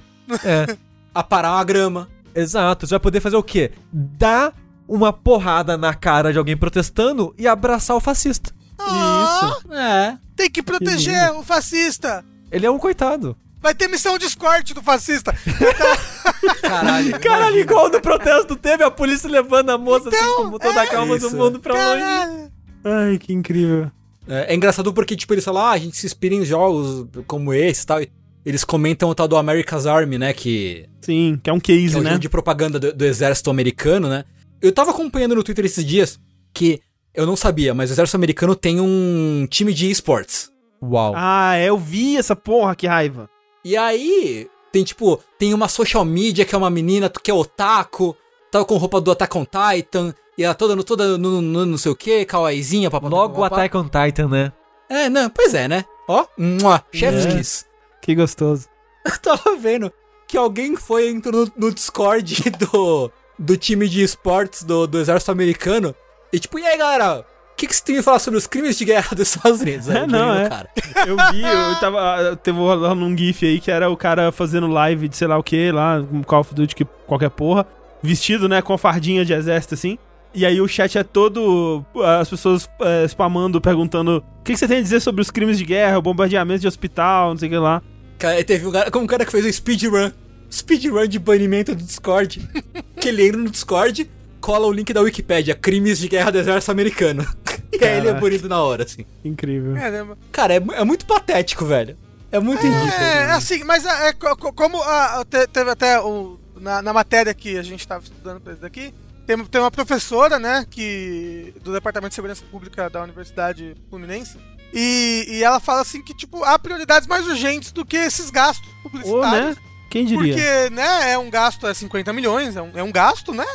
É, Aparar uma grama. exato. Você vai poder fazer o quê? Dar uma porrada na cara de alguém protestando e abraçar o fascista. Ah, É. tem que proteger o fascista. Ele é um coitado. Vai ter missão de escorte do fascista. Caralho. Caralho, igual no protesto teve a polícia levando a moça assim como toda a calma do Isso. mundo pra longe. Caralho. Ai, que incrível. É, é engraçado porque, tipo, eles falam, ah, a gente se inspira em jogos como esse e tal. Eles comentam o tal do America's Army, né? Que, Sim, que é um que case, é um né? jogo de propaganda do, do exército americano, né? Eu tava acompanhando no Twitter esses dias que eu não sabia, mas o exército americano tem um time de esportes. Uau. Ah, é, eu vi essa porra, que raiva. E aí, tem tipo, tem uma social media que é uma menina que é otaku, tava com roupa do Attack on Titan, e ela toda, no- toda no, no, não sei o que, kawaiizinha, papapá. Logo o. Attack on Titan, né? É, não, pois é, né? Ó, mua, chef's É. kiss. Que gostoso. Eu tava vendo que alguém foi entrou no, no Discord do, do time de esportes do, do exército americano, e tipo, e aí galera, que, que você tem a falar sobre os crimes de guerra dos Estados Unidos? Aí É, não, é. cara. Eu vi, eu tava. Teve rolando um GIF aí que era o cara fazendo live de sei lá o que lá, um Call of Duty, que qualquer porra, vestido, né, com a fardinha de exército assim. E aí o chat é todo. As pessoas é, spamando, perguntando o que, que você tem a dizer sobre os crimes de guerra, o bombardeamento de hospital, não sei o que lá. Cara, teve um cara, como um cara que fez o speedrun. Speedrun de banimento do Discord. que ele entra no Discord, cola o link da Wikipédia, crimes de guerra do exército americano. e aí ele é bonito na hora, assim. Incrível. Caramba. Cara, é, é muito patético, velho. É muito ridículo. É, assim, mas é, é co- co- como a- te- teve até o, na, na matéria que a gente estava estudando pra isso daqui, tem, tem uma professora, né, que do Departamento de Segurança Pública da Universidade Fluminense, e, e ela fala assim que, tipo, há prioridades mais urgentes do que esses gastos Ou, publicitários. né? Quem diria? Porque, né, é um gasto, é 50 milhões, é um, é um gasto, né?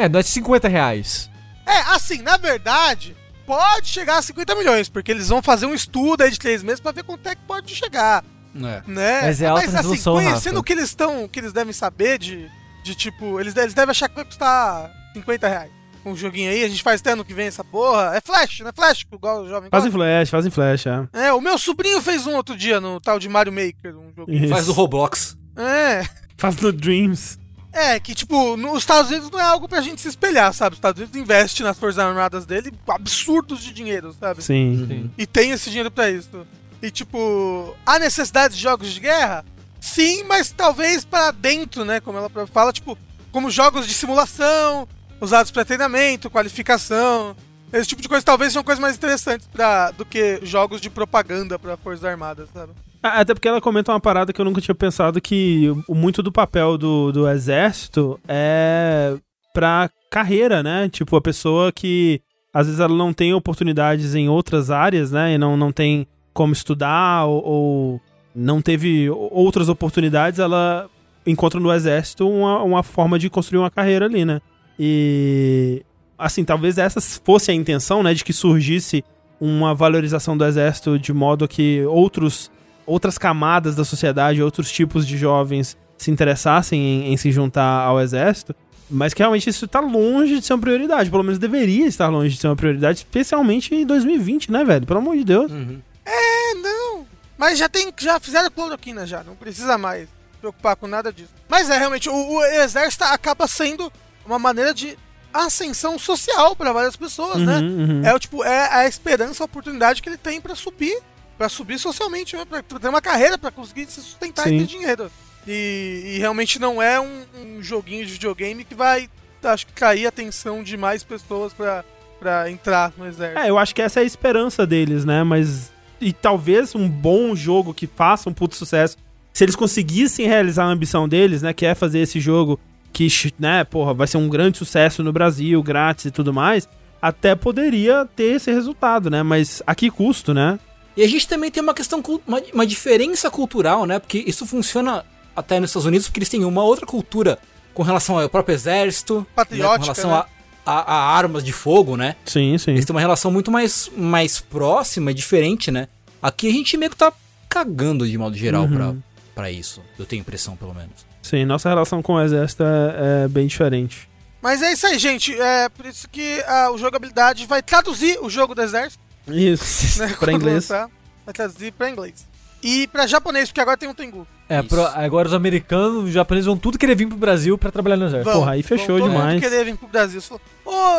É, não é de 50 reais. É, assim, na verdade, pode chegar a 50 milhões, porque eles vão fazer um estudo aí de três meses pra ver quanto é que pode chegar. É. né? Mas é alta assim, resolução, conhecendo Rafa. o que eles estão, que eles devem saber de, de tipo, eles, eles devem achar que vai custar 50 reais. Um joguinho aí, a gente faz até ano que vem essa porra. É flash, não é flash, igual o jovem. Fazem flash, fazem flash, é. É, o meu sobrinho fez um outro dia no tal de Mario Maker, um. Faz o Roblox. É. Faz no Dreams. É, que tipo, nos Estados Unidos não é algo pra gente se espelhar, sabe? Os Estados Unidos investe nas forças armadas dele absurdos de dinheiro, sabe? Sim. Sim. E tem esse dinheiro pra isso. E tipo, há necessidade de jogos de guerra? Sim, mas talvez para dentro, né? Como ela fala, tipo, como jogos de simulação, usados para treinamento, qualificação. Esse tipo de coisa talvez sejam coisas mais interessantes pra, do que jogos de propaganda para Forças Armadas, sabe? Ah, Até porque ela comenta uma parada que eu nunca tinha pensado que muito do papel do, do exército é pra carreira, né? Tipo, a pessoa que às vezes ela não tem oportunidades em outras áreas, né? E não, não tem como estudar ou, ou não teve outras oportunidades, ela encontra no exército uma, uma forma de construir uma carreira ali, né? E assim, talvez essa fosse a intenção, né? De que surgisse uma valorização do exército de modo que outros outras camadas da sociedade, outros tipos de jovens se interessassem em, em se juntar ao exército, mas que realmente isso tá longe de ser uma prioridade, pelo menos deveria estar longe de ser uma prioridade, especialmente em 2020, né, velho? Pelo amor de Deus. Uhum. É, não. Mas já tem, já fizeram cloroquina já, não precisa mais se preocupar com nada disso. Mas é realmente o, o exército acaba sendo uma maneira de ascensão social para várias pessoas, né? Uhum, uhum. É o tipo é a esperança, a oportunidade que ele tem pra subir, Pra subir socialmente, né? Pra ter uma carreira pra conseguir se sustentar Sim. e ter dinheiro. E, e realmente não é um, um joguinho de videogame que vai, acho que cair a atenção de mais pessoas pra, pra entrar no exército. É, eu acho que essa é a esperança deles, né? Mas. E talvez um bom jogo que faça um puto sucesso. Se eles conseguissem realizar a ambição deles, né? Que é fazer esse jogo que, né, porra, vai ser um grande sucesso no Brasil, grátis e tudo mais. Até poderia ter esse resultado, né? Mas a que custo, né? E a gente também tem uma questão, uma, uma diferença cultural, né? Porque isso funciona até nos Estados Unidos, porque eles têm uma outra cultura com relação ao próprio exército, né? Patriótica, com relação né? a, a- a armas de fogo, né? Sim, sim. Eles têm uma relação muito mais, mais próxima e diferente, né? Aqui a gente meio que tá cagando de modo geral Uhum. pra, pra isso. Eu tenho impressão, pelo menos. Sim, nossa relação com o exército é, é bem diferente. Mas é isso aí, gente. É por isso que a o jogabilidade vai traduzir o jogo do exército. Isso. Né, pra inglês. lançar. vai traduzir pra inglês. E pra japonês, porque agora tem um Tengu. É, pro- agora os americanos, os japoneses vão tudo querer vir pro Brasil pra trabalhar no exército. Porra, aí fechou vão todo demais. mundo querer vir pro Brasil. Você falou,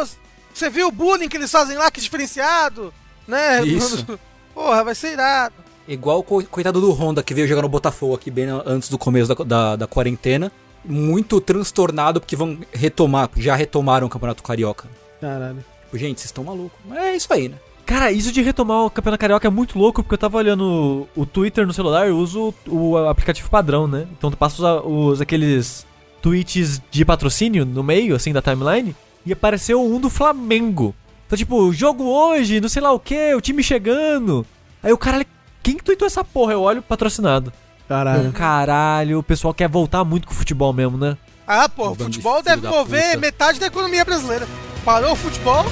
Ô, você viu o bullying que eles fazem lá, que diferenciado? Né? Isso. Porra, vai ser irado. Igual o co- coitado do Honda que veio jogar no Botafogo aqui bem antes do começo da, da, da quarentena. Muito transtornado porque vão retomar, já retomaram o Campeonato Carioca. Caralho. Gente, vocês estão malucos. Mas é isso aí, né? Cara, isso de retomar o Campeonato Carioca é muito louco, porque eu tava olhando o Twitter no celular, eu uso o, aplicativo padrão, né? Então tu passa os, os- aqueles tweets de patrocínio no meio, assim, da timeline, e apareceu um do Flamengo. Então, tipo, jogo hoje, não sei lá o que, o time chegando. Aí o cara, quem que tweetou essa porra? Eu olho patrocinado. Caralho. Caralho, o pessoal quer voltar muito com o futebol mesmo, né? Ah, pô, o futebol deve mover metade da economia brasileira. Parou o futebol,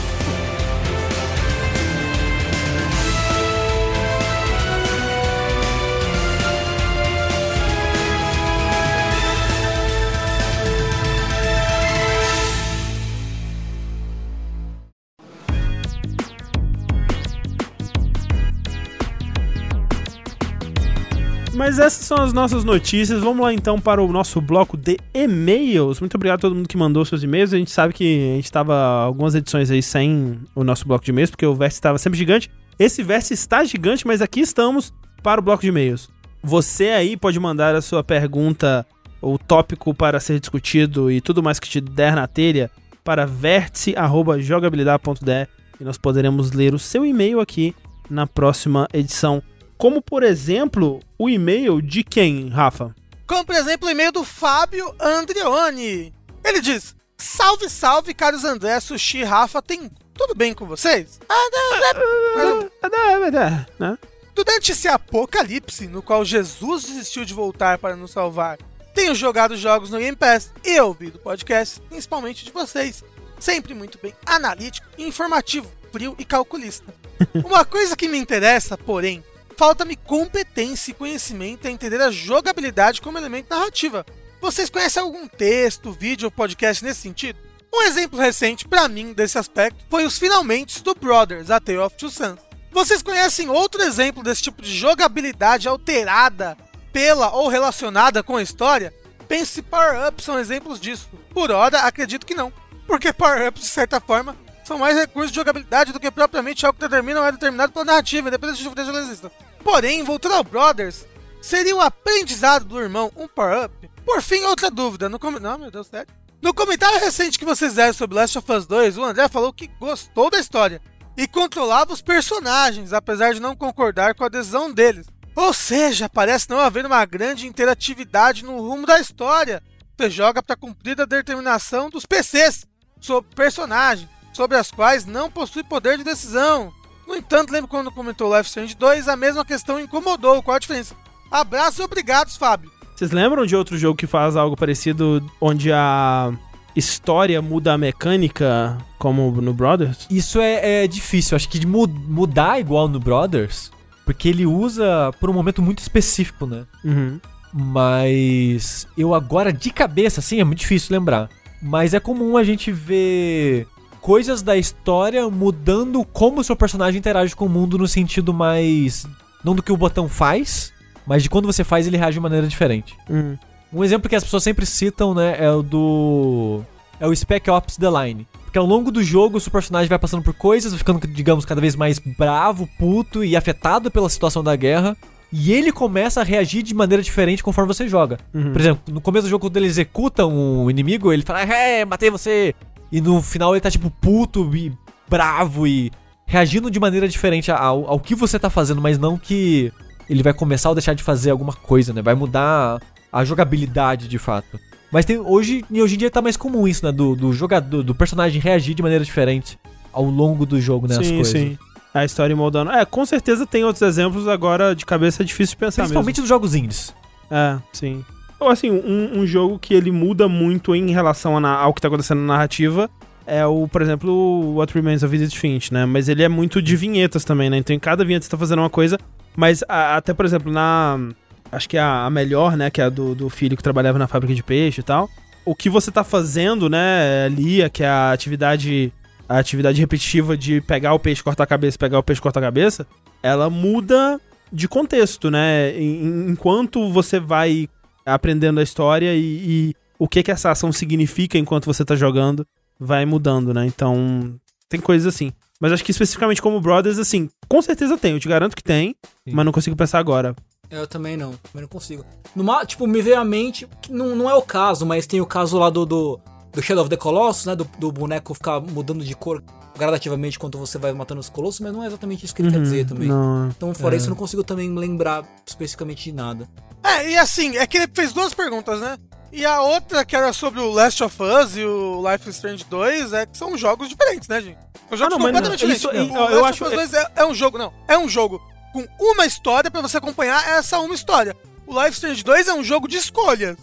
Mas essas são as nossas notícias. Vamos lá então para o nosso bloco de e-mails. Muito obrigado a todo mundo que mandou seus e-mails. A gente sabe que a gente estava algumas edições aí sem o nosso bloco de e-mails, porque o Verse estava sempre gigante. Esse Verse está gigante, mas aqui estamos para o bloco de e-mails. Você aí pode mandar a sua pergunta, o tópico para ser discutido e tudo mais que te der na telha para vértice.jogabilidade.de e nós poderemos ler o seu e-mail aqui na próxima edição. Como, por exemplo, o e-mail de quem, Rafa? como por exemplo o e-mail do Fábio Andreoni. Ele diz: Salve, salve, caros André, Sushi, Rafa, tem tudo bem com vocês? Ah. Né? Durante esse apocalipse no qual Jesus desistiu de voltar para nos salvar, tenho jogado jogos no Game Pass e ouvido podcasts, principalmente de vocês. Sempre muito bem analítico, informativo, frio e calculista. Uma coisa que me interessa, porém, falta-me competência e conhecimento em entender a jogabilidade como elemento narrativa. Vocês conhecem algum texto, vídeo ou podcast nesse sentido? Um exemplo recente para mim desse aspecto foi os finalmente do Brothers, A Tale of Two Sons. Vocês conhecem outro exemplo desse tipo de jogabilidade alterada pela ou relacionada com a história? Pense Power-Ups são exemplos disso. Por hora, acredito que não. Porque Power-Ups, de certa forma, são mais recursos de jogabilidade do que propriamente algo que determina ou é determinado pela narrativa, independente de diferença. Porém, voltando ao Brothers, seria o aprendizado do irmão um power-up? Por fim, outra dúvida. No com... Não, meu Deus, sério. No comentário recente que vocês fizeram sobre Last of Us 2, o André falou que gostou da história e controlava os personagens, apesar de não concordar com a decisão deles. Ou seja, parece não haver uma grande interatividade no rumo da história. Você joga para cumprir a determinação dos PCs sobre personagens, sobre as quais não possui poder de decisão. No entanto, lembro quando comentou Life Strange 2, a mesma questão incomodou. Qual a diferença? Abraço e obrigados, Fábio. Vocês lembram de outro jogo que faz algo parecido, onde a história muda a mecânica, como no Brothers? Isso é, é difícil. Acho que de mu- mudar igual no Brothers, porque ele usa por um momento muito específico, né? Uhum. Mas eu agora de cabeça, assim, é muito difícil lembrar. Mas é comum a gente ver coisas da história mudando como o seu personagem interage com o mundo no sentido mais. Não do que o botão faz, mas de quando você faz ele reage de maneira diferente. Uhum. Um exemplo que as pessoas sempre citam, né, é o do. É o Spec Ops The Line. Porque ao longo do jogo, o seu personagem vai passando por coisas, ficando, digamos, cada vez mais bravo, puto e afetado pela situação da guerra. E ele começa a reagir de maneira diferente conforme você joga. Uhum. Por exemplo, no começo do jogo, quando ele executa um inimigo, ele fala, é, matei você. E no final ele tá, tipo, puto e bravo e reagindo de maneira diferente ao, ao que você tá fazendo, mas não que ele vai começar ou deixar de fazer alguma coisa, né? Vai mudar a jogabilidade de fato. Mas tem, hoje, e hoje em dia tá mais comum isso, né? Do, do jogador, do personagem reagir de maneira diferente ao longo do jogo, né? as sim, coisas. sim. A história moldando. É, com certeza tem outros exemplos, agora de cabeça é difícil de pensar Principalmente nos jogos indies. mesmo. É, sim. Ou assim, um, um jogo que ele muda muito em relação ao que tá acontecendo na narrativa é o, por exemplo, What Remains of Edith Finch, né? Mas ele é muito de vinhetas também, né? Então em cada vinheta você tá fazendo uma coisa, mas a- até, por exemplo, na... Acho que a, a melhor, né, que é a do, do filho que trabalhava na fábrica de peixe e tal. O que você tá fazendo, né, ali, é que é a atividade a atividade repetitiva de pegar o peixe, cortar a cabeça, pegar o peixe, cortar a cabeça, ela muda de contexto, né? Enquanto você vai aprendendo a história e, e o que que essa ação significa enquanto você tá jogando, vai mudando, né? Então, tem coisas assim. Mas acho que especificamente como Brothers, assim, com certeza tem, eu te garanto que tem, Sim. mas não consigo pensar agora. Eu também não, também não consigo. Numa, tipo, me veio à mente, que não, não é o caso, mas tem o caso lá do, do, do Shadow of the Colossus, né? Do, do boneco ficar mudando de cor gradativamente enquanto você vai matando os colossos, mas não é exatamente isso que ele quer dizer também. Não. Então, fora É. isso, eu não consigo também lembrar especificamente de nada. É, e assim, é que ele fez duas perguntas, né? E a outra, que era sobre o Last of Us e o Life is Strange 2, é que são jogos diferentes, né, gente? São jogos Ah, não, completamente não, diferentes. isso- o eu- Last eu of acho- Us 2 é, é um jogo, não. É um jogo com uma história pra você acompanhar essa uma história. O Life is Strange 2 é um jogo de escolhas.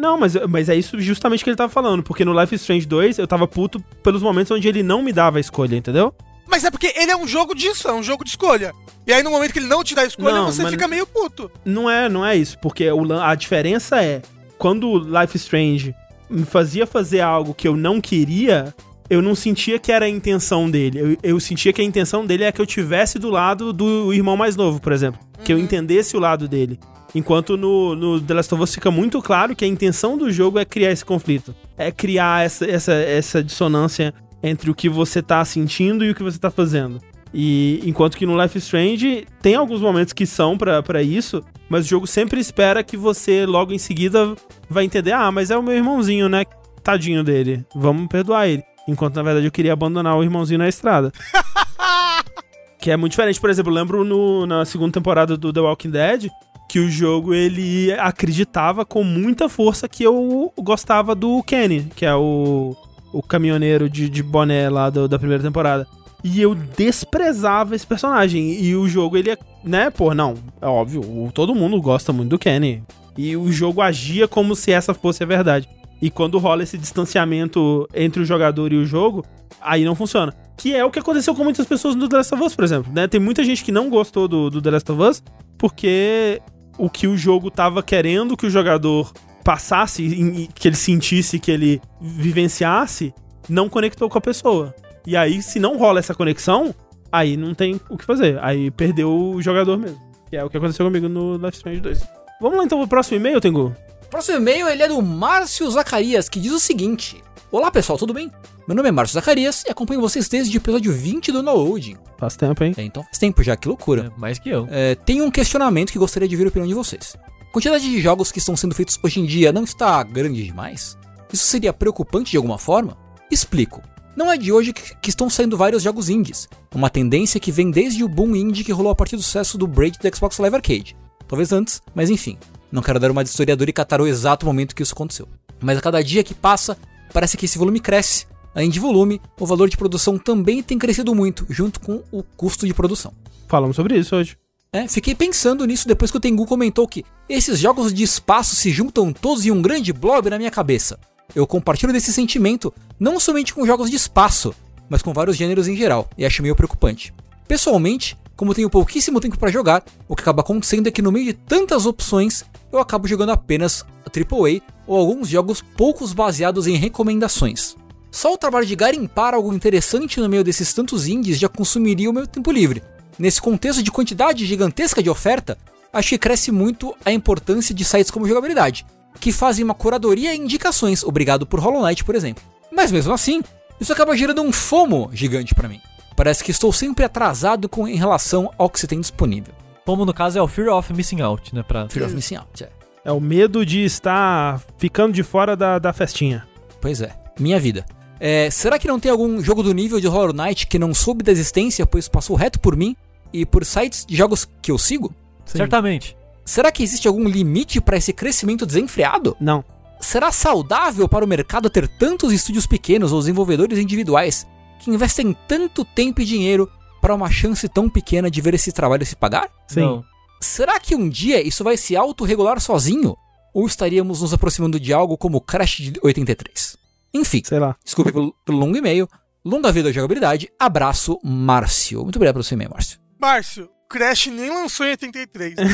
Não, mas, mas é isso justamente que ele tava falando, porque no Life is Strange 2 eu tava puto pelos momentos onde ele não me dava a escolha, entendeu? Mas é porque ele é um jogo disso, é um jogo de escolha. E aí no momento que ele não te dá a escolha, Não, você fica meio puto. Não é, não é isso, porque o a diferença é quando o Life is Strange me fazia fazer algo que eu não queria, eu não sentia que era a intenção dele. Eu, eu sentia que a intenção dele é que eu tivesse do lado do irmão mais novo, por exemplo. Que eu entendesse o lado dele. Enquanto no, no The Last of Us fica muito claro que a intenção do jogo é criar esse conflito. É criar essa, essa, essa dissonância entre o que você tá sentindo e o que você tá fazendo. E enquanto que no Life Strange tem alguns momentos que são pra pra isso, mas o jogo sempre espera que você logo em seguida vai entender: ah, mas é o meu irmãozinho, né? Tadinho dele. Vamos perdoar ele. Enquanto na verdade eu queria abandonar o irmãozinho na estrada. que é muito diferente. Por exemplo, lembro no- na segunda temporada do The Walking Dead que o jogo ele acreditava com muita força que eu gostava do Kenny, que é o, o caminhoneiro de, de boné lá do- da primeira temporada. E eu desprezava esse personagem. E o jogo, ele é, né, pô, não, é óbvio, todo mundo gosta muito do Kenny. E o jogo agia como se essa fosse a verdade. E quando rola esse distanciamento entre o jogador e o jogo, aí não funciona. Que é o que aconteceu com muitas pessoas no The Last of Us, por exemplo. Né? Tem muita gente que não gostou do, do The Last of Us porque o que o jogo tava querendo que o jogador passasse, que ele sentisse, que ele vivenciasse, não conectou com a pessoa. E aí, se não rola essa conexão, aí não tem o que fazer. Aí perdeu o jogador mesmo. Que é o que aconteceu comigo no Life Strange 2. Vamos lá então pro próximo e-mail, Tengu? Próximo e-mail ele é do Márcio Zacarias, que diz o seguinte: Olá pessoal, tudo bem? Meu nome é Márcio Zacarias e acompanho vocês desde o episódio 20 do No Loading. Faz tempo, hein? É, então faz tempo já, que loucura. É, mais que eu. É, tenho um questionamento que gostaria de ver a opinião de vocês. A quantidade de jogos que estão sendo feitos hoje em dia não está grande demais? Isso seria preocupante de alguma forma? Explico. Não é de hoje que, que estão saindo vários jogos indies. Uma tendência que vem desde o boom indie que rolou a partir do sucesso do Braid do Xbox Live Arcade. Talvez antes, mas enfim. Não quero dar uma de historiador e catar o exato momento que isso aconteceu. Mas a cada dia que passa, parece que esse volume cresce. Além de volume, o valor de produção também tem crescido muito, junto com o custo de produção. Falamos sobre isso hoje. É, fiquei pensando nisso depois que o Tengu comentou que esses jogos de espaço se juntam todos em um grande blob na minha cabeça. Eu compartilho desse sentimento não somente com jogos de espaço, mas com vários gêneros em geral, e acho meio preocupante. Pessoalmente, como tenho pouquíssimo tempo para jogar, o que acaba acontecendo é que no meio de tantas opções, eu acabo jogando apenas AAA ou alguns jogos poucos baseados em recomendações. Só o trabalho de garimpar algo interessante no meio desses tantos indies já consumiria o meu tempo livre. Nesse contexto de quantidade gigantesca de oferta, acho que cresce muito a importância de sites como jogabilidade, que fazem uma curadoria e indicações, obrigado por Hollow Knight, por exemplo. Mas mesmo assim, isso acaba gerando um FOMO gigante para mim. Parece que estou sempre atrasado com, em relação ao que se tem disponível. Como no caso é o Fear of Missing Out, né? Pra... Fear of Missing Out, é. É o medo de estar ficando de fora da, da festinha. Pois é, minha vida. É, será que não tem algum jogo do nível de Hollow Knight que não soube da existência, pois passou reto por mim e por sites de jogos que eu sigo? Sim. Certamente. Será que existe algum limite para esse crescimento desenfreado? Não. Será saudável para o mercado ter tantos estúdios pequenos ou desenvolvedores individuais que investem tanto tempo e dinheiro para uma chance tão pequena de ver esse trabalho se pagar? Sim. Não. Será que um dia isso vai se autorregular sozinho? Ou estaríamos nos aproximando de algo como o Crash de 83? Enfim, Sei lá. desculpe pelo, pelo longo e-mail. Longa vida à jogabilidade. Abraço, Márcio. Muito obrigado pelo seu e-mail, Márcio. Márcio, Crash nem lançou em 83.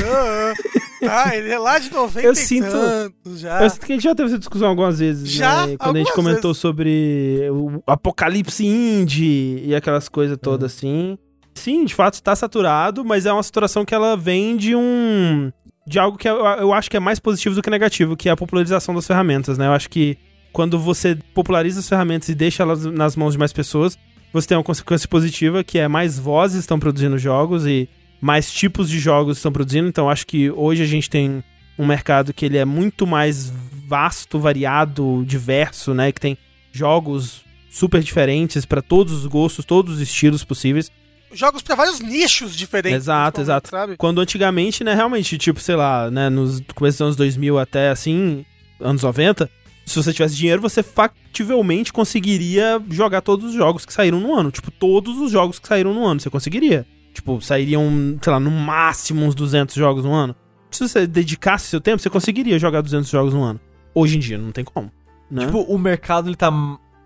Ah, tá, ele é lá de 90 Eu e sinto- já. Eu sinto que a gente já teve essa discussão algumas vezes, Já? né? Quando a gente comentou sobre o apocalipse indie e aquelas coisas todas assim. Sim, de fato está saturado, mas é uma saturação que ela vem de um. de algo que eu, eu acho que é mais positivo do que negativo, que é a popularização das ferramentas, né? Eu acho que quando você populariza as ferramentas e deixa elas nas mãos de mais pessoas, você tem uma consequência positiva, que é mais vozes estão produzindo jogos e mais tipos de jogos estão produzindo. Então acho que hoje a gente tem um mercado que ele é muito mais vasto, variado, diverso, né? Que tem jogos super diferentes para todos os gostos, todos os estilos possíveis. Jogos pra vários nichos diferentes. Exato, exato. Sabe? Quando antigamente, né, realmente, tipo, sei lá, né, nos começos dos anos 2000 até assim, anos 90, se você tivesse dinheiro, você factivelmente conseguiria jogar todos os jogos que saíram no ano. Tipo, todos os jogos que saíram no ano, você conseguiria. Tipo, sairiam, sei lá, no máximo uns 200 jogos no ano. Se você dedicasse seu tempo, você conseguiria jogar 200 jogos no ano. Hoje em dia, não tem como. Né? Tipo, o mercado ele tá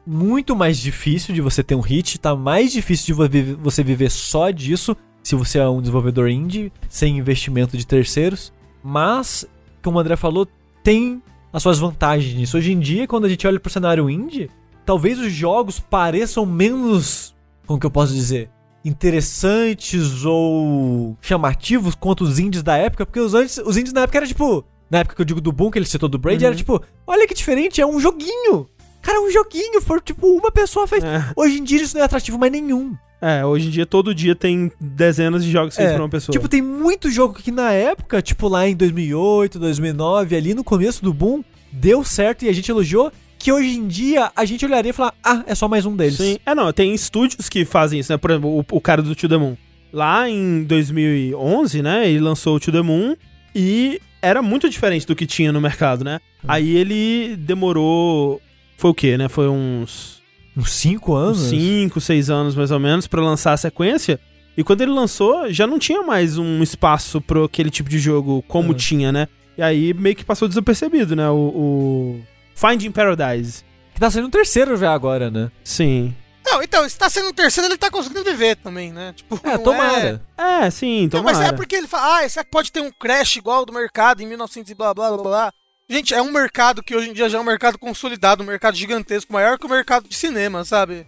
muito mais difícil de você ter um hit, tá mais difícil de você viver só disso, se você é um desenvolvedor indie, sem investimento de terceiros. Mas, como o André falou, tem as suas vantagens nisso. Hoje em dia, quando a gente olha pro cenário indie, talvez os jogos pareçam menos, como que eu posso dizer, interessantes ou chamativos quanto os indies da época, porque os, antes, os indies na época era tipo, na época que eu digo do Boom, que ele citou do Braid, Uhum. era tipo, olha que diferente, é um joguinho. Cara, é um joguinho, foi tipo, uma pessoa fez. É. Hoje em dia isso não é atrativo mais nenhum. É, hoje em dia, todo dia tem dezenas de jogos feitos É, por uma pessoa. Tipo, tem muito jogo que na época, tipo lá em 2008, 2009, ali no começo do boom, deu certo e a gente elogiou, que hoje em dia a gente olharia e falar, ah, é só mais um deles. Sim. É, não, tem estúdios que fazem isso, né? Por exemplo, o, o cara do To The Moon. Lá em 2011, né, ele lançou o To The Moon e era muito diferente do que tinha no mercado, né? Aí ele demorou... Foi o quê, né? Foi uns Uns 5 anos? 5, 6 anos mais ou menos pra lançar a sequência. E quando ele lançou, já não tinha mais um espaço pro aquele tipo de jogo como É. tinha, né? E aí meio que passou desapercebido, né? O, o Finding Paradise. Que tá saindo um terceiro já agora, né? Sim. Não, então, se tá sendo um terceiro, ele tá conseguindo viver também, né? Tipo, É, não tomara. É, sim, Não, tomara. mas é porque ele fala, ah, será que pode ter um crash igual ao do mercado em 1900 e blá blá blá blá. Gente, é um mercado que hoje em dia já é um mercado consolidado, um mercado gigantesco, maior que o mercado de cinema, sabe?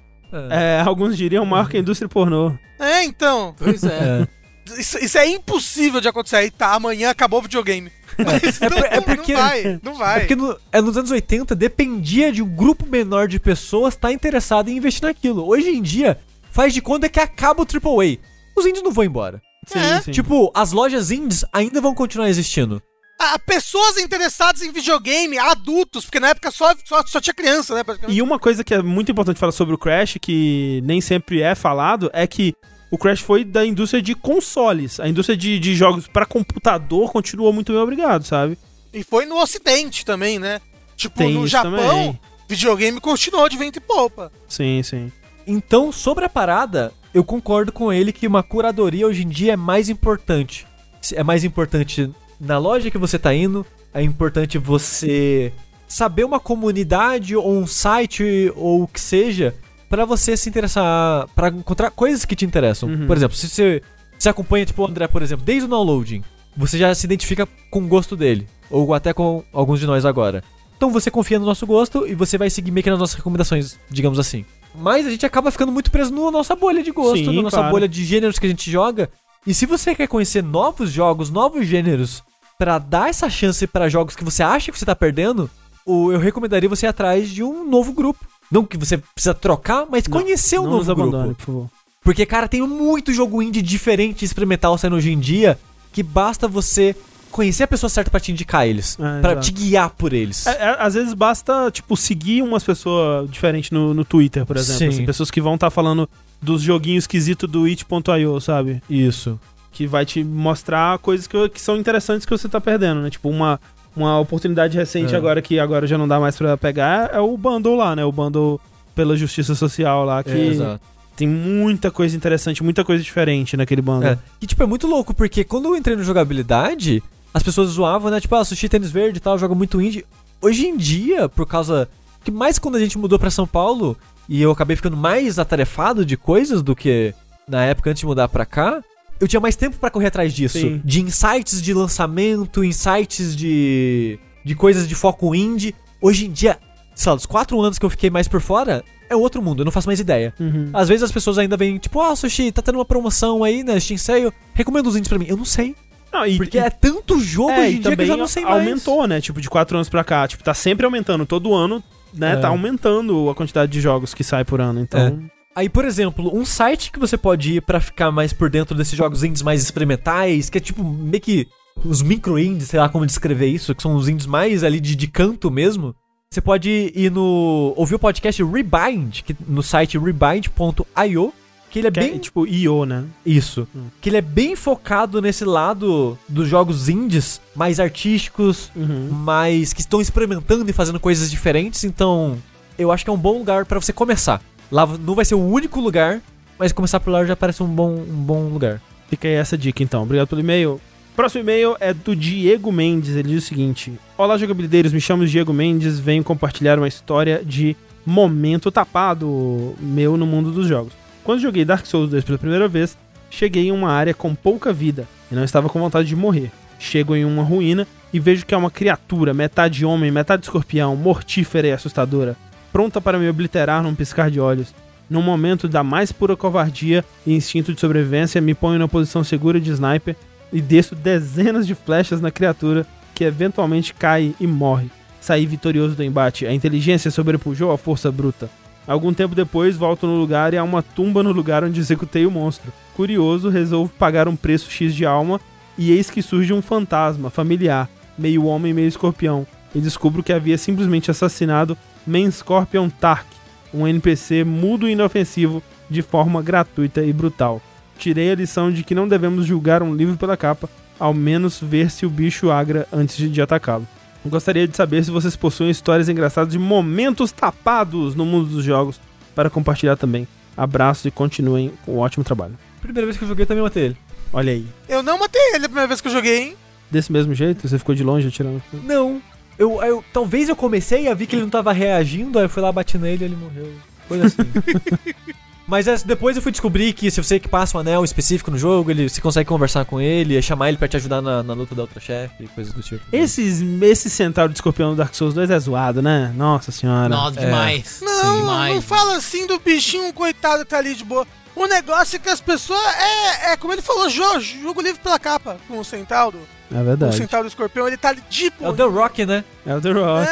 É, alguns diriam maior que a indústria pornô. É, então. Pois é. É. Isso, isso é impossível de acontecer. Aí tá, amanhã acabou o videogame. Mas É não, é não- porque- não vai, não É vai. porque no- é nos anos 80 dependia de um grupo menor de pessoas estar interessado em investir naquilo. Hoje em dia, faz de conta que acaba o AAA. Os indies não vão embora. Sim, É. sim. Tipo, as lojas indies ainda vão continuar existindo. Ah, pessoas interessadas em videogame, adultos, porque na época só, só, só tinha criança, né? E uma coisa que é muito importante falar sobre o Crash, que nem sempre é falado, é que o Crash foi da indústria de consoles. A indústria de, de jogos pra computador continuou muito bem obrigado, sabe? E foi no Ocidente também, né? Tipo, Tem no Japão, também. videogame continuou de vento e polpa. Sim, sim. Então, sobre a parada, eu concordo com ele que uma curadoria hoje em dia é mais importante. É mais importante na loja que você tá indo, é importante você saber uma comunidade ou um site ou o que seja pra você se interessar, pra encontrar coisas que te interessam. Uhum. Por exemplo, se você se acompanha tipo o André, por exemplo, desde o downloading, você já se identifica com o gosto dele, ou até com alguns de nós agora. Então você confia no nosso gosto e você vai seguir meio que nas nossas recomendações, digamos assim. Mas a gente acaba ficando muito preso na nossa bolha de gosto, Sim, na nossa claro. bolha de gêneros que a gente joga. E se você quer conhecer novos jogos, novos gêneros, pra dar essa chance pra jogos que você acha que você tá perdendo, eu recomendaria você ir atrás de um novo grupo. Não que você precisa trocar, mas Não, conhecer um Não novo nos grupo. por favor. Porque, cara, tem muito jogo indie diferente experimental saindo hoje em dia que basta você conhecer a pessoa certa pra te indicar eles. É, exato. te guiar por eles. É, é, às vezes basta, tipo, seguir umas pessoas diferentes no, no Twitter, por exemplo. Sim. Assim, pessoas que vão estar falando dos joguinhos esquisitos do it.io, sabe? Isso. Que vai te mostrar coisas que, que são interessantes que você tá perdendo, né? Tipo, uma, uma oportunidade recente É. agora que agora já não dá mais pra pegar é o bundle lá, né? O bundle pela justiça social lá, que É, exato. tem muita coisa interessante, muita coisa diferente naquele bundle. É. E, tipo, é muito louco, porque quando eu entrei no jogabilidade, as pessoas zoavam, né? Tipo, ah, sushi tênis verde e tal, joga muito indie. Hoje em dia, por causa. Que mais quando a gente mudou pra São Paulo e eu acabei ficando mais atarefado de coisas do que na época antes de mudar pra cá, eu tinha mais tempo pra correr atrás disso. Sim. De insights de lançamento, insights de. de coisas de foco indie. Hoje em dia, sei lá, dos quatro anos que eu fiquei mais por fora, é outro mundo, eu não faço mais ideia. Uhum. Às vezes as pessoas ainda vêm, tipo, ah, Sushi, tá tendo uma promoção aí na Steam Sale, recomenda os indies pra mim. Eu não sei. Não, e, Porque e- é tanto jogo é, hoje em dia que eu já não sei mais. aumentou, né? Tipo, de quatro anos pra cá. Tipo, tá sempre aumentando. Todo ano, né? É. Tá aumentando a quantidade de jogos que sai por ano. Então, Aí, por exemplo, um site que você pode ir pra ficar mais por dentro desses jogos indies mais experimentais, que é tipo meio que os micro indies, sei lá como descrever isso, que são os indies mais ali de, de canto mesmo. Você pode ir no. ouvir o podcast Rebind, que, no site rebind.io, que ele é que bem. é, tipo, IO, né? Isso. Hum. Que ele é bem focado nesse lado dos jogos indies, mais artísticos, Uhum. mas que estão experimentando e fazendo coisas diferentes, então eu acho que é um bom lugar pra você começar. Lá não vai ser o único lugar, mas começar por lá já parece um bom, um bom lugar. Fica aí essa dica, então. Obrigado pelo e-mail. Próximo e-mail é do Diego Mendes. Ele diz o seguinte: Olá, jogabilideiros. Me chamo Diego Mendes. Venho compartilhar uma história de momento tapado meu no mundo dos jogos. Quando joguei Dark Souls 2 pela primeira vez, cheguei em uma área com pouca vida e não estava com vontade de morrer. Chego em uma ruína e vejo que é uma criatura, metade homem, metade escorpião, mortífera e assustadora, pronta para me obliterar num piscar de olhos. Num momento da mais pura covardia e instinto de sobrevivência, me ponho na posição segura de sniper e desço dezenas de flechas na criatura que eventualmente cai e morre. Saí vitorioso do embate, a inteligência sobrepujou a força bruta. Algum tempo depois, volto no lugar e há uma tumba no lugar onde executei o monstro. Curioso, resolvo pagar um preço X de alma e eis que surge um fantasma familiar, meio homem, meio escorpião, e descubro que havia simplesmente assassinado Man Scorpion Tark, um NPC mudo e inofensivo de forma gratuita e brutal. Tirei a lição de que não devemos julgar um livro pela capa, ao menos ver se o bicho agra antes de, atacá-lo. Gostaria de saber se vocês possuem histórias engraçadas de momentos tapados no mundo dos jogos para compartilhar também. Abraços e continuem com o ótimo trabalho. Primeira vez que eu joguei também matei ele. Olha aí. Eu não matei ele a primeira vez que eu joguei, hein? Desse mesmo jeito, você ficou de longe atirando. Não. Eu, eu, talvez eu comecei a ver que ele não tava reagindo, aí eu fui lá, bati nele e ele morreu. Coisa assim. Mas depois eu fui descobrir que se você que passa um anel específico no jogo, ele, você consegue conversar com ele, chamar ele pra te ajudar na, na luta da outra chefe e coisas do tipo. Esses, esse centauro de escorpião do Dark Souls 2 é zoado, né? Nossa senhora. Nossa, É. demais. Não, demais. não fala assim do bichinho coitado que tá ali de boa. O negócio é que as pessoas. É, é como ele falou, jogo, jogo livre pela capa com o Centauro. É O verdade. Centauro Escorpião, ele tá ali de É o The Rock, né? É o The Rock.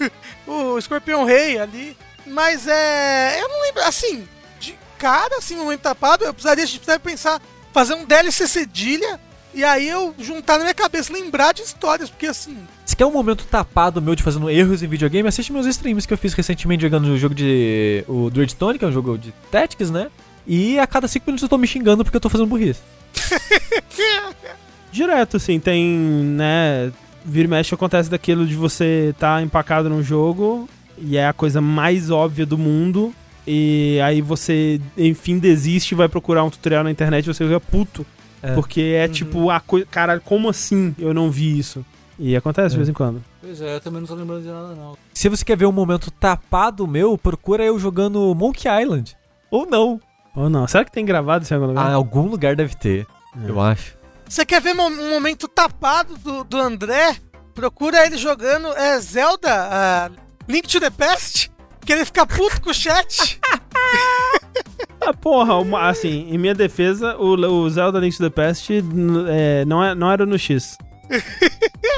É, o Escorpião Rei ali. Mas é. Eu não lembro. Assim, de cara, assim, no momento tapado, eu precisaria, a gente precisaria pensar, fazer um DLC cedilha. E aí eu juntar na minha cabeça, lembrar de histórias, porque assim. Se quer um momento tapado meu de fazendo erros em videogame, assiste meus streams que eu fiz recentemente jogando o jogo de. o Dreadstone, que é um jogo de Tactics, né? E a cada 5 minutos eu tô me xingando porque eu tô fazendo burrice. Direto, assim, tem, né? Vira e mexe acontece daquilo de você tá empacado num jogo e é a coisa mais óbvia do mundo. E aí você, enfim, desiste e vai procurar um tutorial na internet e você fica puto. É. Porque é tipo a coisa. Caralho, como assim eu não vi isso? E acontece de É. vez em quando. Pois é, eu também não tô lembrando de nada, não. Se você quer ver um momento tapado meu, procura eu jogando Monkey Island. Ou não. Ou não? Será que tem gravado isso em algum lugar? Ah, algum lugar deve ter, É. eu acho. Você quer ver um momento tapado do, do André? Procura ele jogando é, Zelda ah, Link to the Past. Que ele fica puto com o chat. Ah, porra, uma- assim, em minha defesa, o, o Zelda Link to the Past é, não, é, não era no X.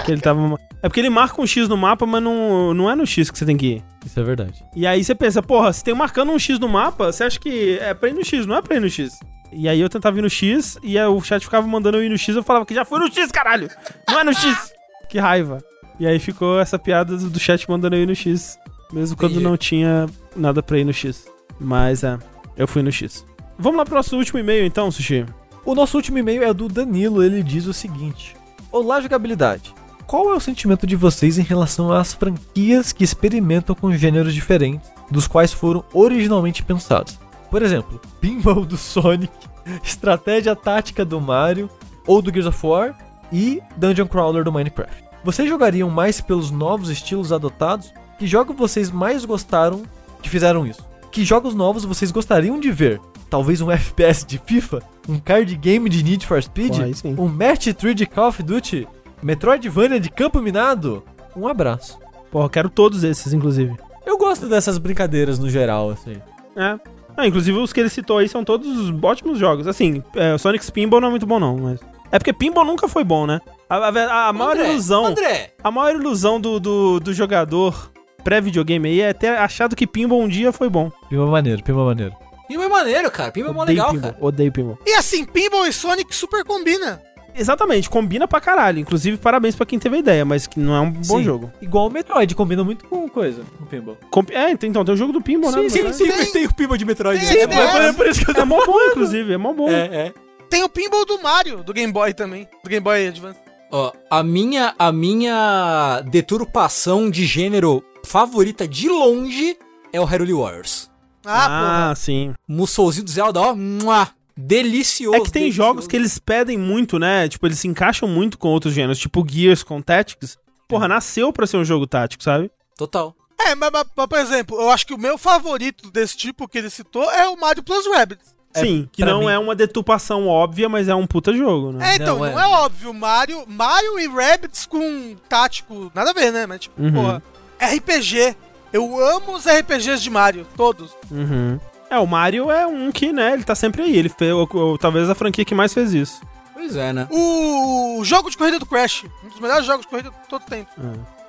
que ele tava. É porque ele marca um X no mapa, mas não, não é no X que você tem que ir. Isso é verdade. E aí você pensa, porra, se tem marcando um X no mapa, você acha que é pra ir no X, não é pra ir no X. E aí eu tentava ir no X e o chat ficava mandando eu ir no X, eu falava que já foi no X, caralho! Não é no X! Que raiva. E aí ficou essa piada do do chat mandando eu ir no X, mesmo quando Entendi. não tinha nada pra ir no X. Mas é, eu fui no X. Vamos lá pro nosso último e-mail então, Sushi. O nosso último e-mail é do Danilo, ele diz o seguinte: Olá, jogabilidade. Qual é o sentimento de vocês em relação às franquias que experimentam com gêneros diferentes, dos quais foram originalmente pensados? Por exemplo, Pinball do Sonic, Estratégia Tática do Mario ou do Gears of War e Dungeon Crawler do Minecraft. Vocês jogariam mais pelos novos estilos adotados? Que jogos vocês mais gostaram que fizeram isso? Que jogos novos vocês gostariam de ver? Talvez um FPS de FIFA? Um card game de Need for Speed? Sim. Um Match 3 de Call of Duty? Metroidvania de Campo Minado? Um abraço. Porra, quero todos esses, inclusive. Eu gosto dessas brincadeiras no geral, assim. É. Ah, inclusive os que ele citou aí são todos ótimos jogos. Assim, é, o Sonic Pinball não é muito bom, não, mas. É porque Pinball nunca foi bom, né? A, a- a maior André, ilusão. André, A maior ilusão do, do, do jogador pré-videogame aí é ter achado que Pinball um dia foi bom. Pimba maneiro, pimba maneiro. Pinball é maneiro, cara. Pinball é mó Odeio legal, Pinball, cara. Odeio Pinball. E assim, Pinball e Sonic super combina. Exatamente, combina pra caralho. Inclusive, parabéns pra quem teve a ideia, mas que não é um bom Sim. jogo. Igual o Metroid, combina muito com coisa, com pinball. Com- É, então, tem o jogo do Pinball, né? Sim, no sim, sim. Tem, tem o Pinball de Metroid. Sim, né? tem essa. por isso que eu É mó bom, inclusive, é mó bom. É, é. Tem o Pinball do Mario, do Game Boy também. Do Game Boy Advance. Ó, a minha, a minha deturpação de gênero favorita de longe é o Hyrule Warriors. Ah, Ah, sim. Musouzinho do Zelda, ó, mua, delicioso. É que tem delicioso. jogos que eles pedem muito, né? Tipo, eles se encaixam muito com outros gêneros, tipo Gears com Tactics. Porra, nasceu pra ser um jogo tático, sabe? Total. É, mas, mas- mas, por exemplo, eu acho que o meu favorito desse tipo que ele citou é o Mario Plus Rabbids. É, Sim, que pra não mim- é uma deturpação óbvia, mas é um puta jogo, né? É, então, Não, não, é. é. óbvio, Mario, Mario e Rabbids com tático, nada a ver, né? Mas tipo, Uhum. porra, RPG. Eu amo os RPGs de Mario, todos. Uhum. É, o Mario é um que, né, ele tá sempre aí. Ele fez, ou- ou talvez a franquia que mais fez isso. Pois é, né? O jogo de corrida do Crash, um dos melhores jogos de corrida de todo tempo.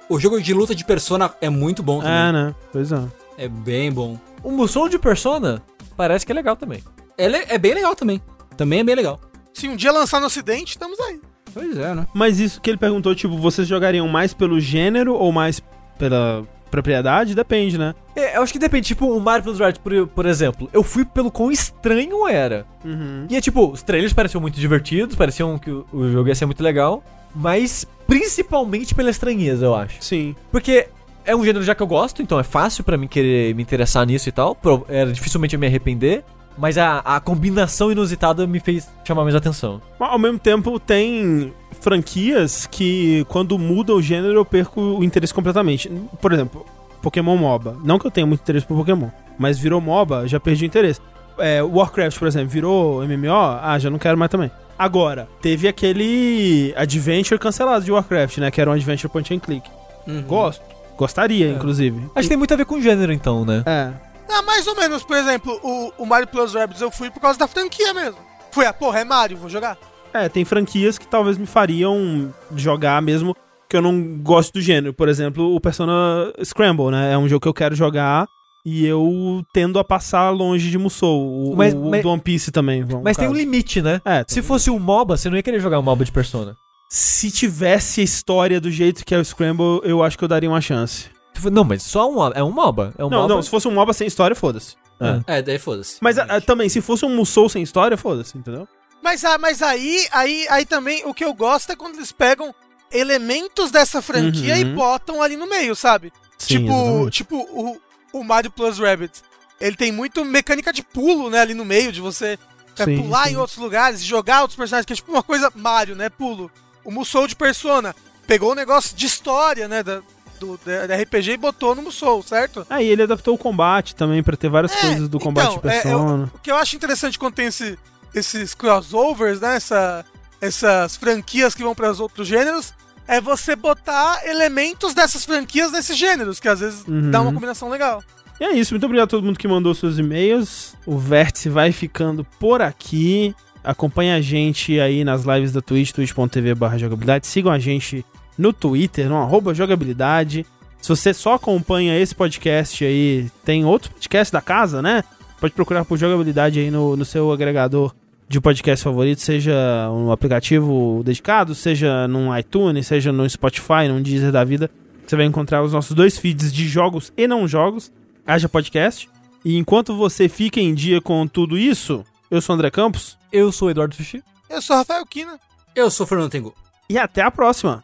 O jogo de luta de Persona é muito bom É, também. né? Pois é. É, bem bom. O Musou de Persona parece que é legal também. É, le- é bem legal também. Também é bem legal. Se um dia lançar no ocidente, estamos aí. Pois é, né? Mas isso que ele perguntou, tipo, vocês jogariam mais pelo gênero ou mais pela propriedade? Depende, né? É, eu acho que depende, tipo, o Mario Plus por, por exemplo, eu fui pelo quão estranho era. Uhum. E é tipo, os trailers pareciam muito divertidos, pareciam que o, o jogo ia ser muito legal, mas principalmente pela estranheza, eu acho. Sim. Porque é um gênero já que eu gosto, então é fácil pra mim querer me interessar nisso e tal. Pro- Era dificilmente eu me arrepender. Mas a, a combinação inusitada me fez chamar mais atenção. Ao mesmo tempo, tem franquias que, quando muda o gênero, eu perco o interesse completamente. Por exemplo, Pokémon MOBA. Não que eu tenha muito interesse por Pokémon, mas virou MOBA, já perdi o interesse. É, Warcraft, por exemplo, virou MMO, ah, já não quero mais também. Agora, teve aquele Adventure cancelado de Warcraft, né? Que era um Adventure Point and Click. Uhum. Gosto. Gostaria, inclusive. Acho que tem muito a ver com gênero, então, né? É. Ah, mais ou menos, por exemplo, o, o Mario Plus Rabbids eu fui por causa da franquia mesmo. Fui, ah, porra, é Mario, vou jogar. É, tem franquias que talvez me fariam jogar mesmo que eu não gosto do gênero. Por exemplo, o Persona Scramble, né? É um jogo que eu quero jogar e eu tendo a passar longe de Musou. O, Mas- o mas- do One Piece também. Mas tem um limite, né? É, Se um fosse um MOBA, você não ia querer jogar um MOBA de Persona. Se tivesse a história do jeito que é o Scramble, eu acho que eu daria uma chance. Não, mas só um. É um MOBA. É um não, MOBA. não, se fosse um MOBA sem história, foda-se. É. É, daí foda-se. Mas ah, também, se fosse um Musou sem história, foda-se, entendeu? Mas, ah, mas aí, aí, aí também o que eu gosto é quando eles pegam elementos dessa franquia Uhum. e botam ali no meio, sabe? Sim, tipo, exatamente. tipo o, o Mario Plus Rabbit. Ele tem muito mecânica de pulo, né, ali no meio, de você é, Sim, pular sim. em outros lugares, jogar outros personagens, que é tipo uma coisa Mario, né, pulo. O Musou de Persona pegou o negócio de história, né, da, do, da RPG e botou no Musou, certo? Aí ele adaptou o combate também pra ter várias É, coisas do combate de então, é, Persona. O que eu acho interessante quando tem esse- esses crossovers, né? essa- essas franquias que vão para os outros gêneros, é você botar elementos dessas franquias nesses gêneros, que às vezes Uhum. dá uma combinação legal. E é isso, muito obrigado a todo mundo que mandou seus e-mails. O Vértice vai ficando por aqui. Acompanhe a gente aí nas lives da Twitch, twitch.tv jogabilidade. Sigam a gente no Twitter, no arroba jogabilidade. Se você só acompanha esse podcast aí, tem outro podcast da casa, né? Pode procurar por jogabilidade aí no, no seu agregador de podcast favorito, seja um aplicativo dedicado, seja num iTunes, seja no Spotify, num Deezer da vida. Você vai encontrar os nossos dois feeds de jogos e não jogos. Haja Podcast. E enquanto você fica em dia com tudo isso, eu sou o André Campos Eu sou o Eduardo Sushi. Eu sou Rafael Kina. Eu sou o Fernando Tengu. e até a próxima.